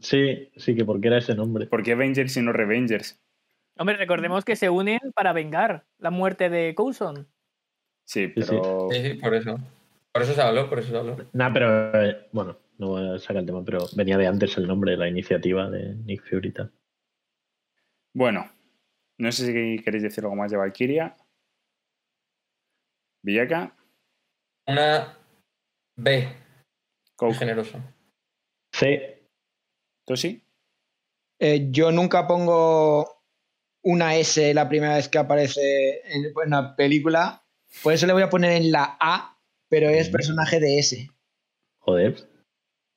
Sí, sí, que porque era ese nombre. ¿Por qué Avengers y no Revengers? Hombre, recordemos que se unen para vengar la muerte de Coulson. Sí, Sí, sí. pero. Sí, sí, por eso. Por eso se habló, por eso se habló. Nah, pero eh, bueno, no voy a sacar el tema, pero venía de antes el nombre de la iniciativa de Nick Fury tal. Bueno, no sé si queréis decir algo más de Valkyria. Villaca, Una B, muy Coke, generoso. C, Tosi. Eh, yo nunca pongo una S la primera vez que aparece en una película. Por eso le voy a poner en la A, pero es personaje de S. joder,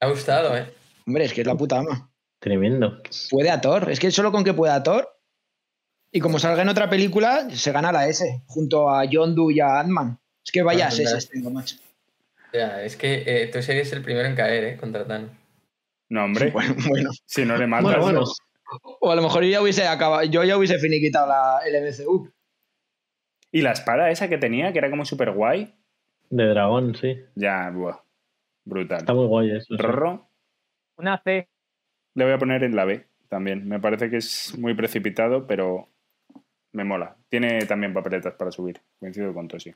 Me ha gustado, ¿eh? Hombre, es que es la puta ama. tremendo. Puede a Thor. Es que solo con que pueda Thor. Y como salga en otra película, se gana la S, junto a Yondu y a Ant-Man. Es que vaya Ah, S tengo, macho. Ya, es que eh, tú serías el primero en caer, ¿eh? Contra Thanos. No, hombre, <laughs> Bueno, bueno. si no le matas. Bueno, bueno, O a lo mejor yo ya hubiese acabado, yo ya hubiese finiquitado la, el MCU. Y la espada esa que tenía, que era como súper guay. de dragón, sí. Ya, buah, brutal. Está muy guay eso. sí. Rorro, Una C. le voy a poner en la B también. Me parece que es muy precipitado, pero me mola. Tiene también papeletas para subir. Coincido con Tosi.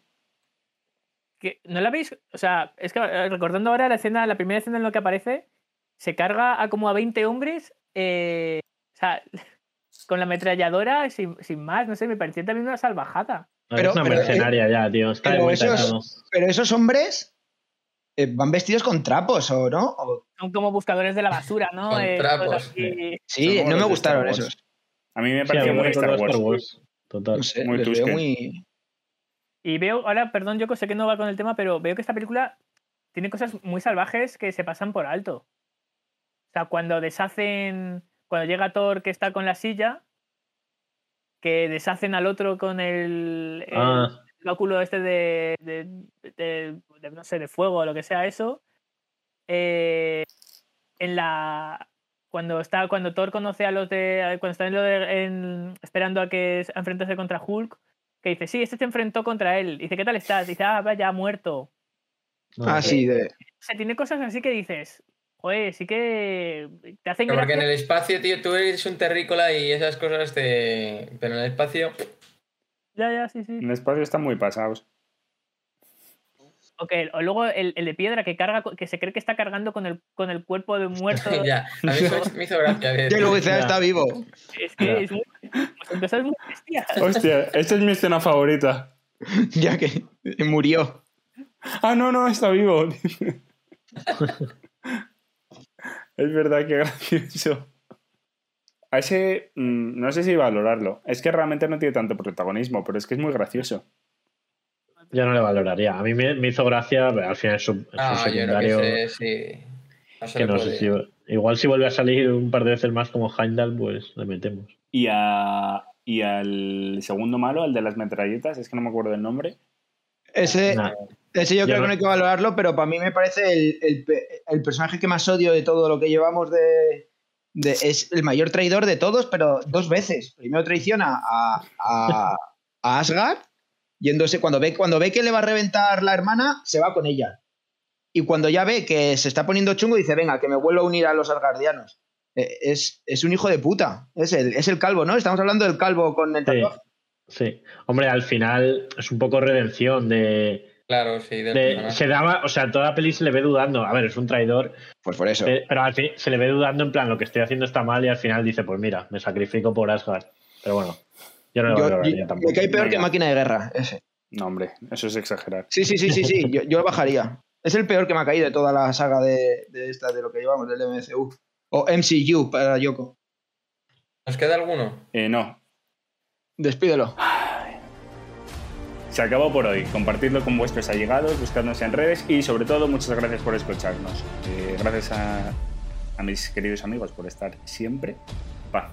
Que, ¿No la veis? O sea, es que eh, recordando ahora la escena, la primera escena en la que aparece, se carga a como a 20 hombres. eh, o sea, <laughs> con la ametralladora, sin, sin más, no sé, me pareció también una salvajada. No, Pero- es una pero, eh, mercenaria ya, tío. Está de pero vuelta eso es- todo. Pero esos hombres eh, van vestidos con trapos, ¿o no? O- Son como buscadores de la basura, ¿no? Con Eh, trapos. sí, no me de gustaron esos. A mí me Sí, pareció muy Star Wars. Total. No sé, Muy les veo muy... Y veo, ahora, perdón, yo sé que no va con el tema, pero veo que esta película tiene cosas muy salvajes que se pasan por alto. O sea, cuando deshacen, cuando llega Thor que está con la silla, que deshacen al otro con el, el Ah, báculo este de, de, de- de, no sé, de fuego o lo que sea eso. eh, en la cuando está cuando Thor conoce a los de cuando está en lo de- en- esperando a que se- a enfrentarse contra Hulk que dice sí este se enfrentó contra él dice qué tal estás dice ah vaya ha muerto no, Ah, sí, de... o sea tiene cosas así que dices joder sí que te hacen porque en el espacio, tío, tú eres un terrícola y esas cosas te. Pero en el espacio. ya ya sí sí En el espacio están muy pasados. Ok, o luego el, el de piedra que carga que se cree que está cargando con el con el cuerpo de un muerto <laughs> ya, a mí eso me hizo gracia. <laughs> de- Ya luego "Ah, Ya. está vivo. es que Ya. es muy, pues cosas muy bestias. Hostia, esta es mi escena favorita. <laughs> ya que murió. Ah, no, no, está vivo. Es verdad que <laughs> gracioso. A ese, mm, no sé si valorarlo. Es que realmente no tiene tanto protagonismo, pero es que es muy gracioso. Yo no le valoraría. A mí me, me hizo gracia, pero al final es un, es un Ah, yo no secundario que sé, sí. No se que le no sé si. Igual si vuelve a salir un par de veces más como Heimdall, pues le metemos. Y, a, y al segundo malo, al de las metralletas, es que no me acuerdo del nombre. Ese, Nah, ese yo Yo creo no- que no hay que valorarlo, pero para mí me parece el, el el personaje que más odio de todo lo que llevamos de, de- Es el mayor traidor de todos, pero dos veces. Primero traiciona a, a, a Asgard, yéndose cuando ve, cuando ve que le va a reventar la hermana, se va con ella. Y cuando ya ve que se está poniendo chungo, dice, venga, que me vuelvo a unir a los asgardianos. Eh, Es, es un hijo de puta. Es el, es el calvo, ¿no? Estamos hablando del calvo con el tatuaje. sí. Hombre, al final es un poco redención de. Claro, sí, del de- se daba, o sea, toda la peli se le ve dudando. A ver, es un traidor, Pues por eso. eh, pero al fin se le ve dudando en plan, lo que estoy haciendo está mal y al final dice, pues mira, me sacrifico por Asgard. Pero bueno, yo no lo Yo- valoraría yo- tampoco. me cae peor que máquina de guerra, ese. No, hombre, eso es exagerar. Sí, sí, sí, sí, sí. Yo, yo lo bajaría. Es el peor que me ha caído de toda la saga de, de esta, de lo que llevamos, del MCU. O MCU para Yoko. ¿Nos queda alguno? Eh, no, Despídelo. Se acabó por hoy. Compartidlo con vuestros allegados, buscadnos en redes y sobre todo muchas gracias por escucharnos. Eh, gracias a, mis queridos amigos por estar siempre. Paz.